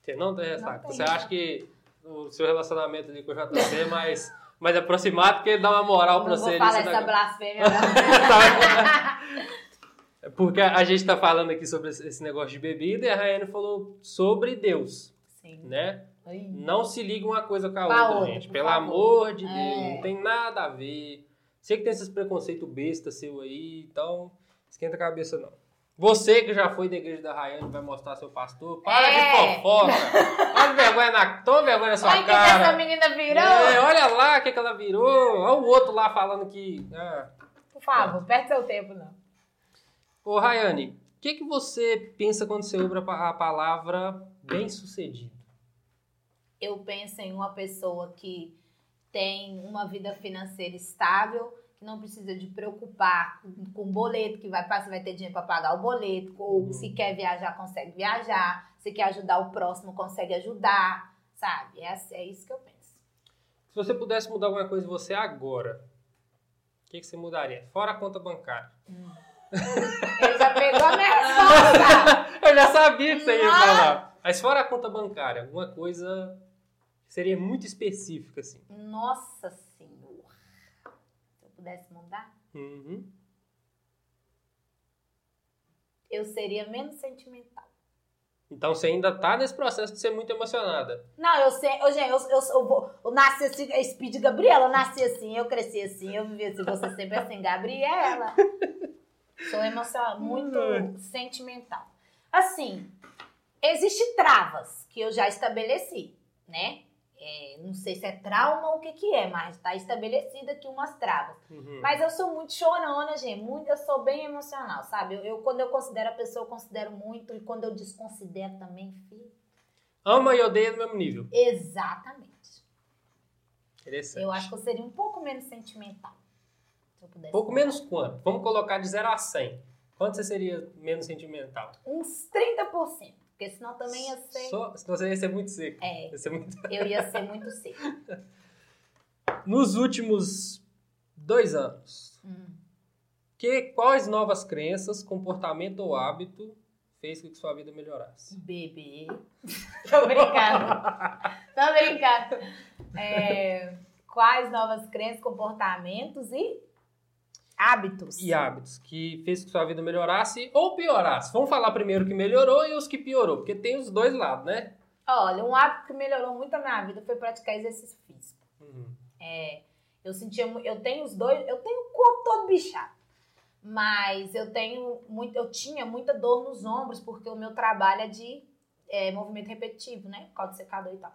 Você não tem ressaca. tem Você ressaca. acha que o seu relacionamento ali com o JC é mais, mais aproximado porque ele dá uma moral Eu pra não você vou falar você essa blasfêmia. Porque a gente tá falando aqui sobre esse negócio de bebida e a Rayane falou sobre Deus, Sim. né? Ai. Não se liga uma coisa com a outra, gente. Pelo favor. amor de Deus, É. não tem nada a ver. Sei que tem esses preconceitos besta seu aí, então esquenta a cabeça não. Você que já foi da igreja da Rayane vai mostrar seu pastor, para É. de fofoca. Olha vergonha na, toma vergonha na sua Olha o que que cara. essa menina virou. É, olha lá o que, que ela virou. Olha o outro lá falando que. ah. Por favor, perde seu tempo, não. Ô, Rayane, o que, que você pensa quando você ouve a pa- a palavra bem-sucedido? Eu penso em uma pessoa que tem uma vida financeira estável, que não precisa de preocupar com, com boleto, que vai passar, vai ter dinheiro para pagar o boleto, ou Uhum. se quer viajar, consegue viajar, se quer ajudar o próximo, consegue ajudar, sabe? É, assim- é isso que eu penso. Se você pudesse mudar alguma coisa em você agora, o que, que você mudaria? Fora a conta bancária. Ele já pegou a minha resposta! Eu já sabia que você ia falar. Mas fora a conta bancária, alguma coisa seria muito específica, assim. Nossa Senhora! Se eu pudesse mudar, Uhum. eu seria menos sentimental. Então você ainda tá nesse processo de ser muito emocionada. Não, eu sei, eu, gente, eu, eu, eu, eu nasci assim, Speed Gabriela, eu nasci assim, eu cresci assim, eu vivi assim, você sempre assim, Gabriela. Sou emocional, muito sentimental. Assim, existem travas que eu já estabeleci, né? É, não sei se é trauma ou o que que é, mas tá estabelecida aqui umas travas. Uhum. Mas eu sou muito chorona, gente. Muito, eu sou bem emocional, sabe? Eu, eu- quando eu considero a pessoa, eu considero muito. E quando eu desconsidero também, filho. Ama e odeia no mesmo nível. Exatamente. Interessante. Eu acho que eu seria um pouco menos sentimental. Eu pudesse. Pouco menos quanto? Vamos colocar de 0 a 100. Quanto você seria menos sentimental? Uns 30%. Porque senão também ia ser. Só, senão você ia ser muito seco. É, Ia ser muito... eu ia ser muito seco. Nos últimos dois anos, Hum. Que, quais novas crenças, comportamento ou hábito fez com que sua vida melhorasse? Bebê. Tô brincando. Tô brincando. É, quais novas crenças, comportamentos e hábitos? E hábitos que fez que sua vida melhorasse ou piorasse. Vamos falar primeiro que melhorou e os que piorou, porque tem os dois lados, né? Olha, um hábito que melhorou muito a minha vida foi praticar exercício físico. Uhum. É, eu sentia, eu tenho os dois, eu tenho o corpo todo bichado. Mas eu tenho muito, eu tinha muita dor nos ombros porque o meu trabalho é de é, movimento repetitivo, né? Caldo secador e tal.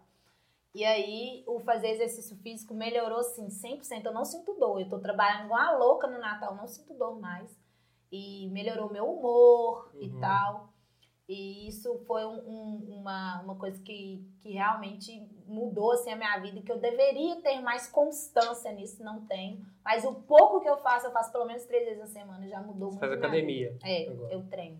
E aí, o fazer exercício físico melhorou, assim, 100%. Eu não sinto dor. Eu tô trabalhando igual uma louca no Natal, não sinto dor mais. E melhorou meu humor e Uhum. tal. E isso foi um- um- uma, uma coisa que, que realmente mudou assim, a minha vida e que eu deveria ter mais constância nisso, não tenho. Mas o pouco que eu faço, eu faço pelo menos três vezes na semana, já mudou Você muito. faz a academia. É, agora. eu treino.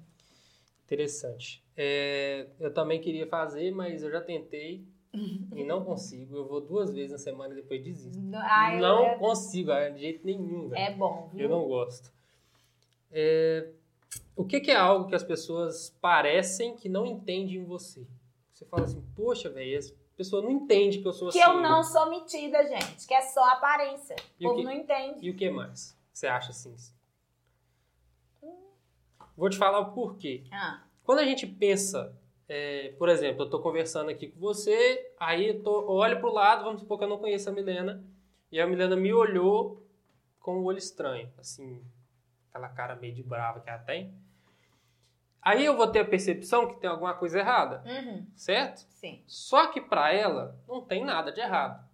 Interessante. É, eu também queria fazer, mas eu já tentei e não consigo. Eu vou duas vezes na semana e depois desisto. Ah, eu- não é, consigo, ah, de jeito nenhum. velho. é bom, viu? Eu não gosto. É, o que, que é algo que as pessoas parecem que não entendem em você? Você fala assim, poxa, velho, a pessoa não entende que eu sou Que assim. eu não sou metida, gente. Que é só aparência. E O o povo que- não entende. E o que mais? Você acha assim? Vou te falar o porquê. Ah, Quando a gente pensa, é, por exemplo, eu estou conversando aqui com você, aí eu, tô, eu olho pro lado, vamos supor que eu não conheço a Milena, e a Milena me olhou com um olho estranho, assim, aquela cara meio de brava que ela tem. Aí eu vou ter a percepção que tem alguma coisa errada, uhum, certo? sim. Só que para ela não tem nada de errado.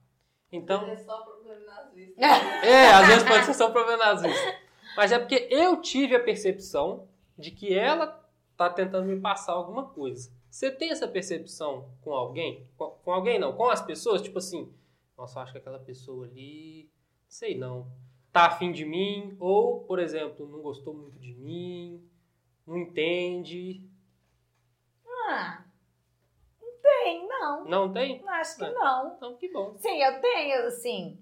Então, É só problema nas vistas. é, às vezes pode ser só problema nas vistas. Mas é porque eu tive a percepção de que ela tá tentando me passar alguma coisa. Você tem essa percepção com alguém? Com, com alguém não, com as pessoas? Tipo assim, nossa, acho que aquela pessoa ali, sei não, tá afim de mim, ou, por exemplo, não gostou muito de mim, não entende. Ah, não tem, não. Não tem? Acho que É. não. Então, que bom. Sim, eu tenho, assim.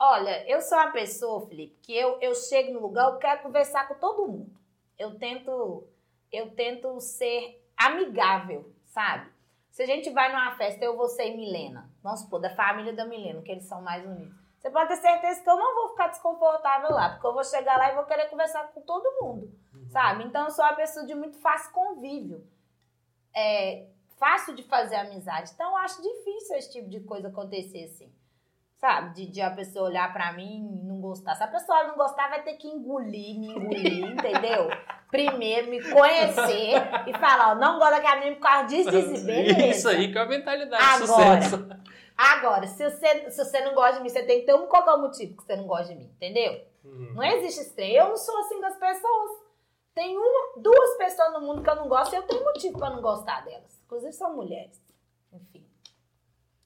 Olha, eu sou uma pessoa, Felipe, que eu, eu chego no lugar, eu quero conversar com todo mundo. Eu tento, eu tento ser amigável, sabe? Se a gente vai numa festa, eu, você e Milena, vamos supor, da família da Milena, que eles são mais unidos. Você pode ter certeza que eu não vou ficar desconfortável lá, porque eu vou chegar lá e vou querer conversar com todo mundo sabe? Então eu sou uma pessoa de muito fácil convívio. É fácil de fazer amizade. Então eu acho difícil esse tipo de coisa acontecer assim. Sabe? De, de a pessoa olhar pra mim e não gostar. Se a pessoa não gostar, vai ter que engolir, me engolir, entendeu? Primeiro, me conhecer e falar, ó, não gosta daquela menina por causa disso, disso, e beleza. Isso aí que é a mentalidade de Agora. sucesso. Agora, se você, se você não gosta de mim, você tem que ter um qualquer motivo que você não gosta de mim, entendeu? Uhum. Não existe estranho. Eu não sou assim das pessoas. Tem uma, duas pessoas no mundo que eu não gosto e eu tenho motivo pra não gostar delas. Inclusive são mulheres. Enfim.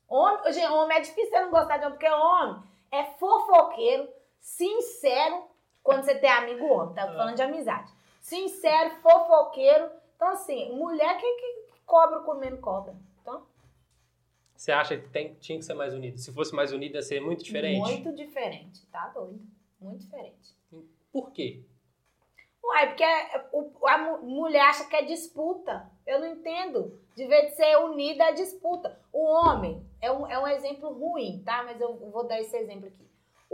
Homem, gente, homem é difícil você não gostar de homem, porque homem é fofoqueiro, sincero, quando você tem amigo homem, tá falando de amizade. Sincero, fofoqueiro. Então, assim, mulher que, que cobra comendo cobra. Então, Você acha que tem, tinha que ser mais unido? Se fosse mais unido, ia ser muito diferente? muito diferente, tá doido? Muito diferente. Por quê? Uai, porque a mu- mulher acha que é disputa. Eu não entendo. De vez de ser unida é disputa. O homem é um, é um exemplo ruim, tá? Mas eu vou dar esse exemplo aqui.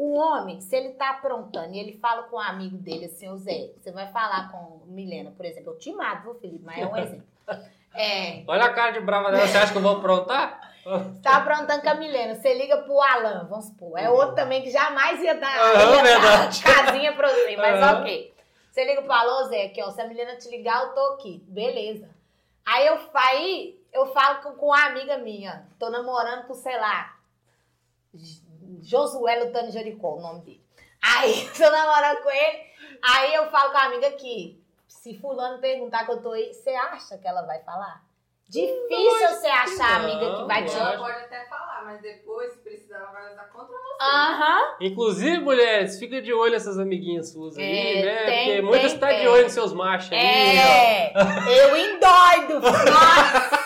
O homem, se ele tá aprontando e ele fala com um amigo dele assim, ô Zé, você vai falar com Milena, por exemplo, eu te mato, viu, Felipe? Mas é um exemplo. É, Olha a cara de brava dela, você acha que eu vou aprontar? você tá aprontando com a Milena, você liga pro Alan, vamos supor. É outro também que jamais ia dar, Aham, ia verdade. dar casinha pra você, mas Aham. ok. Você liga pro Alô, Zé, aqui, ó, se a Milena te ligar, eu tô aqui. Beleza. Aí eu, aí, eu falo com, com uma amiga minha, tô namorando com, sei lá, Josué Lutano Jericó, o nome dele. Aí, tô namorando com ele, aí eu falo com a amiga aqui, se fulano perguntar que eu tô aí, você acha que ela vai falar? Difícil você achar a amiga que vai te... não. Ela pode até falar, mas depois, se precisar, ela vai usar contra você. Aham. Inclusive, mulheres, fica de olho nessas amiguinhas suas aí, É, né? tem- Porque muitas tem- tá de é. olho nos seus machos aí. É, eu endoido. Nossa.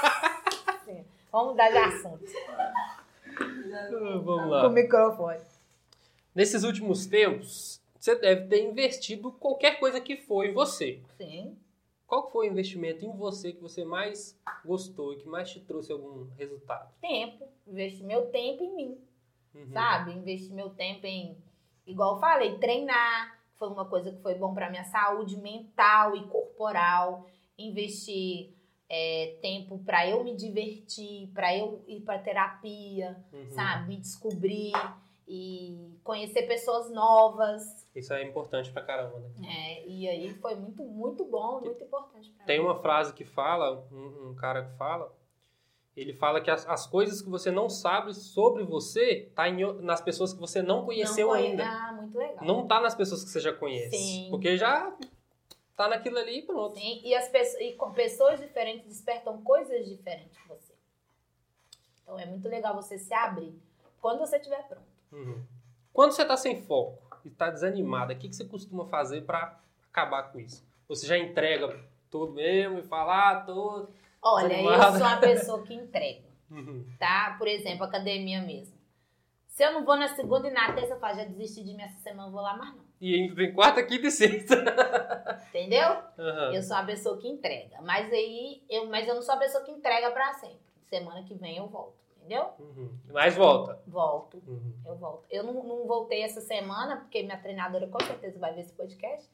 Vamos mudar de assunto. Ah, Vamos Com o lá. microfone. Nesses últimos tempos, você deve ter investido qualquer coisa que em você. Sim. Qual foi o investimento em você que você mais gostou e que mais te trouxe algum resultado? Tempo. Investi meu tempo em mim. Uhum. sabe? Investir meu tempo em, igual eu falei, treinar, foi uma coisa que foi bom para minha saúde mental e corporal. Investir é, tempo para eu me divertir, para eu ir para terapia, Uhum. sabe? Me descobrir e conhecer pessoas novas. Isso é importante pra caramba, né? É, e aí foi muito, muito bom, muito importante pra Tem mim. uma frase que fala, um, um cara que fala, ele fala que as, as coisas que você não sabe sobre você tá em nas pessoas que você não conheceu Não conhe- ainda. Ah, muito legal. Não tá nas pessoas que você já conhece. Sim. Porque já tá naquilo ali e pronto. Sim, e, as pessoas, e com pessoas diferentes despertam coisas diferentes em você. Então é muito legal você se abrir quando você estiver pronto. Uhum. Quando você tá sem foco e tá desanimada, o que, que você costuma fazer pra acabar com isso? Você já entrega tudo mesmo e fala, ah, tô... Olha, Desanimada. eu sou uma pessoa que entrega, Uhum. tá? Por exemplo, academia mesmo. Se eu não vou na segunda e na terça, eu falo, já desisti de mim essa semana, não vou lá mais não. E ainda tem quarta, quinta e sexta. Entendeu? Uhum. Eu sou uma pessoa que entrega. Mas aí, eu, mas eu não sou uma pessoa que entrega pra sempre. Semana que vem eu volto, entendeu? Uhum. Mas volta. Volto. Uhum. Eu volto. Eu não, não voltei essa semana, porque minha treinadora com certeza vai ver esse podcast,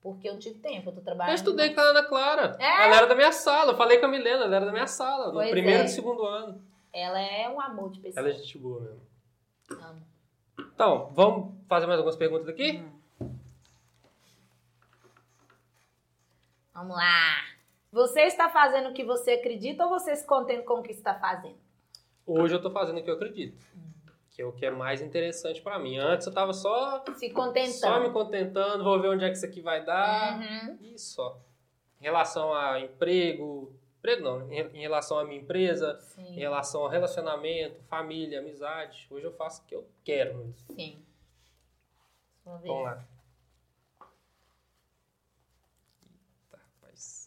porque eu não tive tempo, eu tô trabalhando. Eu estudei com a Ana Clara. É? Ela era da minha sala. Eu falei com a Milena, ela era da minha sala. No Pois primeiro é. e segundo ano. Ela é um amor de pessoa. Ela é gente boa mesmo. Amo. Então, vamos fazer mais algumas perguntas aqui? Vamos lá. Você está fazendo o que você acredita ou você se contenta com o que está fazendo? Hoje eu tô fazendo o que eu acredito. Que é o que é mais interessante pra mim. Antes eu tava só, Se só contentando. me contentando, vou ver onde é que isso aqui vai dar. Uhum. E só. Em relação a emprego, emprego não, em em relação à minha empresa, em Sim, relação ao relacionamento, família, amizade. Hoje eu faço o que eu quero mesmo. sim. Vamos lá. Eita, rapaz.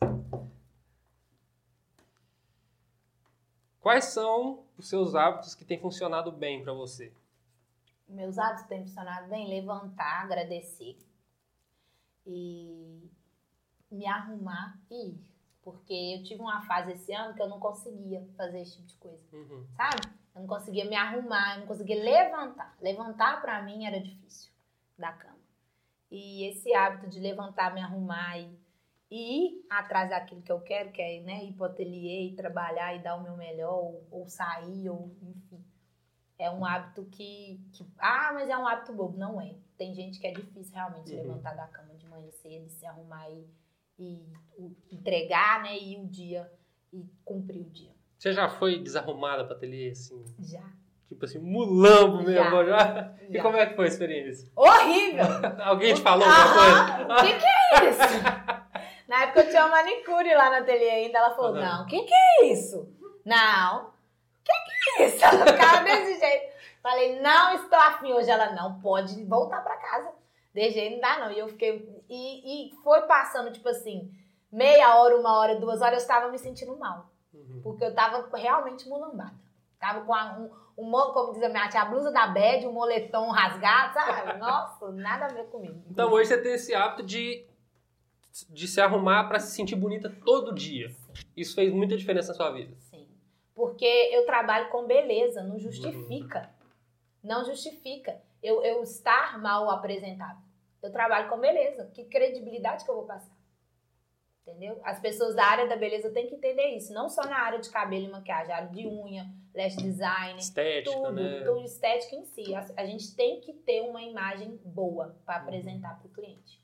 Quais são os seus hábitos que têm funcionado bem pra você? Meus hábitos têm funcionado bem. Levantar, agradecer. E me arrumar e ir. Porque eu tive uma fase esse ano que eu não conseguia fazer esse tipo de coisa. Uhum. sabe? Eu não conseguia me arrumar, eu não conseguia levantar. Levantar pra mim era difícil da cama. E esse hábito de levantar, me arrumar e, e ir atrás daquilo que eu quero, que é né, ir pro ateliê e trabalhar e dar o meu melhor, ou, ou sair, ou enfim. É um hábito que, que. Ah, mas é um hábito bobo. Não é. Tem gente que é difícil realmente Uhum. levantar da cama de manhã cedo, se arrumar e, e o- entregar, né? E o dia e cumprir o dia. Você já foi desarrumada pra ateliê, assim? Já. Tipo assim, mulambo mesmo, já? E Já. como é que foi a experiência? Horrível! Alguém te falou alguma coisa? O que, que é isso? Na época eu tinha uma manicure lá no ateliê ainda. Ela falou. Não, o que, que é isso? Não, o que, que é isso? Ela ficava desse jeito. Falei: Não estou afim hoje. Ela não pode voltar pra casa. De jeito não dá, não. E eu fiquei. E, e foi passando, tipo assim, meia hora, uma hora, duas horas, eu estava me sentindo mal. Uhum. Porque eu tava realmente mulambada. Tava com a, um, um, mo- como diz a minha tia, a blusa da bad, um moletom rasgado, sabe? Nossa, nada a ver comigo. Então hoje você tem esse hábito de, de se arrumar pra se sentir bonita todo dia. Isso fez muita diferença na sua vida. Sim. Porque eu trabalho com beleza, não justifica. Não justifica eu, eu estar mal apresentável. Eu trabalho com beleza. Que credibilidade que eu vou passar? Entendeu? As pessoas da área da beleza têm que entender isso. Não só na área de cabelo e maquiagem, área de unha, lash design, Estética, tudo, né? tudo estética em si. A, a gente tem que ter uma imagem boa para Uhum. apresentar para o cliente.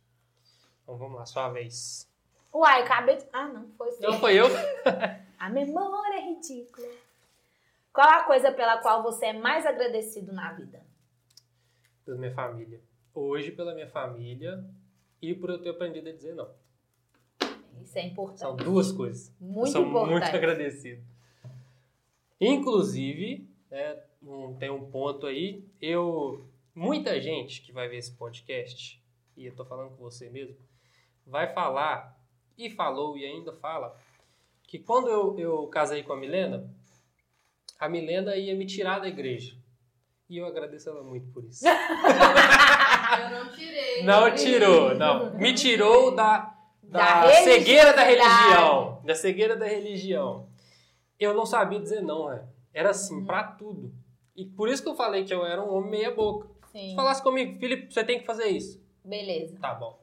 Então vamos lá, sua vez. Uai, acabei de... Ah, não, foi você. Não foi eu? A memória é ridícula. Qual a coisa pela qual você é mais agradecido na vida? Pela minha família. Hoje, pela minha família e por eu ter aprendido a dizer não. Isso é importante. São duas coisas. Muito eu sou importante. muito agradecido. Inclusive, né, um- tem um ponto aí, eu muita gente que vai ver esse podcast, e eu tô falando com você mesmo, vai falar e falou e ainda fala que quando eu, eu casei com a Milena, a Milena ia me tirar da igreja. E eu agradeço ela muito por isso. Eu não tirei. Não tirou, não. Me tirou da, da, Da cegueira da religião. Da cegueira da religião. Eu não sabia dizer não, velho. Era assim, pra tudo. E por isso que eu falei que eu era um homem meia boca. Sim. Se falasse comigo, Felipe, você tem que fazer isso. Beleza. Tá bom.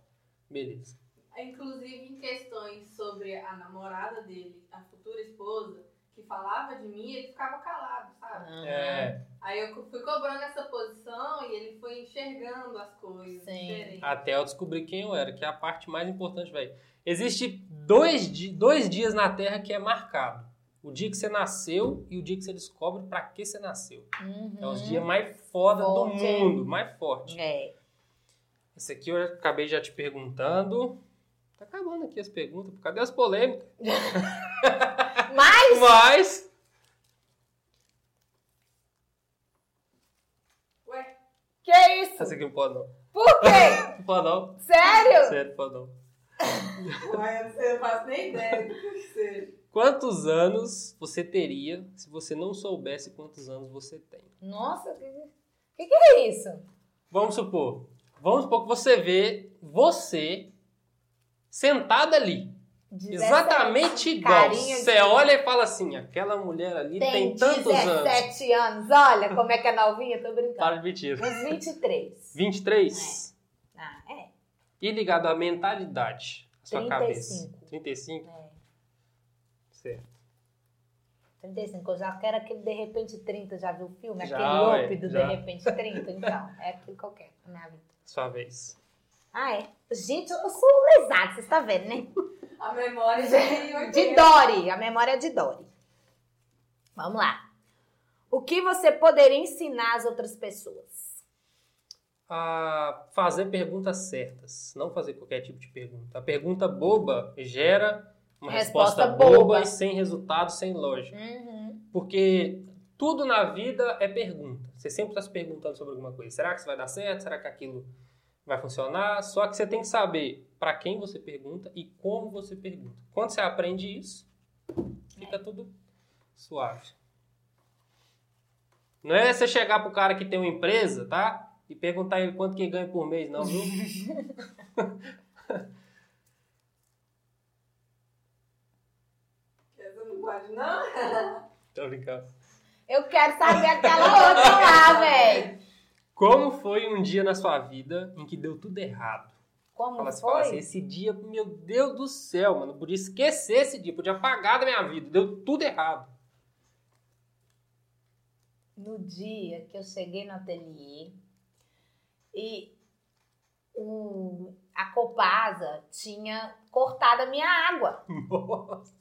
Beleza. Inclusive em questões sobre a namorada dele, a futura esposa, que falava de mim, ele ficava calado, sabe? É, Aí eu fui cobrando essa posição e ele foi enxergando as coisas Sim. diferentes. até eu descobri quem eu era, que é a parte mais importante, velho. Existe dois, dois dias na Terra que é marcado. O dia que você nasceu e o dia que você descobre pra que você nasceu. Uhum. É os dias mais foda do Forte, hein? mundo, mais forte. É. Esse aqui eu acabei já te perguntando. Tá acabando aqui as perguntas. Cadê as polêmicas? Mas, Mas. Ué, que isso? Essa aqui não pode não. Por quê? Não pode não. Sério? Sério, não pode não. ué, eu não faço nem ideia do que seja. Quantos anos você teria se você não soubesse quantos anos você tem? Nossa, o que, que, que é isso? Vamos supor. Vamos supor que você vê você sentada ali. 17. Exatamente igual. Carinha de- Você olha e fala assim: aquela mulher ali tem, Tem tantos anos. 17 anos. Olha como é que é novinha, tô brincando. Para de mentira. Uns 23. 23. Ah, é. E ligado à mentalidade, à sua 35. cabeça. 35. é. Certo. 35. Eu já quero aquele de repente 30. Já viu o filme? Já, aquele Up do já. de repente 30. Então, é aquilo que eu quero na minha vida. Sua vez. Ah, é? Gente, eu sou lesada, vocês estão vendo, né? A memória de De Dory. A memória é de Dory. Vamos lá. O que você poderia ensinar às outras pessoas? A fazer perguntas certas. Não fazer qualquer tipo de pergunta. A pergunta boba gera uma resposta, Resposta boba. boba. e sem resultado, sem lógica. Uhum. Porque tudo na vida é pergunta. Você sempre está se perguntando sobre alguma coisa. Será que isso vai dar certo? Será que aquilo vai funcionar? Só que você tem que saber para quem você pergunta e como você pergunta. Quando você aprende isso, fica tudo suave. Não é você chegar pro cara que tem uma empresa, tá? E perguntar ele quanto que ele ganha por mês, não, viu? Não pode, não? Tô brincando. Eu quero saber aquela outra lá, velho. Como foi um dia na sua vida em que deu tudo errado? Como Fala foi? fala assim, esse dia, meu Deus do céu, mano, eu podia esquecer esse dia, podia apagar da minha vida, deu tudo errado. No dia que eu cheguei no ateliê e o, a Copasa tinha cortado a minha água. Nossa.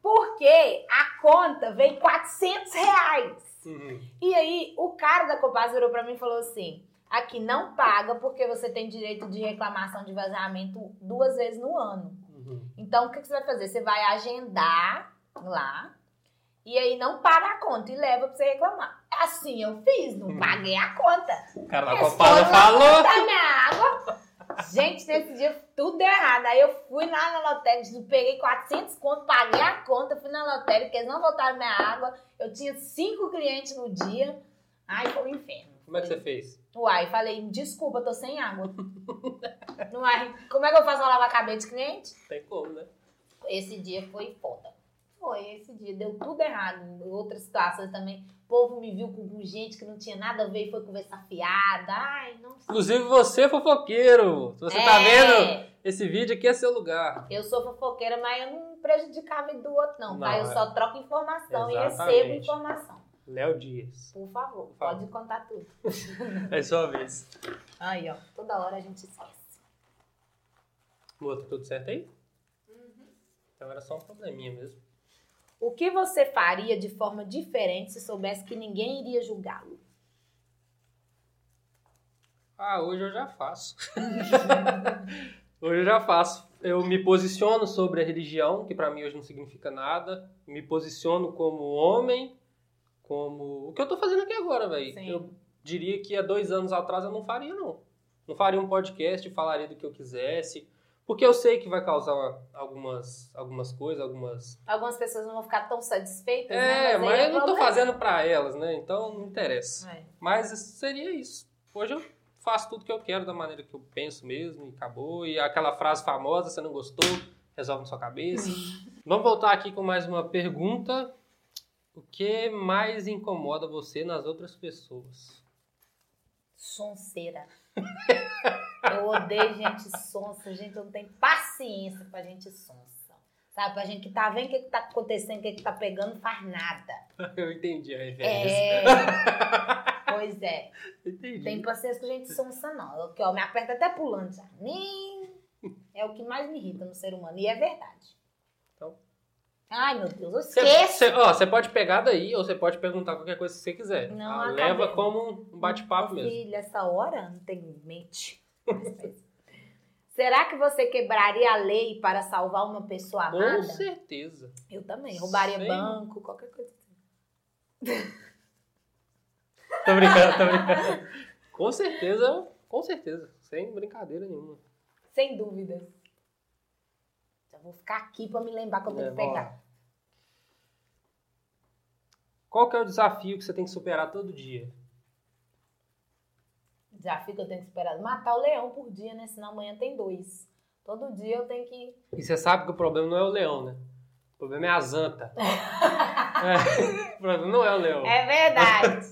Porque a conta veio 400 reais. Uhum. E aí, o cara da Copasa virou pra mim e falou assim: aqui não paga porque você tem direito de reclamação de vazamento duas vezes no ano. Uhum. Então, o que, que você vai fazer? Você vai agendar lá e aí não paga a conta e leva pra você reclamar. Assim eu fiz, não Hum. paguei a conta. O cara da Copada lá falou. cortar minha água. Gente, nesse dia tudo deu errado. Aí eu fui lá na lotérica, peguei 400 conto, paguei a conta, fui na lotérica, eles não voltaram minha água. Eu tinha cinco clientes no dia. Ai, foi um inferno. Como é que você fez? Uai, falei, desculpa, tô sem água. Uai, como é que eu faço pra lavar cabelo de cliente? Tem como, né? Esse dia foi foda. Foi, esse dia deu tudo errado. Outras situações também. O povo me viu com gente que não tinha nada a ver e foi conversar fiada. Ai, não sei. Inclusive você, fofoqueiro. Se você tá É, vendo, esse vídeo aqui é seu lugar. Eu sou fofoqueira, mas eu não prejudicava a vida do outro, não, tá? Não, Eu é. só troco informação e Exatamente. recebo informação. Léo Dias. Por favor, Por favor. pode contar tudo. É sua vez. Aí, ó, toda hora a gente esquece. Amor, tá tudo certo aí? Uhum. Então era só um probleminha mesmo. O que você faria de forma diferente se soubesse que ninguém iria julgá-lo? Ah, hoje eu já faço. hoje eu já faço. Eu me posiciono sobre a religião, que pra mim hoje não significa nada. Me posiciono como homem, como. O que eu tô fazendo aqui agora, velho. Eu diria que há dois anos atrás eu não faria, não. Não faria um podcast, falaria do que eu quisesse. Porque eu sei que vai causar algumas, algumas coisas, algumas. Algumas pessoas não vão ficar tão satisfeitas, É, né? aí mas eu não tô problema. fazendo pra elas, né? Então não interessa. É. Mas seria isso. Hoje eu faço tudo que eu quero da maneira que eu penso mesmo e acabou. E aquela frase famosa, você não gostou, resolve na sua cabeça. Vamos voltar aqui com mais uma pergunta. O que mais incomoda você nas outras pessoas? Sonseira. eu odeio gente sonsa. Gente, eu não tenho paciência pra gente sonsa. Sabe, pra gente que tá vendo o que, que tá acontecendo, o que, que tá pegando, não faz nada. Eu entendi a referência. É. pois é. Entendi. Tem paciência com gente sonsa, não. Eu, que, ó, me aperta até pulando já. Nem... É o que mais me irrita no ser humano. E é verdade. Então. Ai, meu Deus, eu esqueço. você- ó, você pode pegar daí ou você pode perguntar qualquer coisa que você quiser. Não, Ah, leva como um bate-papo mesmo. Filho, essa hora não tem mente. Será que você quebraria a lei para salvar uma pessoa Com amada? certeza. Eu também. Roubaria Sim. banco, qualquer coisa assim. Tô brincando, tô brincando. Com certeza, com certeza. Sem brincadeira nenhuma. Sem dúvidas. Já vou ficar aqui para me lembrar que eu tenho É, que vamos lá. pegar. Qual que é o desafio que você tem que superar todo dia? Desafio que eu tenho que esperar. Matar o leão por dia, né? Senão amanhã tem dois. Todo dia eu tenho que. E você sabe que o problema não é o leão, né? O problema é a zanta. É, o problema não é o leão. É verdade.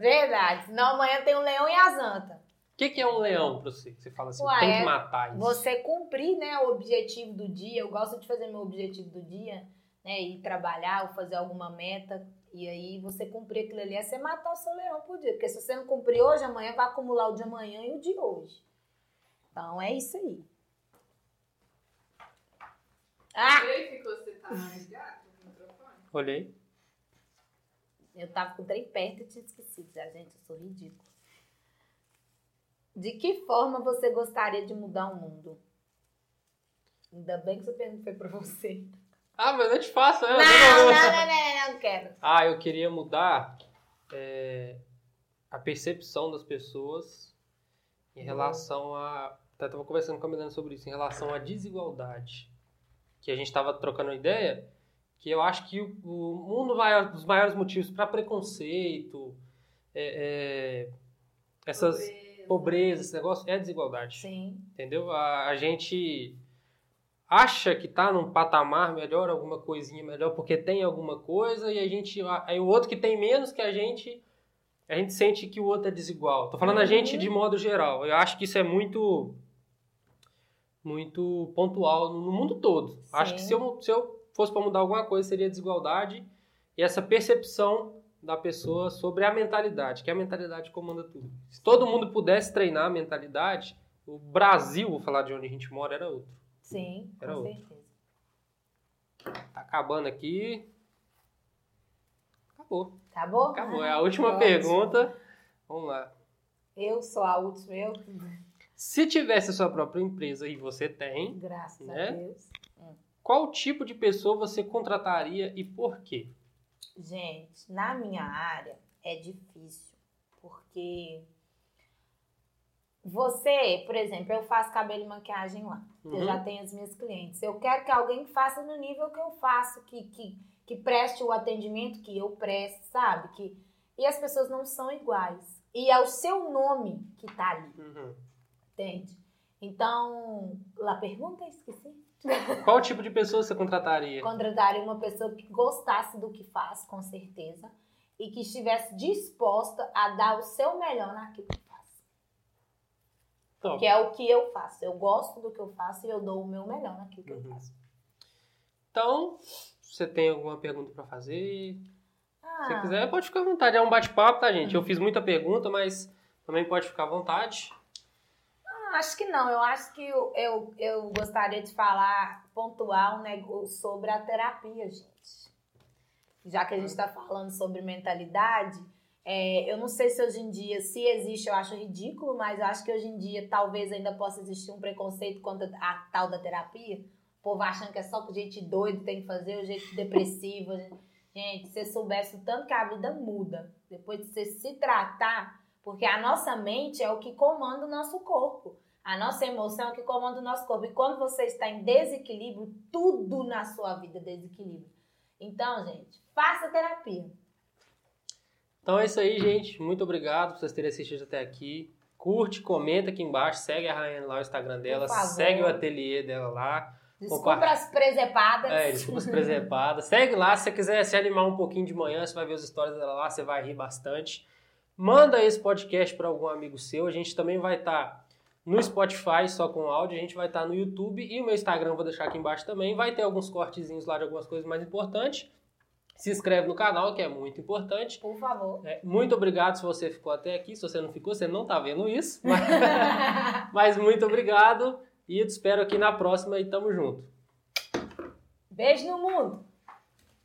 verdade. Senão amanhã tem o leão e a zanta. O que, que é um leão pra você? Você fala assim, Ué, tem que é matar isso. Você cumprir, né, o objetivo do dia. Eu gosto de fazer meu objetivo do dia, né? Ir trabalhar ou fazer alguma meta. E aí você cumprir aquilo ali é você matar o seu leão por dia. Porque se você não cumprir hoje, amanhã vai acumular o de amanhã e o de hoje. Então é isso aí. Ah! Verificou se tá mais gato no microfone? Olhei. Eu tava com o trem perto e tinha esquecido já, gente. Eu sou ridículo. De que forma você gostaria de mudar o mundo? Ainda bem que essa pergunta foi pra você. Ah, mas eu te faço. Não, eu- não, eu- não, não, não, não quero. Ah, eu queria mudar é, a percepção das pessoas em relação a. Até tava conversando com a Milena sobre isso, em relação à desigualdade. Que a gente tava trocando ideia, que eu acho que um dos maiores, motivos para preconceito, é, é, essas Pobreza. pobrezas, esse negócio, é a desigualdade. Sim. Entendeu? A gente acha que tá num patamar melhor, alguma coisinha melhor, porque tem alguma coisa, e a gente. Aí o outro que tem menos que a gente, a gente sente que o outro é desigual. Tô falando a Uhum. gente de modo geral. Eu acho que isso é muito. Muito pontual no mundo todo. Acho que Sim. se eu, se eu fosse para mudar alguma coisa, seria desigualdade e essa percepção da pessoa sobre a mentalidade, que a mentalidade comanda tudo. Se todo mundo pudesse treinar a mentalidade, o Brasil, vou falar de onde a gente mora, era outro. Sim, Era com outro. certeza. Tá acabando aqui. Acabou. Acabou? Acabou. É Ah, a última ótimo. pergunta. Vamos lá. Eu sou a última, eu. Se tivesse a sua própria empresa e você tem, Graças Né? a Deus. qual tipo de pessoa você contrataria e por quê? Gente, na minha área é difícil, porque você, por exemplo, eu faço cabelo e maquiagem lá. Eu Uhum. já tenho as minhas clientes. Eu quero que alguém faça no nível que eu faço, que, que, que preste o atendimento que eu presto, sabe? Que, e as pessoas não são iguais. E é o seu nome que tá ali, Uhum. entende? Então, lá pergunta, esqueci. Qual tipo de pessoa você contrataria? contrataria uma pessoa que gostasse do que faz, com certeza, e que estivesse disposta a dar o seu melhor naquilo que. Top. Que é o que eu faço. Eu gosto do que eu faço e eu dou o meu melhor naquilo que eu Uhum. faço. Então, se você tem alguma pergunta pra fazer, se Ah, você quiser, pode ficar à vontade. É um bate-papo, tá, gente? Eu fiz muita pergunta, mas também pode ficar à vontade. ah, acho que não. Eu acho que eu, eu, eu gostaria de falar, pontuar um negócio sobre a terapia, gente. Já que a gente está falando sobre mentalidade, é, eu não sei se hoje em dia, se existe, eu acho ridículo, mas eu acho que hoje em dia talvez ainda possa existir um preconceito contra a tal da terapia. O povo achando que é só que gente doido tem que fazer, o jeito depressivo. Gente, se você soubesse o tanto que a vida muda depois de você se tratar, porque a nossa mente é o que comanda o nosso corpo. A nossa emoção é o que comanda o nosso corpo. E quando você está em desequilíbrio, tudo na sua vida desequilíbrio. Então, gente, faça terapia. Então é isso aí, gente. Muito obrigado por vocês terem assistido até aqui. Curte, comenta aqui embaixo, segue a Rayane lá o Instagram dela, segue o ateliê dela lá. Desculpa Compa- as presepadas. É, desculpas presepadas. Segue lá, se você quiser se animar um pouquinho de manhã, você vai ver as histórias dela lá, você vai rir bastante. Manda esse podcast para algum amigo seu. A gente também vai estar no Spotify só com áudio, a gente vai estar no YouTube e o meu Instagram vou deixar aqui embaixo também. Vai ter alguns cortezinhos lá de algumas coisas mais importantes. Se inscreve no canal, que é muito importante. Por favor. É, muito obrigado se você ficou até aqui. Se você não ficou, você não tá vendo isso. Mas, mas muito obrigado e eu te espero aqui na próxima e tamo junto. Beijo no mundo.